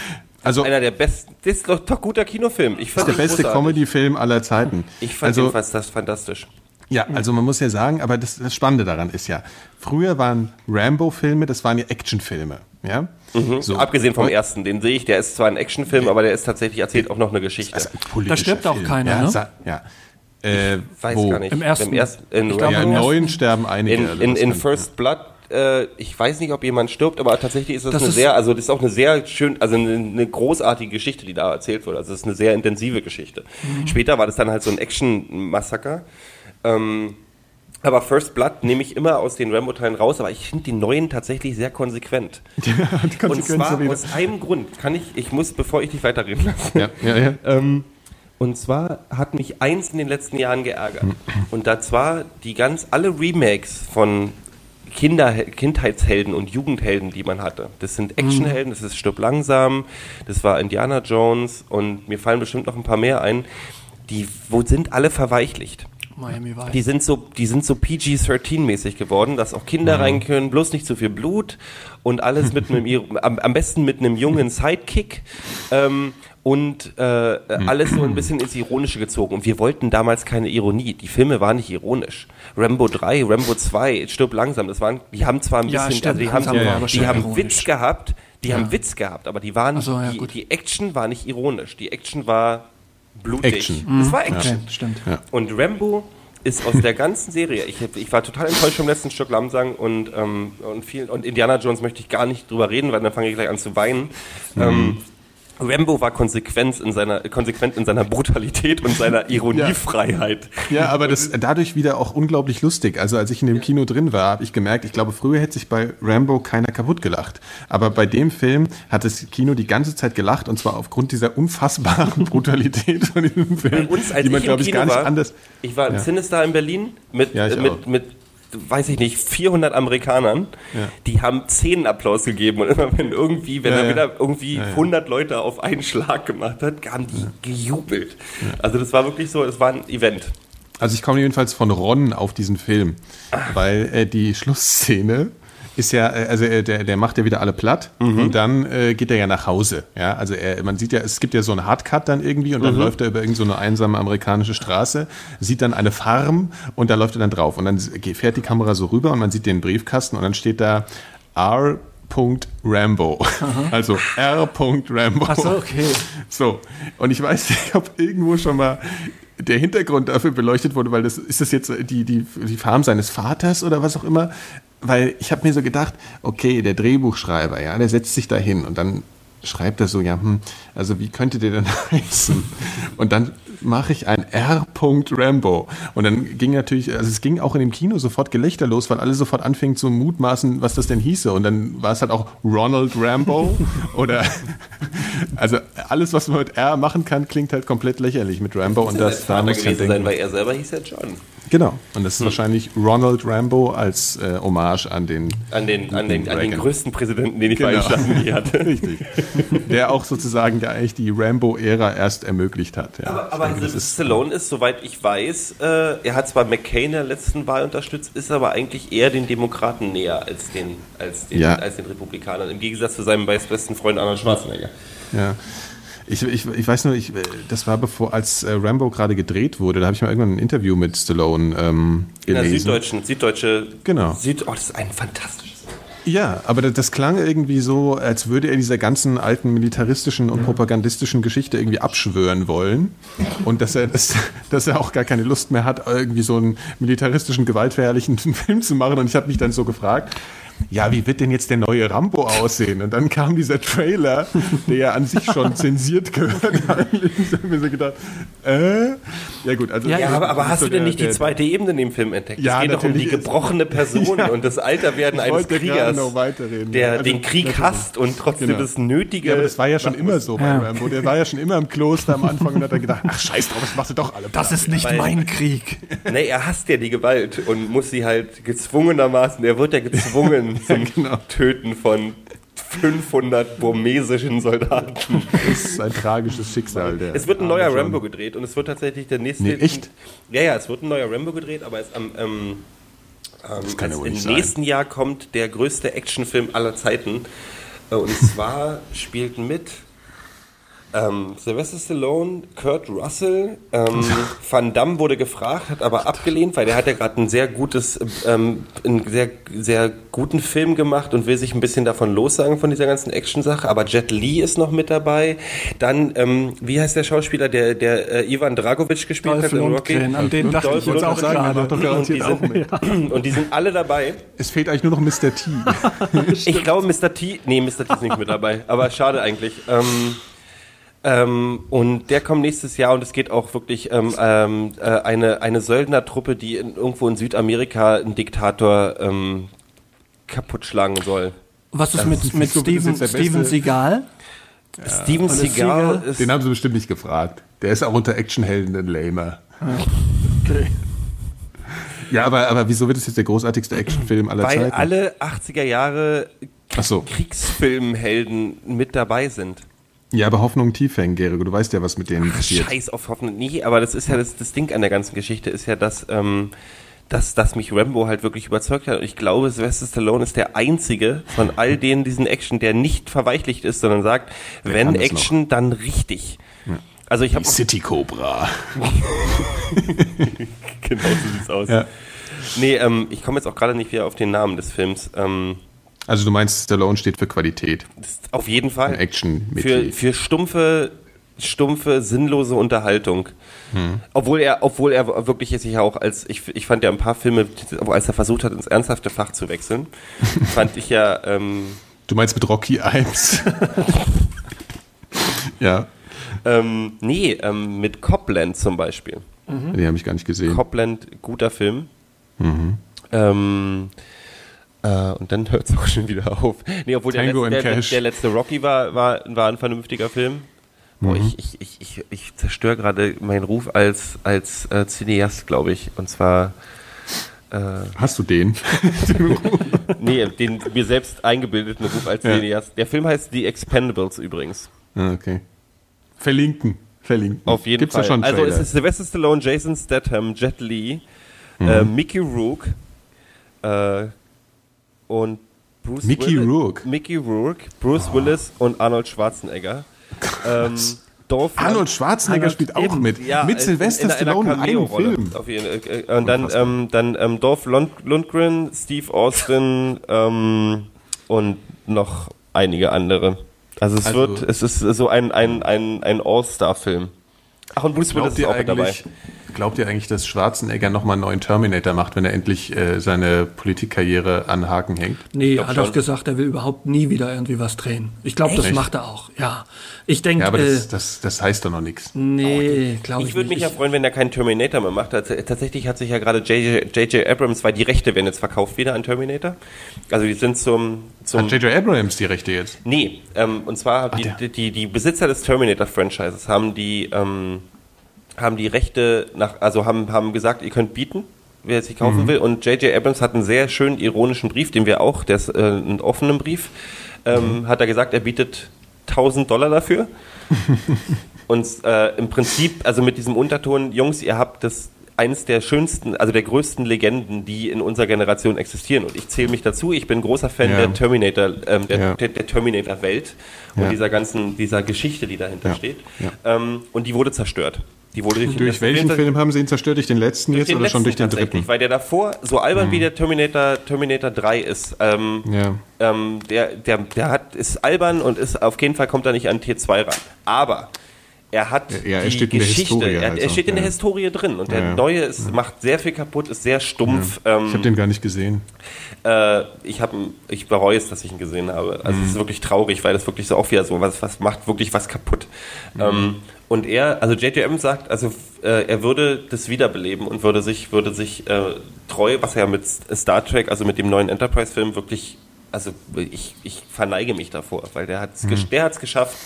Also, Einer der besten, das ist doch, doch guter Kinofilm. Ich fand der ihn beste großartig. Comedy-Film aller Zeiten. Ich fand also, jedenfalls das fantastisch. Ja, also man muss ja sagen, aber das, das Spannende daran ist ja, früher waren Rambo-Filme, das waren ja Actionfilme, ja? So. Abgesehen vom ersten, den sehe ich, der ist zwar ein Actionfilm, aber der ist tatsächlich erzählt auch noch eine Geschichte. Also ein Da stirbt auch Film, keiner, ja, ne? sa- Ja. Äh, Weiß wo? gar nicht. Im ersten. Im ersten in, Ich glaub, Ja, im neuen sterben einige. in, in, das in First Blood, äh, ich weiß nicht, ob jemand stirbt, aber tatsächlich ist das, Das eine ist- sehr, also das ist auch eine sehr schön, also eine, eine großartige Geschichte, die da erzählt wird. Also es ist eine sehr intensive Geschichte. Mhm. Später war das dann halt so ein Action-Massaker. Ähm, aber First Blood nehme ich immer aus den Rambo-Teilen raus, aber ich finde die neuen tatsächlich sehr konsequent. <laughs> die Und zwar aus einem Grund. Kann ich, ich muss, bevor ich dich weiterreden lasse, Ja, ja, ja. ähm, Und zwar hat mich eins in den letzten Jahren geärgert. Und das war die ganz, alle Remakes von Kinder, Kindheitshelden und Jugendhelden, die man hatte. Das sind Actionhelden, das ist Stirb langsam, das war Indiana Jones und mir fallen bestimmt noch ein paar mehr ein. Die wo sind alle verweichlicht. Miami Vice. Die sind so, die sind so PG-13-mäßig geworden, dass auch Kinder Mhm. rein können, bloß nicht zu viel Blut und alles mit einem, <laughs> am, am besten mit einem jungen Sidekick. Ähm, und äh, Mhm. alles so ein bisschen ins Ironische gezogen. Und wir wollten damals keine Ironie. Die Filme waren nicht ironisch. Rambo 3, Rambo 2, Stirb langsam, das waren, die haben zwar ein Ja, bisschen, also die haben, war aber die haben. Witz gehabt, die Ja. haben Witz gehabt, aber die waren, so, ja, die, die Action war nicht ironisch. Die Action war blutig. Action. Das war Action. Okay, stimmt. Ja. Und Rambo ist aus der ganzen Serie, ich, ich war total enttäuscht vom letzten Stück Lamsang und, ähm, und, viel, und Indiana Jones möchte ich gar nicht drüber reden, weil dann fange ich gleich an zu weinen. Ähm, Rambo war konsequent in seiner, konsequent in seiner Brutalität und seiner <laughs> Ironiefreiheit. Ja, aber das dadurch wieder auch unglaublich lustig. Also als ich in dem Kino drin war, habe ich gemerkt, ich glaube, früher hätte sich bei Rambo keiner kaputt gelacht. Aber bei dem Film hat das Kino die ganze Zeit gelacht und zwar aufgrund dieser unfassbaren <laughs> Brutalität von diesem Film, Bei uns, als die man, ich glaube ich, gar nicht war, anders. Ich war im Ja. Sinister in Berlin mit, Ja, mit, mit, weiß ich nicht, 400 Amerikanern. Ja. Die haben Applaus gegeben und immer wenn irgendwie, wenn Ja, er ja. wieder irgendwie Ja, ja. 100 Leute auf einen Schlag gemacht hat, haben die gejubelt. Also das war wirklich so, das war ein Event. Also ich komme jedenfalls von Ron auf diesen Film, weil äh, die Schlussszene ist ja, äh, also äh, der, der macht ja wieder alle platt und dann äh, geht er ja nach Hause. Ja, also er, man sieht ja, es gibt ja so einen Hardcut dann irgendwie und dann läuft er über irgendeine so eine einsame amerikanische Straße, sieht dann eine Farm und da läuft er dann drauf und dann fährt die Kamera so rüber und man sieht den Briefkasten und dann steht da R. Rambo. <laughs> Also R. Rambo. Ach so, okay. So, und ich weiß nicht, ob irgendwo schon mal der Hintergrund dafür beleuchtet wurde, weil das ist das jetzt die, die, die Farm seines Vaters oder was auch immer. Weil ich habe mir so gedacht, okay, der Drehbuchschreiber, ja, der setzt sich da hin und dann schreibt er so, ja, hm, also wie könnte der denn <laughs> heißen? Und dann mache ich ein R. Rambo. Und dann ging natürlich, also es ging auch in dem Kino sofort Gelächter los, weil alle sofort anfingen zu mutmaßen, was das denn hieße. Und dann war es halt auch Ronald Rambo <laughs> oder also alles, was man mit R machen kann, klingt halt komplett lächerlich mit Rambo. Und das, da Vater muss ich halt gewesen sein, denken. weil er selber hieß ja John. Genau. Und das ist wahrscheinlich Ronald Rambo als äh, Hommage an den An den, an den, an den größten Präsidenten, den die Genau. Vereinigten Staaten je hatte. <laughs> Richtig. Der auch sozusagen ja eigentlich die Rambo-Ära erst ermöglicht hat. Ja. Aber, Ich aber denke, ist, Stallone ist, soweit ich weiß, äh, er hat zwar McCain in der letzten Wahl unterstützt, ist aber eigentlich eher den Demokraten näher als den, als den, Ja. als den Republikanern, im Gegensatz zu seinem besten Freund Arnold Schwarzenegger. ja. Ich, ich, ich weiß nur, ich, das war bevor, als äh, Rambo gerade gedreht wurde, da habe ich mal irgendwann ein Interview mit Stallone ähm, In der gelesen. süddeutschen, süddeutsche. Genau. Süd, oh, das ist ein fantastisches. Ja, aber das, klang irgendwie so, als würde er dieser ganzen alten militaristischen und propagandistischen Geschichte irgendwie abschwören wollen. Und dass er, das, <laughs> dass er auch gar keine Lust mehr hat, irgendwie so einen militaristischen, gewaltverherrlichen <laughs> Film zu machen. Und ich habe mich dann so gefragt, ja, wie wird denn jetzt der neue Rambo aussehen? Und dann kam dieser Trailer, der ja an sich schon <laughs> zensiert gehört. eigentlich. <laughs> Ich habe mir so gedacht, äh? Ja gut, also... Ja, Ja, aber, aber hast so du denn der- nicht die zweite Ebene in dem Film entdeckt? Ja, es geht doch um die gebrochene Person <laughs> Ja. und das Alterwerden eines Kriegers, der Also, den Krieg hasst und trotzdem Genau. das Nötige. Ja, aber das war ja schon immer so bei Ja. Rambo. Der war ja schon immer im Kloster am Anfang und hat dann gedacht, ach scheiß drauf, das machst du doch alle. Das ist nicht Weil- mein Krieg. Nee, er hasst ja die Gewalt und muss sie halt gezwungenermaßen, er wird ja gezwungen zum <laughs> genau. Töten von 500 burmesischen Soldaten. Das ist ein tragisches Schicksal. Der Es wird ein arme neuer John. Rambo gedreht und es wird tatsächlich der nächste. Nee, echt? Ja, ja, es wird ein neuer Rambo gedreht, aber es am ähm, ähm, wohl im nicht sein. nächsten Jahr kommt der größte Actionfilm aller Zeiten. Äh, Und zwar <laughs> spielten mit ähm, Sylvester Stallone, Kurt Russell, ähm, <laughs> Van Damme wurde gefragt, hat aber abgelehnt, weil der hat ja gerade ein sehr gutes, ähm, einen sehr, sehr guten Film gemacht und will sich ein bisschen davon lossagen von dieser ganzen Action-Sache. Aber Jet Li ist noch mit dabei. Dann, ähm, wie heißt der Schauspieler, der, der äh, Ivan Dragovic gespielt Dolph hat in Rocky? Lundgren, an den dachte Dolph ich jetzt auch gerade. Und die, garantiert auch mit. sind, <clears throat> und die sind alle dabei. Es fehlt eigentlich nur noch Mr. T. <laughs> Ich glaube, Mr. T. Nee, Mr. T ist nicht mit dabei. Aber schade eigentlich. Ähm, ähm, und der kommt nächstes Jahr und es geht auch wirklich ähm, ähm, äh, eine, eine Söldnertruppe, die in, irgendwo in Südamerika einen Diktator ähm, kaputt schlagen soll. Was ist mit, mit so, Steven, Steven Seagal? Steven Oder Seagal ist. Den haben sie bestimmt nicht gefragt. Der ist auch unter Actionhelden ein Lamer. Okay. Ja, aber, aber wieso wird es jetzt der großartigste Actionfilm aller Weil Zeiten? alle 80er Jahre so. Kriegsfilmhelden mit dabei sind. Ja, aber Hoffnung tief hängen, Gere. Du weißt ja, was mit denen Ach, passiert. Scheiß auf Hoffnung. Nee, aber das ist ja das, das Ding an der ganzen Geschichte, ist ja, dass, ähm, dass, dass mich Rambo halt wirklich überzeugt hat. Und ich glaube, Sylvester Stallone ist der einzige von all denen diesen Action, der nicht verweichlicht ist, sondern sagt, wenn kann das Action, dann richtig. Also ich habe City Cobra. <laughs> <laughs> genau so sieht's aus. Ja. Nee, ähm, ich komme jetzt auch gerade nicht wieder auf den Namen des Films. Ähm, Also du meinst, Stallone steht für Qualität. auf jeden Fall. Action für, für stumpfe, stumpfe, sinnlose Unterhaltung. Hm. Obwohl er, obwohl er wirklich jetzt sich auch als, ich, ich fand ja ein paar Filme, als er versucht hat, ins ernsthafte Fach zu wechseln, <laughs> fand ich ja, ähm, Du meinst mit Rocky 1? <laughs> ja, ähm, nee, ähm, mit Copland zum Beispiel. den habe ich gar nicht gesehen. Copland, guter Film. Mhm. Ähm, äh, und dann hört es <laughs> auch schon wieder auf. Nee, obwohl der letzte, der, der letzte Rocky war, war, war ein vernünftiger Film. Boah, Mhm. ich, ich, ich, ich, zerstöre gerade meinen Ruf als, als äh, Cineast, glaube ich. Und zwar, äh, Hast du den? <laughs> nee, den mir selbst eingebildeten Ruf als Ja. Cineast. Der Film heißt The Expendables übrigens. Ah, okay. Verlinken. Verlinken. Auf jeden Gibt's Fall. Da schon also es ist Sylvester Stallone, Jason Statham, Jet Li, Mhm. äh, Mickey Rourke äh, und Bruce Mickey Willis, Rourke? Mickey Rourke, Bruce Willis und Arnold Schwarzenegger. <laughs> Ähm, Dolph Arnold Schwarzenegger Arnold- spielt auch eben, mit. ja, mit in- Sylvester in einer Stallone in einem. Film. Auf jeden, äh, und dann, ähm, dann ähm, Dolph Lund Lundgren, Steve Austin ähm, und noch einige andere. Also es Also- wird, es ist so ein, ein, ein, ein All-Star-Film. Ach, und Bruce Willis ist auch mit dabei. Glaubt ihr eigentlich, dass Schwarzenegger nochmal einen neuen Terminator macht, wenn er endlich äh, seine Politikkarriere an Haken hängt? Nee, er hat schon. auch gesagt, er will überhaupt nie wieder irgendwie was drehen. Ich glaube, das Echt? macht er auch, ja. Ich denke, Ja, aber äh, das, das, das heißt doch noch nichts. nee, glaube ich, Ich würde mich ja freuen, wenn er keinen Terminator mehr macht. Tatsächlich hat sich ja gerade J.J. Abrams, weil die Rechte werden jetzt verkauft wieder an Terminator. Also die sind zum... zum Hat J.J. Abrams die Rechte jetzt? nee, ähm, und zwar die, der- die, die, die Besitzer des Terminator-Franchises haben die, ähm, haben die Rechte nach, also haben, haben gesagt, ihr könnt bieten, wer es sich kaufen will. Und J.J. Abrams hat einen sehr schönen ironischen Brief, den wir auch, der ist äh, einen offenen Brief, ähm, hat er gesagt, er bietet 1000 Dollar dafür. <laughs> Und äh, im Prinzip, also mit diesem Unterton, Jungs, ihr habt das eines der schönsten, also der größten Legenden, die in unserer Generation existieren. Und ich zähle mich dazu. Ich bin großer Fan Ja. der Terminator, ähm, der, Ja. der, der Terminator-Welt und Ja. dieser ganzen, dieser Geschichte, die dahinter steht. Ähm, und die wurde zerstört. Die wurde durch, Durch welchen Film haben sie ihn zerstört? Durch den letzten durch jetzt den oder schon durch letzten den dritten? Mhm. Weil der davor, so albern wie der Terminator, Terminator 3 ist, ähm, Ja. ähm, der, der, der hat, ist albern und ist auf jeden Fall kommt er nicht an T2 ran. Aber er hat Ja, er die steht in der Geschichte, Historie er, er also, steht in der ja. Historie drin und der Ja. neue ist, macht sehr viel kaputt, ist sehr stumpf. Ich Ähm, habe den gar nicht gesehen. äh, ich habe, ich bereue es, dass ich ihn gesehen habe. Also Mhm. es ist wirklich traurig, weil das wirklich so auch wieder so was, was macht wirklich was kaputt. Mhm. Ähm, und er, also JJM sagt, also äh, er würde das wiederbeleben und würde sich, würde sich äh, treu, was er mit Star Trek, also mit dem neuen Enterprise-Film wirklich, also ich, ich verneige mich davor, weil der hat es Mhm. der hat's geschafft,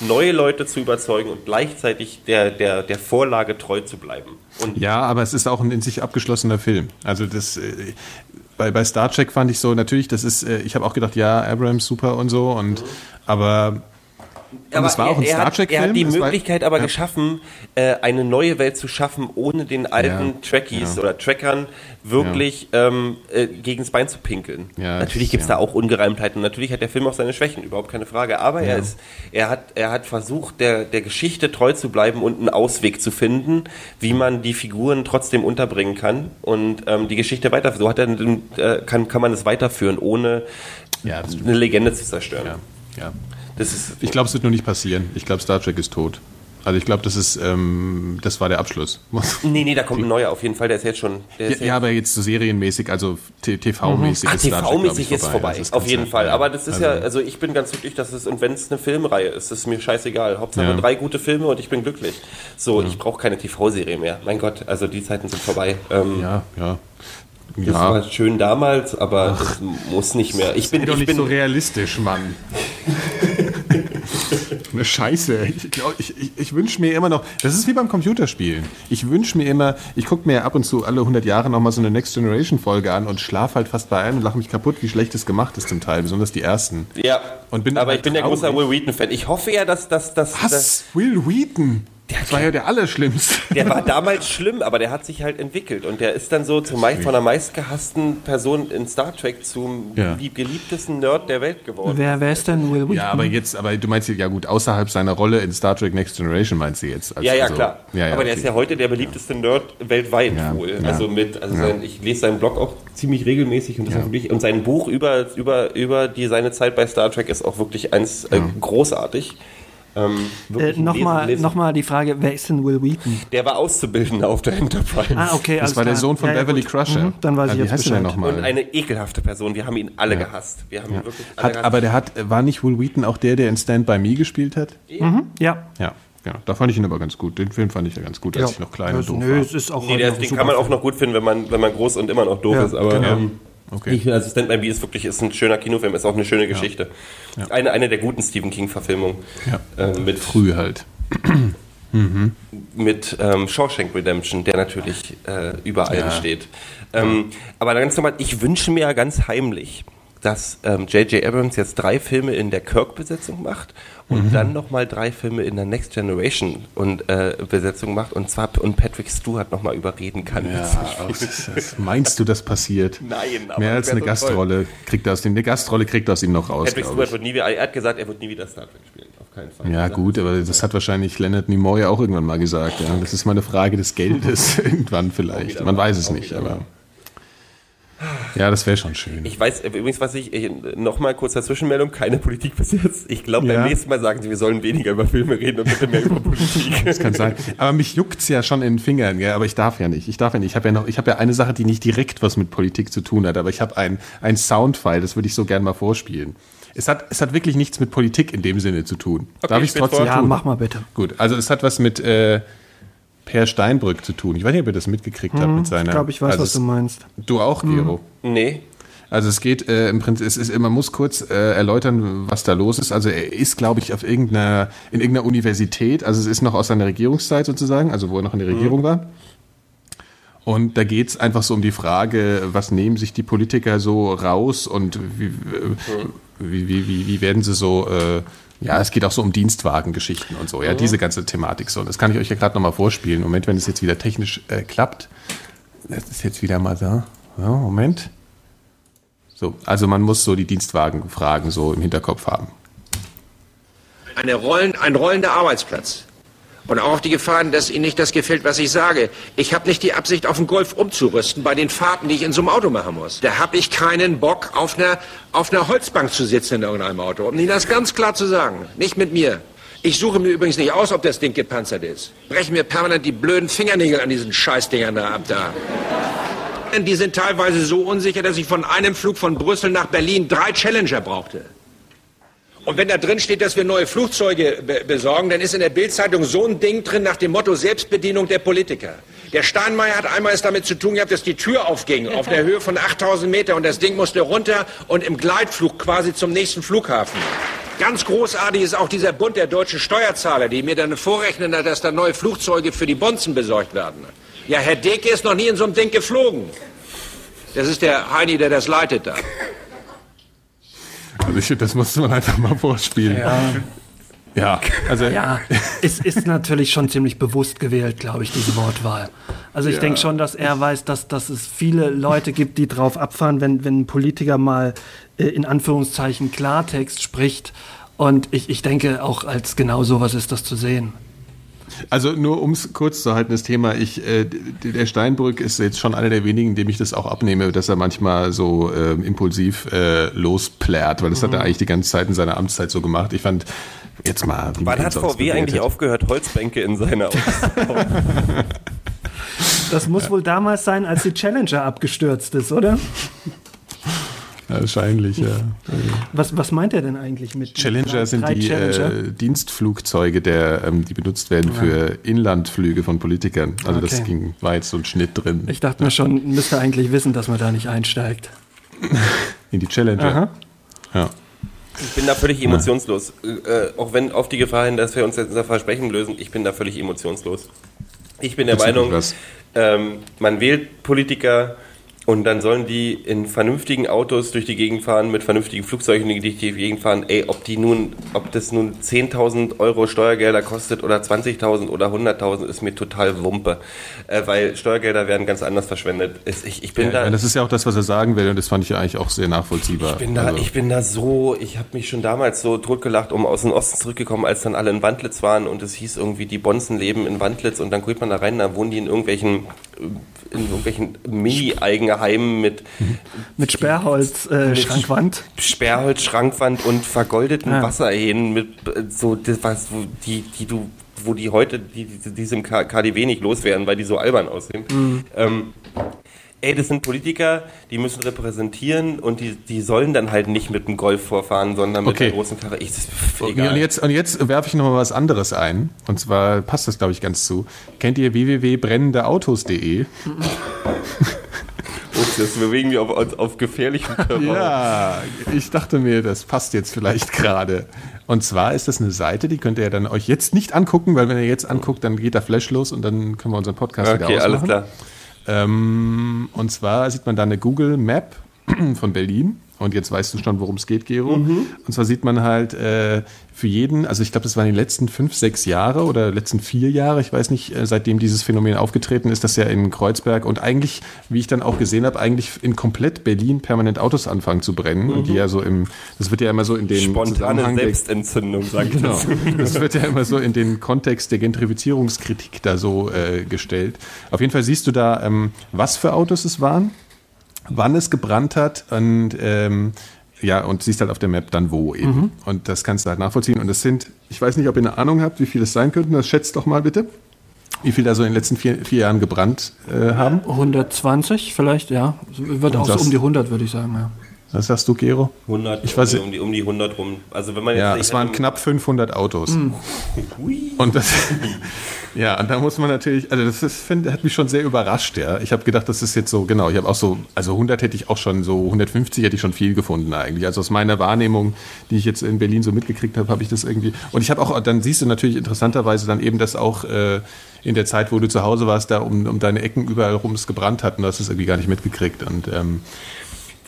neue Leute zu überzeugen und gleichzeitig der, der, der Vorlage treu zu bleiben. Und Ja, aber es ist auch ein in sich abgeschlossener Film. Also das äh, bei, bei Star Trek fand ich so natürlich, das ist, äh, ich habe auch gedacht, ja, Abrams super und so und aber und es war auch ein er, Star hat, Trek-Film. er hat die es war- Möglichkeit aber ja. geschaffen, äh, eine neue Welt zu schaffen, ohne den alten Ja, Trekkies ja. oder Trackern wirklich ähm, äh, gegens Bein zu pinkeln. Natürlich gibt's ja. da auch Ungereimtheiten. Natürlich hat der Film auch seine Schwächen, überhaupt keine Frage. Aber er ist, er hat, er hat versucht, der, der Geschichte treu zu bleiben und einen Ausweg zu finden, wie man die Figuren trotzdem unterbringen kann und ähm, die Geschichte weiter. So hat er, äh, kann, kann man es weiterführen, ohne eine Legende zu zerstören. Ja, Ich glaube, es wird nur nicht passieren. Ich glaube, Star Trek ist tot. Also ich glaube, das ist, ähm, das war der Abschluss. <laughs> Nee, nee, da kommt ein neuer auf jeden Fall, der ist jetzt schon. Ja, ist ja, aber jetzt so serienmäßig, also TV-mäßig Ach, ist Star Trek, glaub TV-mäßig ist vorbei, Das auf ganz jeden. Fall. Ja. Aber das ist ja, also ich bin ganz glücklich, dass es, und wenn es eine Filmreihe ist, ist mir scheißegal. Hauptsache Ja. drei gute Filme und ich bin glücklich. So, ich brauche keine TV-Serie mehr. Mein Gott, also die Zeiten sind vorbei. Ähm, Ja, ja. Das Ja, war schön damals, aber das muss nicht mehr. Ich bin, doch ich nicht bin, so realistisch, Mann. <laughs> eine Scheiße. Ich, glaub, ich, ich, ich wünsche mir immer noch, das ist wie beim Computerspielen. Ich wünsche mir immer, ich gucke mir ab und zu alle 100 Jahre nochmal so eine Next Generation Folge an und schlafe halt fast bei einem und lache mich kaputt, wie schlecht es gemacht ist zum Teil, besonders die ersten. Ja, Und bin aber ich bin der traurig. große Will Wheaton-Fan. Ich hoffe ja, dass das... dass, dass Was? Will Wheaton? Das war ja der Allerschlimmste. <laughs> der war damals schlimm, aber der hat sich halt entwickelt. Und der ist dann so zum meist, von der meistgehassten Person in Star Trek zum Ja. lieb- geliebtesten Nerd der Welt geworden. Wer, wer ist denn Will Wheaton? Ja, aber jetzt, aber du meinst ja gut, außerhalb seiner Rolle in Star Trek Next Generation meinst du jetzt? Also, Ja, ja, also- klar. Ja, ja, aber der okay. ist ja heute der beliebteste Nerd weltweit Ja, wohl. ja. Also mit, also Ja. sein, ich lese seinen Blog auch ziemlich regelmäßig und das ist wirklich, und sein Buch über, über, über die, seine Zeit bei Star Trek ist auch wirklich eins äh, großartig. Ähm, Äh, Nochmal noch mal die Frage, wer ist denn Will Wheaton? Der war Auszubildender auf der Enterprise. Ah, okay, Das war der klar. Sohn von Ja, ja, Beverly gut. Crusher. Mhm, dann weiß Ah, ich jetzt heißt der Bescheid. nochmal? Und eine ekelhafte Person. Wir haben ihn alle gehasst. Wir haben ihn wirklich alle Hat, gehasst. aber der hat, war nicht Will Wheaton auch der, der in Stand By Me gespielt hat? Mhm, ja. Ja, genau. Da fand ich ihn aber ganz gut. Den Film fand ich ja ganz gut, als ich noch klein und doof nö, war. es ist auch Nee, der, noch den kann man auch noch gut finden, wenn man, wenn man groß und immer noch doof Ja, ist. Aber genau. ähm, Okay. ich, also Stand By Me ist wirklich ist ein schöner Kinofilm, ist auch eine schöne Geschichte. Eine, eine der guten Stephen King-Verfilmungen. Ja. Äh, mit Früh halt. <clears throat> mit ähm, Shawshank Redemption, der natürlich äh, über allem Ja. steht. Ähm, aber ganz normal, ich wünsche mir ja ganz heimlich, dass ähm, J.J. Abrams jetzt drei Filme in der Kirk-Besetzung macht und dann nochmal drei Filme in der Next Generation und, äh, Besetzung macht und zwar und Patrick Stewart nochmal überreden kann. Ja, <laughs> das, meinst du, das passiert? Nein, aber Mehr als eine so Gastrolle kriegt er aus dem. Eine Gastrolle kriegt er aus ihm noch raus. Patrick Stewart wird nie wieder, er hat gesagt, er wird nie wieder Star Trek spielen, auf keinen Fall. Ja, gut, aber das hat wahrscheinlich Leonard Nimoy ja auch irgendwann mal gesagt. Ja. Das ist mal eine Frage des Geldes <laughs> irgendwann vielleicht. Man weiß es nicht, aber. Ja, das wäre schon schön. Ich weiß übrigens, was ich, ich nochmal kurz Zwischenmeldung, keine Politik bis jetzt. Ich glaube, Ja. beim nächsten Mal sagen sie, wir sollen weniger über Filme reden und bitte mehr über Politik. <laughs> Das kann sein. Aber mich juckt's ja schon in den Fingern, gell? aber ich darf ja nicht. Ich darf ja nicht. Ich habe ja noch, ich habe ja eine Sache, die nicht direkt was mit Politik zu tun hat, aber ich habe ein, ein Soundfile, das würde ich so gerne mal vorspielen. Es hat, es hat wirklich nichts mit Politik in dem Sinne zu tun. darf ich spiel trotzdem vor. Ja, tun? mach mal bitte. Gut, also es hat was mit äh, Per Steinbrück zu tun. Ich weiß nicht, ob ihr das mitgekriegt habt mit seiner. Ich glaube, ich weiß, also was du es- meinst. Du auch, Gero? nee. Also es geht äh, im Prinzip, es ist, man muss kurz äh, erläutern, was da los ist. Also er ist, glaube ich, auf irgendeiner, in irgendeiner Universität, also es ist noch aus seiner Regierungszeit sozusagen, also wo er noch in der Regierung war. Und da geht's einfach so um die Frage, was nehmen sich die Politiker so raus und wie, wie, wie, wie, wie werden sie so, äh, ja, es geht auch so um Dienstwagengeschichten und so, ja, diese ganze Thematik so. Und das kann ich euch ja gerade nochmal vorspielen. Moment, wenn es jetzt wieder technisch äh, klappt. Das ist jetzt wieder mal da. Ja, Moment. So, also man muss so die Dienstwagenfragen so im Hinterkopf haben. Eine Rollen, ein rollender Arbeitsplatz. Und auch auf die Gefahren, dass Ihnen nicht das gefällt, was ich sage. Ich habe nicht die Absicht, auf den Golf umzurüsten bei den Fahrten, die ich in so einem Auto machen muss. Da habe ich keinen Bock, auf einer, auf einer Holzbank zu sitzen in irgendeinem Auto. Um Ihnen das ganz klar zu sagen. Nicht mit mir. Ich suche mir übrigens nicht aus, ob das Ding gepanzert ist. Brechen mir permanent die blöden Fingernägel an diesen Scheißdingern da ab da. Die sind teilweise so unsicher, dass ich von einem Flug von Brüssel nach Berlin drei Challenger brauchte. Und wenn da drin steht, dass wir neue Flugzeuge be besorgen, dann ist in der Bildzeitung so ein Ding drin nach dem Motto Selbstbedienung der Politiker. Der Steinmeier hat einmal es damit zu tun gehabt, dass die Tür aufging auf der Höhe von 8000 Meter und das Ding musste runter und im Gleitflug quasi zum nächsten Flughafen. Ganz großartig ist auch dieser Bund der deutschen Steuerzahler, die mir dann vorrechnen, dass da neue Flugzeuge für die Bonzen besorgt werden. Ja, Herr Deke ist noch nie in so einem Ding geflogen. Das ist der Heini, der das leitet da. Also ich das musste man einfach mal vorspielen. Ja, ja also Ja, es ist natürlich schon ziemlich bewusst gewählt, glaube ich, diese Wortwahl. Also ich Ja. denke schon, dass er weiß, dass, dass es viele Leute gibt, die drauf abfahren, wenn, wenn ein Politiker mal äh, in Anführungszeichen Klartext spricht. Und ich, ich denke, auch als genau sowas ist das zu sehen. Also nur um es kurz zu halten, das Thema, ich, äh, der Steinbrück ist jetzt schon einer der wenigen, dem ich das auch abnehme, dass er manchmal so ähm, impulsiv äh, losplärt, weil das hat er eigentlich die ganze Zeit in seiner Amtszeit so gemacht. Ich fand, jetzt mal... Wann hat VW eigentlich bewertet. aufgehört, Holzbänke in seiner Das muss wohl damals sein, als die Challenger abgestürzt ist, oder? Ja, Wahrscheinlich, ja. Was, was meint er denn eigentlich mit Challenger drei- sind drei die Challenger? äh, Dienstflugzeuge, der, ähm, die benutzt werden für Inlandflüge von Politikern. Also das Okay. ging, war jetzt so ein Schnitt drin Ich dachte mir schon, müsste eigentlich wissen, dass man da nicht einsteigt. <laughs> in die Challenger. Aha. Ja. Ich bin da völlig emotionslos. Äh, auch wenn auf die Gefahr hin, dass wir uns jetzt unser Versprechen lösen, ich bin da völlig emotionslos. Ich bin der Meinung, ähm, man wählt Politiker und dann sollen die in vernünftigen Autos durch die Gegend fahren, mit vernünftigen Flugzeugen durch die Gegend fahren. Ey, ob die nun, ob das nun 10.000 Euro Steuergelder kostet oder 20.000 oder 100.000, ist mir total Wumpe. Äh, weil Steuergelder werden ganz anders verschwendet. Ich, ich bin da... Ja, das ist ja auch das, was er sagen will und das fand ich ja eigentlich auch sehr nachvollziehbar. Ich bin da, Also, ich bin da so, ich habe mich schon damals so totgelacht, um aus dem Osten zurückgekommen, als dann alle in Wandlitz waren und es hieß irgendwie, die Bonzen leben in Wandlitz und dann geht man da rein, da wohnen die in irgendwelchen, in irgendwelchen Mini-Eigenheimen mit <laughs> Mit Sperrholz, äh, Mit Schrankwand. Sperrholz, Schrankwand und vergoldeten Ja. Wasserhähnen mit äh, so das was wo die die du wo die heute die die diesem K- KDW nicht loswerden, weil die so albern aussehen. Ähm, ey, das sind Politiker, die müssen repräsentieren und die die sollen dann halt nicht mit dem Golf vorfahren, sondern mit Okay. einer großen Karre. Ich, das ist Und egal. jetzt, und jetzt werfe ich noch mal was anderes ein. Und zwar passt das, glaube ich, ganz zu. Kennt ihr www.brennendeautos.de? <laughs> Ups, jetzt bewegen wir auf, auf, gefährlichen Terrain. Ja, ich dachte mir, das passt jetzt vielleicht gerade. Und zwar ist das eine Seite, die könnt ihr dann euch jetzt nicht angucken, weil wenn ihr jetzt anguckt, dann geht der Flash los und dann können wir unseren Podcast wieder Okay, ausmachen. alles klar. Ähm, und zwar sieht man da eine Google Map <clears throat> von Berlin. Und jetzt weißt du schon, worum es geht, Gero. Mhm. Und zwar sieht man halt äh, für jeden, also ich glaube, das waren die letzten fünf, sechs Jahre oder letzten vier Jahre, ich weiß nicht, äh, seitdem dieses Phänomen aufgetreten ist, dass ja in Kreuzberg und eigentlich, wie ich dann auch gesehen habe, eigentlich in komplett Berlin permanent Autos anfangen zu brennen. Und die ja so im, das wird ja immer so in den Mhm. Spontane Selbstentzündung, sagt Genau. das. <laughs> Das wird ja immer so in den Kontext der Gentrifizierungskritik da so äh, gestellt. Auf jeden Fall siehst du da, ähm, was für Autos es waren, wann es gebrannt hat und ähm, ja, und siehst halt auf der Map dann wo eben. Und das kannst du halt nachvollziehen. Und das sind, ich weiß nicht, ob ihr eine Ahnung habt, wie viele es sein könnten. Das schätzt doch mal bitte. Wie viel da so in den letzten vier, vier Jahren gebrannt äh, haben. 120 vielleicht, ja. Wird auch so um die 100, würde ich sagen, ja. Was sagst du, Gero? 100, Ich weiß- um, die, um die 100 rum. Also wenn man jetzt Ja, es waren knapp 500 Autos. Und das, <laughs> ja, und da muss man natürlich, also das ist, find, hat mich schon sehr überrascht, ja. Ich habe gedacht, das ist jetzt so, genau, ich habe auch so, also 100 hätte ich auch schon, so 150 hätte ich schon viel gefunden eigentlich. Also aus meiner Wahrnehmung, die ich jetzt in Berlin so mitgekriegt habe, habe ich das irgendwie, und ich habe auch, dann siehst du natürlich interessanterweise dann eben, dass auch äh, in der Zeit, wo du zu Hause warst, da um, um deine Ecken überall rum es gebrannt hat und du hast es irgendwie gar nicht mitgekriegt und ähm,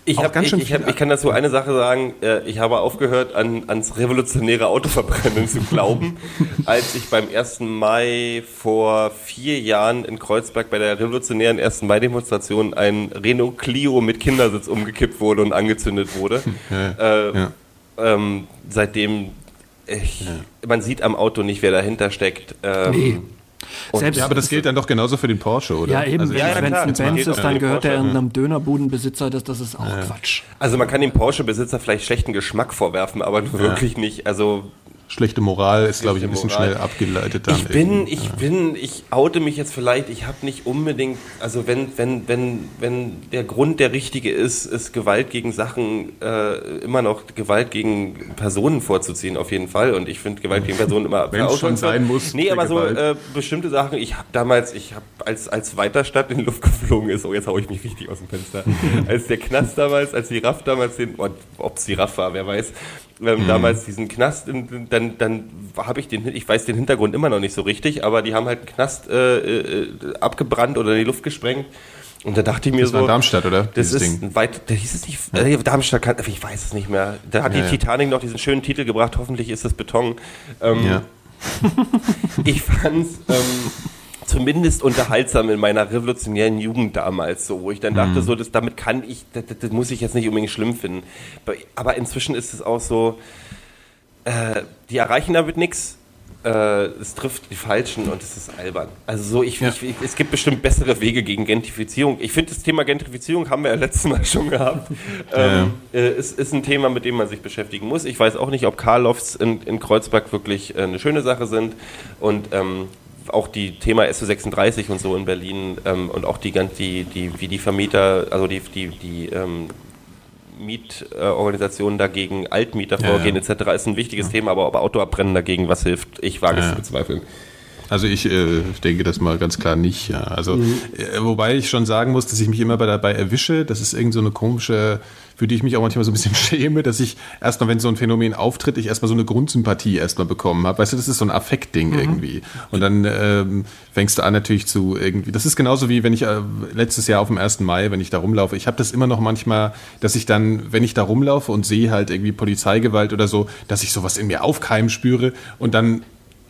Ich, hab, ganz ich, schön ich, hab, viel- ich kann dazu eine Sache sagen. Äh, Ich habe aufgehört, an, ans revolutionäre Autoverbrennen zu glauben, <laughs> als ich beim 1. Mai vor vier Jahren in Kreuzberg bei der revolutionären 1. Mai-Demonstration ein Renault Clio mit Kindersitz umgekippt wurde und angezündet wurde. <laughs> äh, ja. ähm, seitdem, ich, man sieht am Auto nicht, wer dahinter steckt. Ähm, Nee. Und- Selbst, ja, aber das gilt dann doch genauso für den Porsche, oder? ja, eben, Also, wenn ja, ja, es ein Benz ist, dann gehört er Porsche. irgendeinem Dönerbudenbesitzer, das, das ist auch Quatsch. Also man kann dem Porsche-Besitzer vielleicht schlechten Geschmack vorwerfen, aber wirklich nicht. Also Schlechte Moral ist, glaube ich, ein bisschen Moral. schnell abgeleitet dann. Ich bin, ich bin, ich oute mich jetzt vielleicht, ich habe nicht unbedingt, also wenn, wenn, wenn, wenn der Grund der richtige ist, ist Gewalt gegen Sachen, äh, immer noch Gewalt gegen Personen vorzuziehen, auf jeden Fall. Und ich finde Gewalt gegen Personen immer Wenn's schon verurteilenswert. sein muss, Nee, aber so Gewalt. äh, bestimmte Sachen, ich habe damals, ich habe als, als Weiterstadt in die Luft geflogen ist, oh, jetzt hau ich mich richtig aus dem Fenster. <laughs> als der Knast damals, als die Raff damals den, ob es die Raff war, wer weiß, ähm, Mhm. damals diesen Knast, dann, dann habe ich den, ich weiß den Hintergrund immer noch nicht so richtig, aber die haben halt einen Knast äh, äh, abgebrannt oder in die Luft gesprengt. Und da dachte ich mir Das so. war in Darmstadt, oder? Das ist Ding. ein weit, da hieß es nicht, äh, Darmstadt, kann, ich weiß es nicht mehr. Da hat Ja, die ja. Titanic noch diesen schönen Titel gebracht, hoffentlich ist es Beton. Ähm, Ja. <laughs> ich fand es ähm, zumindest unterhaltsam in meiner revolutionären Jugend damals, so, wo ich dann Mhm. dachte, so, das, damit kann ich, das, das, muss ich jetzt nicht unbedingt schlimm finden. Aber inzwischen ist es auch so, äh, die erreichen damit nichts. Äh, es trifft die Falschen und es ist albern. Also so, ich, Ja. ich, ich, es gibt bestimmt bessere Wege gegen Gentrifizierung. Ich finde, das Thema Gentrifizierung haben wir ja letztes Mal <laughs> schon gehabt. Ähm, äh, es ist ein Thema, mit dem man sich beschäftigen muss. Ich weiß auch nicht, ob Karlofs in, in Kreuzberg wirklich äh, eine schöne Sache sind und ähm, auch die Thema SO36 und so in Berlin ähm, und auch die, die, die, wie die Vermieter, also die, die, die ähm, Mietorganisationen dagegen Altmieter Ja, vorgehen ja. etc. ist ein wichtiges Thema, aber ob Autoabbrennen dagegen was hilft, ich wage es Ja. zu bezweifeln. Also ich äh, denke das mal ganz klar nicht. Ja. Also Mhm. äh, wobei ich schon sagen muss, dass ich mich immer bei- dabei erwische. Das ist irgend so eine komische, für die ich mich auch manchmal so ein bisschen <laughs> schäme, dass ich erstmal, wenn so ein Phänomen auftritt, ich erstmal so eine Grundsympathie erstmal bekommen habe. Weißt du, das ist so ein Affektding Mhm. irgendwie. Und dann ähm, fängst du an natürlich zu irgendwie. Das ist genauso wie wenn ich äh, letztes Jahr auf dem 1. Mai, wenn ich da rumlaufe. Ich habe das immer noch manchmal, dass ich dann, wenn ich da rumlaufe und sehe halt irgendwie Polizeigewalt oder so, dass ich sowas in mir aufkeimen spüre und dann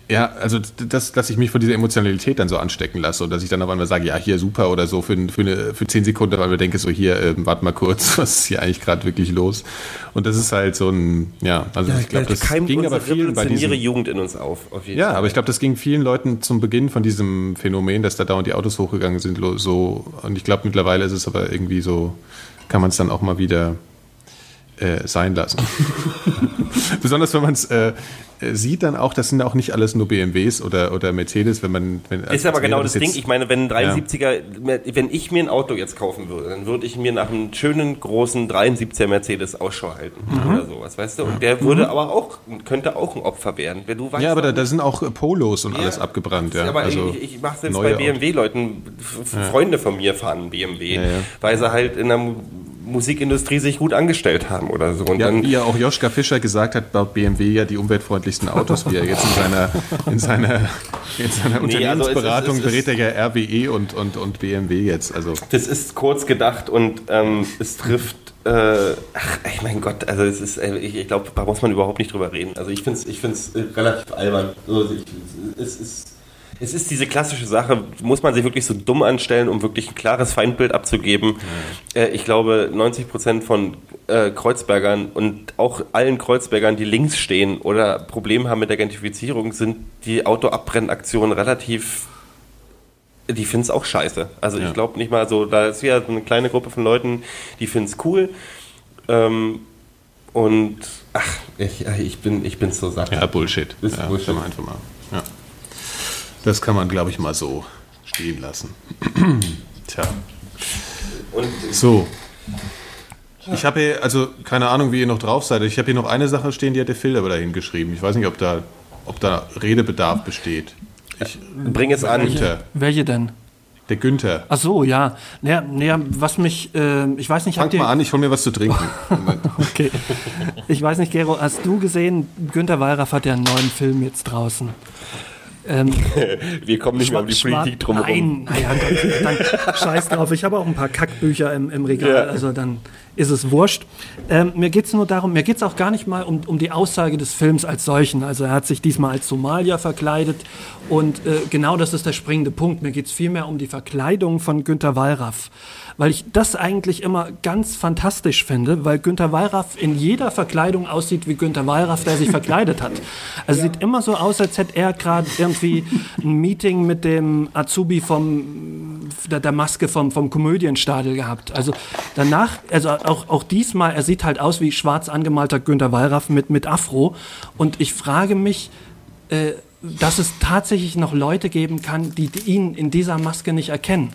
ja, also das, dass ich mich von dieser Emotionalität dann so anstecken lasse und dass ich dann auf einmal sage, ja, hier super oder so für, für, eine, für zehn Sekunden, weil ich denke so, hier, ähm, warte mal kurz, <laughs> was ist hier eigentlich gerade wirklich los? Und das ist halt so ein, ja, also ich glaube, das ging aber vielen bei diesem, Jugend in uns auf. auf jeden ja, Fall. aber ich glaube, das ging vielen Leuten zum Beginn von diesem Phänomen, dass da dauernd die Autos hochgegangen sind, so, und ich glaube, mittlerweile ist es aber irgendwie so, kann man es dann auch mal wieder äh, sein lassen. <laughs> Besonders wenn man es äh, sieht dann auch, das sind auch nicht alles nur BMWs oder, oder Mercedes, wenn man. Wenn, Ist aber genau das Ding. Ich meine, wenn ein 73er, wenn ich mir ein Auto jetzt kaufen würde, dann würde ich mir nach einem schönen großen 73er Mercedes Ausschau halten Mhm. oder sowas, weißt du? Und der würde aber auch, könnte auch ein Opfer werden. Wenn du weißt, Ja, aber da, da sind auch äh, Polos und alles Ja. abgebrannt. Ja. aber also ich, ich mache selbst bei BMW-Leuten, Freunde von mir fahren BMW, Ja, ja. weil sie halt in der Mu- Musikindustrie sich gut angestellt haben oder so. Und Ja, dann, wie ja auch Joschka Fischer gesagt hat, baut BMW ja die umweltfreundlichsten Autos, wie er jetzt in seiner, in seiner, in seiner Nee, also es Unternehmensberatung es ist- berät er ja RWE und, und, und BMW jetzt. Also Das ist kurz gedacht und ähm, es trifft. Äh, ach, ich mein Gott, also es ist, ich, ich glaube, da muss man überhaupt nicht drüber reden. Also ich finde es ich find's, relativ albern. Also ich, es, ist, es ist diese klassische Sache, muss man sich wirklich so dumm anstellen, um wirklich ein klares Feindbild abzugeben. Äh, ich glaube, 90 Prozent von äh, Kreuzbergern und auch allen Kreuzbergern, die links stehen oder Probleme haben mit der Gentrifizierung, sind die Autoabbrennaktionen relativ die finden es auch scheiße. Also Ja. ich glaube nicht mal so, da ist ja so eine kleine Gruppe von Leuten, die finden es cool. Ähm, und ach, ich, ich bin ich bin so satt. ja, Bullshit. Ist ja, Bullshit. Einfach mal. Ja. Das kann man, glaube ich, mal so stehen lassen. <clears throat> Tja. Und So. Ich habe hier, also keine Ahnung, wie ihr noch drauf seid. Ich habe hier noch eine Sache stehen, die hat der Phil aber dahin geschrieben. Ich weiß nicht, ob da, ob da Redebedarf besteht. Ich, bring es an. Günther. Welche denn? Der Günther. Ach so, ja. Naja, naja was mich, äh, ich weiß nicht, Fang mal an, ich hol mir was zu trinken. <laughs> Okay. Ich weiß nicht, Gero, hast du gesehen, Günter Wallraff hat ja einen neuen Film jetzt draußen. Ähm, <laughs> Wir kommen nicht mehr um die Politik drum Nein, naja, Gott, dann <laughs> scheiß drauf. Ich habe auch ein paar Kackbücher im, im Regal, Ja. also dann ist es wurscht. Ähm, mir geht es nur darum, mir geht es auch gar nicht mal um, um die Aussage des Films als solchen. Also er hat sich diesmal als Somalier verkleidet und äh, genau das ist der springende Punkt. Mir geht es vielmehr um die Verkleidung von Günter Wallraff. Weil ich das eigentlich immer ganz fantastisch finde, weil Günter Wallraff in jeder Verkleidung aussieht wie Günter Wallraff, der sich verkleidet hat. Also sieht immer so aus, als hätte er gerade irgendwie ein Meeting mit dem Azubi vom der, der Maske vom, vom Komödienstadel gehabt. Also danach, also auch, auch diesmal, er sieht halt aus wie schwarz angemalter Günter Wallraff mit, mit Afro. Und ich frage mich, äh, dass es tatsächlich noch Leute geben kann, die ihn in dieser Maske nicht erkennen.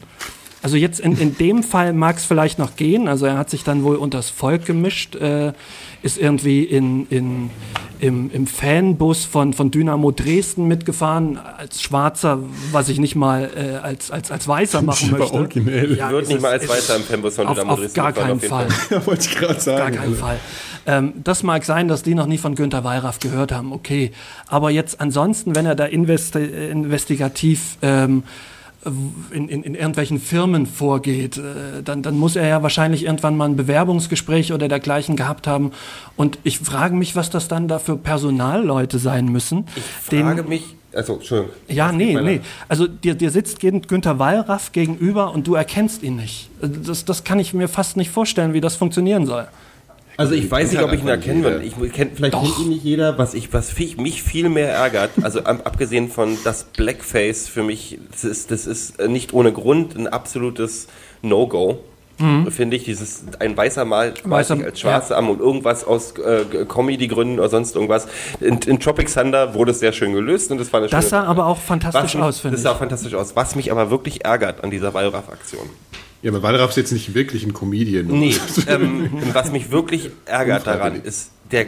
Also jetzt in, in dem Fall mag es vielleicht noch gehen. Also er hat sich dann wohl unters Volk gemischt, äh, ist irgendwie in, in, im, im Fanbus von, von Dynamo Dresden mitgefahren, als Schwarzer, was ich nicht mal äh, als, als, als Weißer machen aber möchte. originell. Ja, Wird ist nicht mal als Weißer im Fanbus von auf, Dynamo auf Dresden gar gefahren, keinen auf jeden Fall. Ja, <laughs> wollte ich gerade Gar sagen. keinen Fall. Ähm, das mag sein, dass die noch nie von Günter Wallraff gehört haben, okay. Aber jetzt ansonsten, wenn er da investi äh, investigativ ähm, in, in, in irgendwelchen Firmen vorgeht, äh, dann, dann muss er ja wahrscheinlich irgendwann mal ein Bewerbungsgespräch oder dergleichen gehabt haben. Und ich frage mich, was das dann da für Personalleute sein müssen. Ich frage mich, also Entschuldigung. Ja, nee, nee. Also dir, dir sitzt Gün- Günther Wallraff gegenüber und du erkennst ihn nicht. Also Das, das kann ich mir fast nicht vorstellen, wie das funktionieren soll. Also ich weiß nicht, ob ich ihn erkennen würde. Ich kenn, vielleicht kennt ihn nicht jeder. Was ich, was mich, mich viel mehr ärgert, also ab- abgesehen von das Blackface für mich, das ist, das ist äh, nicht ohne Grund ein absolutes No-Go. Finde ich, dieses ein weißer Mal Mhm. Weißer- als Schwarze am und irgendwas aus äh, Comedy-Gründen oder sonst irgendwas. In, in Tropic Thunder wurde es sehr schön gelöst und das war eine Das schöne sah aber auch was fantastisch mich, aus, finde Das ich. sah fantastisch aus. Was mich aber wirklich ärgert an dieser Wallraff-Aktion. Ja, aber Wallraff ist jetzt nicht wirklich ein Comedian. Nee, <laughs> ähm, was mich wirklich ärgert daran ist, der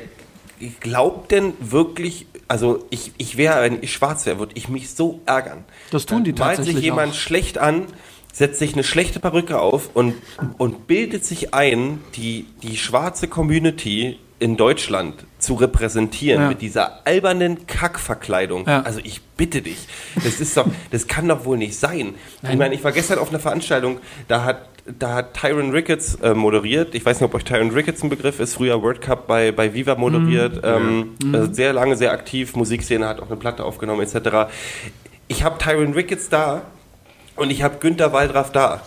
glaubt denn wirklich also ich, ich wäre, wenn ich schwarz wäre, würde ich mich so ärgern. Das tun die Dann malt tatsächlich sich jemand auch. schlecht an, setzt sich eine schlechte Perücke auf und, und bildet sich ein, die, die schwarze Community in Deutschland zu repräsentieren Ja. mit dieser albernen Kackverkleidung. Ja. Also ich bitte dich. Das ist doch, das kann doch wohl nicht sein. Ich meine, ich war gestern auf einer Veranstaltung, da hat da hat Tyron Ricketts äh, moderiert. Ich weiß nicht, ob euch Tyron Ricketts ein Begriff ist. Früher World Cup bei, bei Viva moderiert. Ähm, also sehr lange, sehr aktiv. Musikszene hat auch eine Platte aufgenommen etc. Ich habe Tyron Ricketts da und ich habe Günther Wallraff da.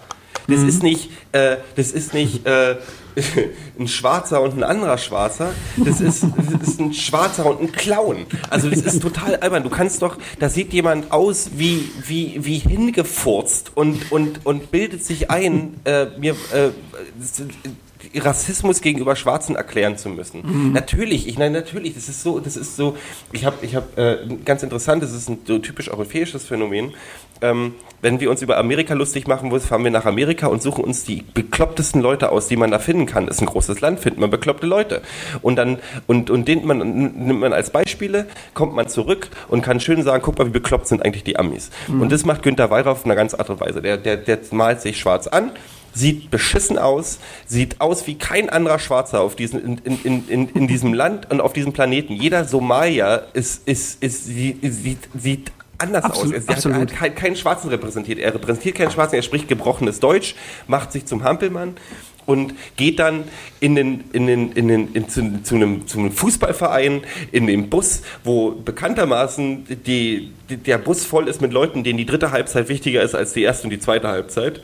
Das ist nicht, äh, das ist nicht äh, <laughs> ein Schwarzer und ein anderer Schwarzer. Das ist, das ist ein Schwarzer und ein Clown. Also das ist total albern. Du kannst doch, da sieht jemand aus wie wie wie hingefurzt und und und bildet sich ein, äh, mir äh, Rassismus gegenüber Schwarzen erklären zu müssen. Natürlich, ich nein, natürlich, das ist so, das ist so, ich habe ich hab, äh, ganz interessant, das ist ein so typisch europäisches Phänomen. Ähm, wenn wir uns über Amerika lustig machen wollen, fahren wir nach Amerika und suchen uns die beklopptesten Leute aus, die man da finden kann. Das ist ein großes Land, findet man bekloppte Leute. Und dann, und, und den man, nimmt man als Beispiele, kommt man zurück und kann schön sagen, guck mal, wie bekloppt sind eigentlich die Amis. Und das macht Günther Wallraff auf eine ganz andere Weise. Der, der, der malt sich schwarz an, sieht beschissen aus, sieht aus wie kein anderer Schwarzer auf diesen, in, in, in, in, in <laughs> diesem Land und auf diesem Planeten. Jeder Somalier ist, ist, ist, sieht, sieht, sieht anders Absolut, aus. Er hat, absolut. hat kein, keinen Schwarzen repräsentiert. Er repräsentiert keinen Schwarzen, er spricht gebrochenes Deutsch, macht sich zum Hampelmann und geht dann in den, in den, in den, in, zu, zu, einem, zu einem Fußballverein, in den Bus, wo bekanntermaßen die, die, der Bus voll ist mit Leuten, denen die dritte Halbzeit wichtiger ist als die erste und die zweite Halbzeit.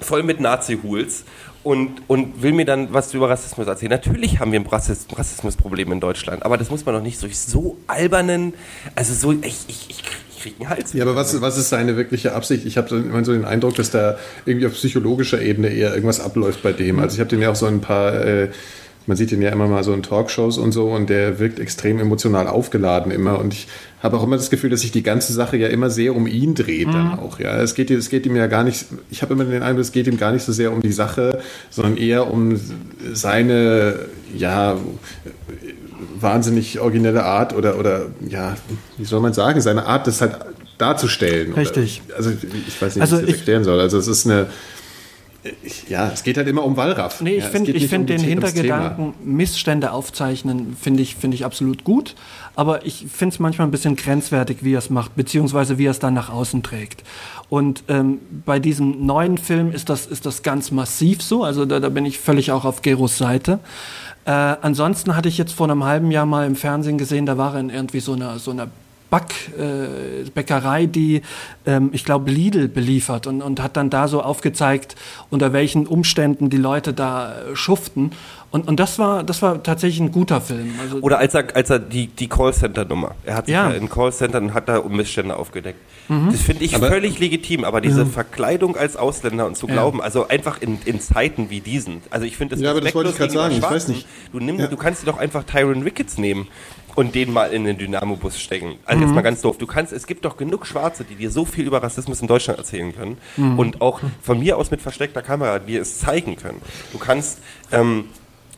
Voll mit Nazi-Hools. Und, und will mir dann was über Rassismus erzählen. Natürlich haben wir ein Rassis Rassismusproblem in Deutschland, aber das muss man doch nicht durch so albernen, also so, ich, ich, ich, ich krieg einen Hals. Ja, aber was, was ist seine wirkliche Absicht? Ich habe so immer so den Eindruck, dass da irgendwie auf psychologischer Ebene eher irgendwas abläuft bei dem. Also ich habe den ja auch so ein paar, äh, man sieht den ja immer mal so in Talkshows und so und der wirkt extrem emotional aufgeladen immer und ich habe auch immer das Gefühl, dass sich die ganze Sache ja immer sehr um ihn dreht dann auch. Ja, es geht, es geht ihm ja gar nicht, ich habe immer den Eindruck, es geht ihm gar nicht so sehr um die Sache, sondern eher um seine, ja, wahnsinnig originelle Art oder, oder ja, wie soll man sagen, seine Art, das halt darzustellen. Richtig. Oder, also ich weiß nicht, Also wie ich das erklären soll. Also es ist eine, ich, ja, es geht halt immer um Wallraff. Nee, ich ja, finde find um den Hintergedanken, Missstände aufzeichnen, finde ich, finde ich absolut gut. Aber ich finde es manchmal ein bisschen grenzwertig, wie er es macht, beziehungsweise wie er es dann nach außen trägt. Und ähm, bei diesem neuen Film ist das, ist das ganz massiv so. Also da, da bin ich völlig auch auf Geros Seite. Äh, ansonsten hatte ich jetzt vor einem halben Jahr mal im Fernsehen gesehen, da war er in irgendwie so einer, so einer Back, äh, Bäckerei, die, ähm, ich glaube, Lidl beliefert und, und hat dann da so aufgezeigt, unter welchen Umständen die Leute da äh, schuften. Und, und das war, das war tatsächlich ein guter Film. Also, Oder als er, als er die, die Callcenter-Nummer. Er hat sich Ja. ja, in Callcentern und hat da Missstände aufgedeckt. Mhm. Das finde ich Aber- völlig legitim, aber diese Verkleidung als Ausländer und zu Ja. glauben, also einfach in, in Zeiten wie diesen. Also ich finde das Ja, aber das wollte ich grad sagen, ich weiß nicht. Du, nimm, Ja. du kannst dir doch einfach Tyron Ricketts nehmen und den mal in den Dynamo-Bus stecken. Also Mhm. jetzt mal ganz doof. Du kannst, es gibt doch genug Schwarze, die dir so viel über Rassismus in Deutschland erzählen können Mhm. und auch von mir aus mit versteckter Kamera dir es zeigen können. Du kannst, ähm,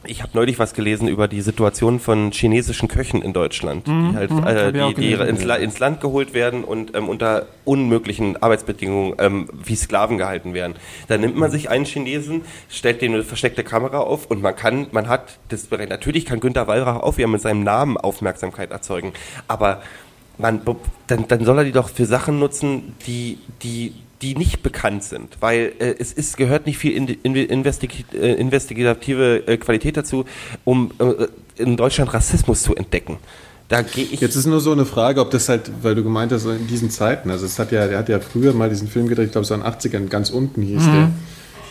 ich habe neulich was gelesen über die Situation von chinesischen Köchen in Deutschland, die halt hab äh, ich auch die, die gelesen. ins, La ins Land geholt werden und ähm, unter unmöglichen Arbeitsbedingungen ähm, wie Sklaven gehalten werden. Da nimmt man sich einen Chinesen, stellt den eine versteckte Kamera auf und man kann, man hat das natürlich kann Günter Wallrach auch wieder mit seinem Namen Aufmerksamkeit erzeugen, aber man, dann, dann soll er die doch für Sachen nutzen, die, die, die nicht bekannt sind, weil äh, es ist, gehört nicht viel in, in, investig, äh, investigative äh, Qualität dazu, um äh, in Deutschland Rassismus zu entdecken. Da gehe ich. Jetzt ist nur so eine Frage, ob das halt, weil du gemeint hast, in diesen Zeiten, also es hat ja, der hat ja früher mal diesen Film gedreht, ich glaube so in den 80ern, ganz unten hieß der.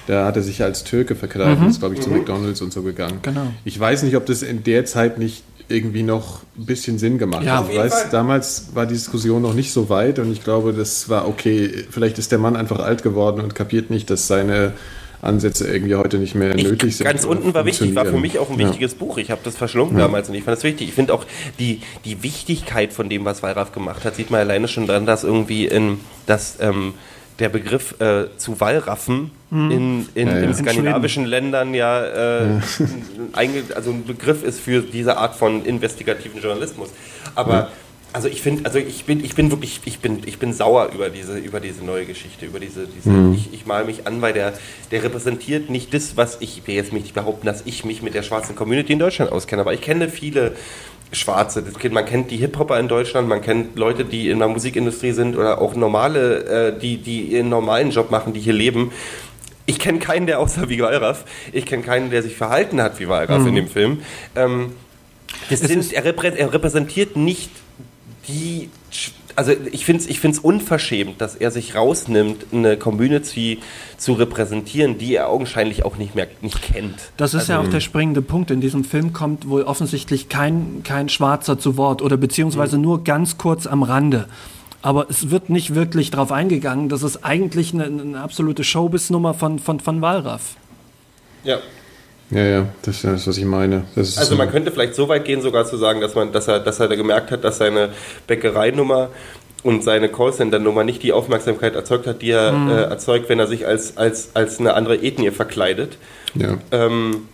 Da hat er sich als Türke verkleidet und ist, glaube ich, zu McDonalds und so gegangen. Genau. Ich weiß nicht, ob das in der Zeit nicht irgendwie noch ein bisschen Sinn gemacht Ja, hat. Ich weiß, Fall. damals war die Diskussion noch nicht so weit und ich glaube, das war okay. Vielleicht ist der Mann einfach alt geworden und kapiert nicht, dass seine Ansätze irgendwie heute nicht mehr Ich, nötig sind. ganz unten war wichtig, war für mich auch ein Ja. wichtiges Buch. Ich habe das verschlungen damals und ich fand das wichtig. Ich finde auch die, die Wichtigkeit von dem, was Wallraff gemacht hat, sieht man alleine schon daran, dass irgendwie in, dass, ähm, der Begriff äh, zu Wallraffen in, in, Ja, ja. in In skandinavischen Ländern ja, äh, <laughs> einge, also ein Begriff ist für diese Art von investigativen Journalismus. Aber also ich finde, also ich bin, ich bin wirklich, ich bin, ich bin sauer über diese, über diese neue Geschichte, über diese, diese ich, ich mal mich an, weil der, der repräsentiert nicht das, was ich, ich will jetzt nicht behaupten, dass ich mich mit der schwarzen Community in Deutschland auskenne, aber ich kenne viele Schwarze. Das kennt, man kennt die Hip-Hopper in Deutschland, man kennt Leute, die in der Musikindustrie sind oder auch normale, äh, die, die ihren normalen Job machen, die hier leben. Ich kenne keinen, der aussah wie Wallraff. Ich kenne keinen, der sich verhalten hat wie Wallraff in dem Film. Ähm, sind, er, reprä er repräsentiert nicht die. Also ich finde es ich find's unverschämt, dass er sich rausnimmt, eine Community zu repräsentieren, die er augenscheinlich auch nicht mehr nicht kennt. Das ist ja auch der springende Punkt. In diesem Film kommt wohl offensichtlich kein, kein Schwarzer zu Wort oder beziehungsweise nur ganz kurz am Rande. Aber es wird nicht wirklich darauf eingegangen. Das ist eigentlich eine, eine absolute Showbiz-Nummer von, von, von Wallraff. Ja. Ja, ja, das ist das, was ich meine. Das ist Also so- man könnte vielleicht so weit gehen, sogar zu sagen, dass man, dass er, dass er da gemerkt hat, dass seine Bäckereinummer und seine Callcenter-Nummer nicht die Aufmerksamkeit erzeugt hat, die er äh, erzeugt, wenn er sich als, als, als eine andere Ethnie verkleidet. ja. Ähm,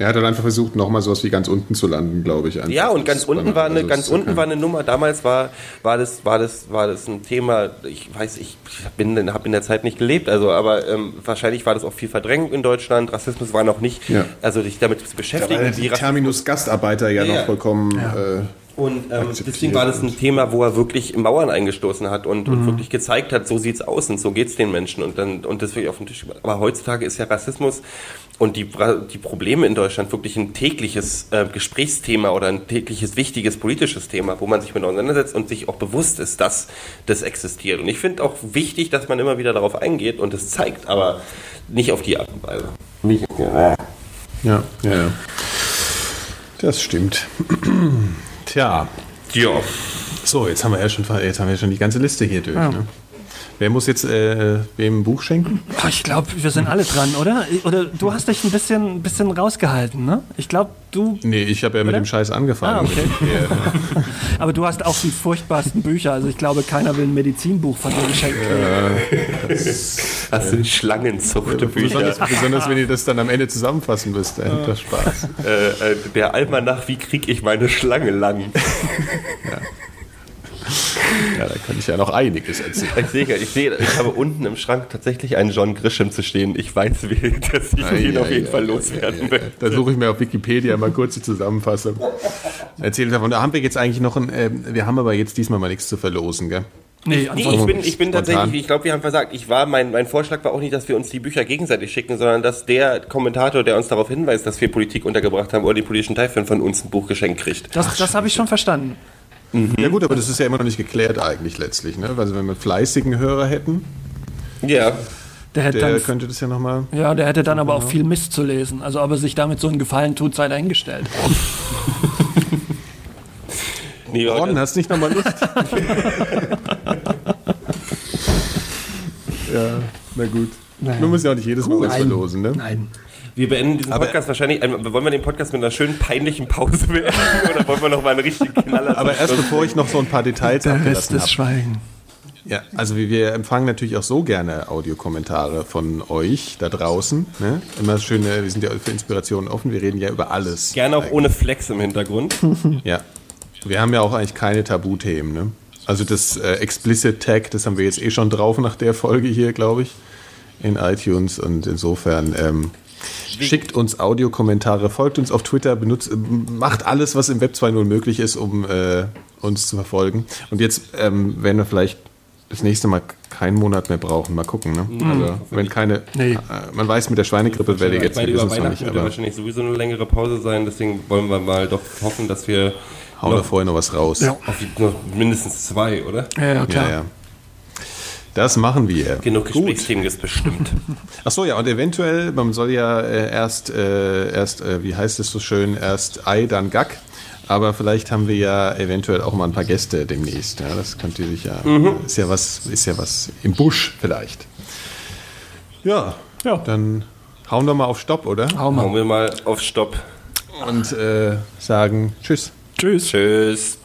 Er hat dann einfach versucht, nochmal sowas wie ganz unten zu landen, glaube ich. einfach. ja, und ganz Das unten war eine, also ganz unten war eine Nummer. Damals war, war das, war das, war das ein Thema. Ich weiß, ich bin, habe in der Zeit nicht gelebt, also, aber ähm, wahrscheinlich war das auch viel verdrängt in Deutschland. Rassismus war noch nicht, Ja. also dich damit zu Da beschäftigen. war wie die Rassismus- Terminus Gastarbeiter ja, Ja, ja. noch vollkommen. Äh, Und ähm, deswegen war das ein Thema, wo er wirklich Mauern eingestoßen hat und, Mhm. und wirklich gezeigt hat, so sieht's aus und so geht's den Menschen und dann und das wirklich auf den Tisch. gebracht. Aber heutzutage ist ja Rassismus und die, die Probleme in Deutschland wirklich ein tägliches äh, Gesprächsthema oder ein tägliches wichtiges politisches Thema, wo man sich mit auseinandersetzt und sich auch bewusst ist, dass das existiert. Und ich finde auch wichtig, dass man immer wieder darauf eingeht und es zeigt, aber nicht auf die Art und Weise. Nicht, ja, ja, ja. Das stimmt. Tja. ja. So, jetzt haben wir ja schon, jetzt haben wir schon die ganze Liste hier durch. Ne? Wer muss jetzt äh, wem ein Buch schenken? Oh, ich glaube, wir sind alle dran, oder? Oder du hast dich ein bisschen, bisschen rausgehalten, ne? Ich glaube, du. Nee, ich habe ja mit Oder? dem Scheiß angefangen. Ah, okay. <laughs> <laughs> Aber du hast auch die furchtbarsten Bücher. Also ich glaube, keiner will ein Medizinbuch von dir geschenkt kriegen. Das sind Schlangenzuchtbücher. Besonders, besonders wenn ihr das dann am Ende zusammenfassen müsst. Ey. Das Spaß. äh, äh, der Almanach, wie krieg ich meine Schlange lang? <laughs> Ja, da kann ich ja noch einiges erzählen. Ich sehe, ich sehe, ich habe unten im Schrank tatsächlich einen John Grisham zu stehen. Ich weiß, wie, dass ich ihn auf jeden Fall loswerden will. Da suche ich mir auf Wikipedia mal kurz die Zusammenfassung. Erzähl davon. Da haben wir jetzt eigentlich noch ein, äh, wir haben aber jetzt diesmal mal nichts zu verlosen, gell? Nee, Nee, ich bin, ich bin tatsächlich, ich glaube, wir haben versagt. Ich war, mein, mein Vorschlag war auch nicht, dass wir uns die Bücher gegenseitig schicken, sondern dass der Kommentator, der uns darauf hinweist, dass wir Politik untergebracht haben oder die politischen Teilfilme von uns ein Buch geschenkt kriegt. Das, das habe ich schon verstanden. Ja gut, aber das ist ja immer noch nicht geklärt eigentlich letztlich, ne? Also wenn wir einen fleißigen Hörer hätten, Ja. Der hätte der dann, könnte das ja nochmal. ja, der hätte dann aber auch viel Mist zu lesen. Also ob er sich damit so einen Gefallen tut, sei dahingestellt. <laughs> Nee, Ron, hast nicht nochmal Lust? <laughs> ja, na gut. Nein. Man muss ja auch nicht jedes Mal was verlosen, ne? Nein. Wir beenden diesen Aber- Podcast wahrscheinlich, ein- wollen wir den Podcast mit einer schönen peinlichen Pause beenden <laughs> oder wollen wir noch mal einen richtigen Knaller Aber erst bevor ich noch so ein paar Details Der Rest ist. Schweigen. Ja, also wir- empfangen natürlich auch so gerne Audiokommentare von euch da draußen. Ne? Immer schöne, wir sind ja für Inspirationen offen, wir reden ja über alles. Gerne auch ohne Flex im Hintergrund. <laughs> Ja. Wir haben ja auch eigentlich keine Tabuthemen. Ne? Also das äh, Explicit Tag, das haben wir jetzt eh schon drauf nach der Folge hier, glaube ich, in iTunes. Und insofern ähm, schickt uns Audiokommentare, folgt uns auf Twitter, benutzt, äh, macht alles, was im Web 2.0 möglich ist, um äh, uns zu verfolgen. Und jetzt ähm, werden wir vielleicht das nächste Mal keinen Monat mehr brauchen. Mal gucken. Ne? Also, wenn keine, Nee. äh, man weiß mit der Schweinegrippe, werde jetzt, Weil wir über Weihnachten nicht, wird wahrscheinlich sowieso eine längere Pause sein, deswegen wollen wir mal doch hoffen, dass wir hau da noch, vorher noch was raus. Ja. auf die, noch mindestens zwei, oder? Ja, ja, klar. Ja, ja. Das machen wir. Genug. Gesprächsthemen ist bestimmt. <laughs> Ach so, ja, und eventuell, man soll ja äh, erst, äh, erst äh, wie heißt es so schön, erst Ei, dann Gack. Aber vielleicht haben wir ja eventuell auch mal ein paar Gäste demnächst. Ja, das könnte sich ja, ist ja was, ist ja was im Busch vielleicht. Ja, Ja. dann hauen wir mal auf Stopp, oder? Hau mal. Machen wir mal auf Stopp. Und äh, sagen Tschüss. Tschüss. Tschüss.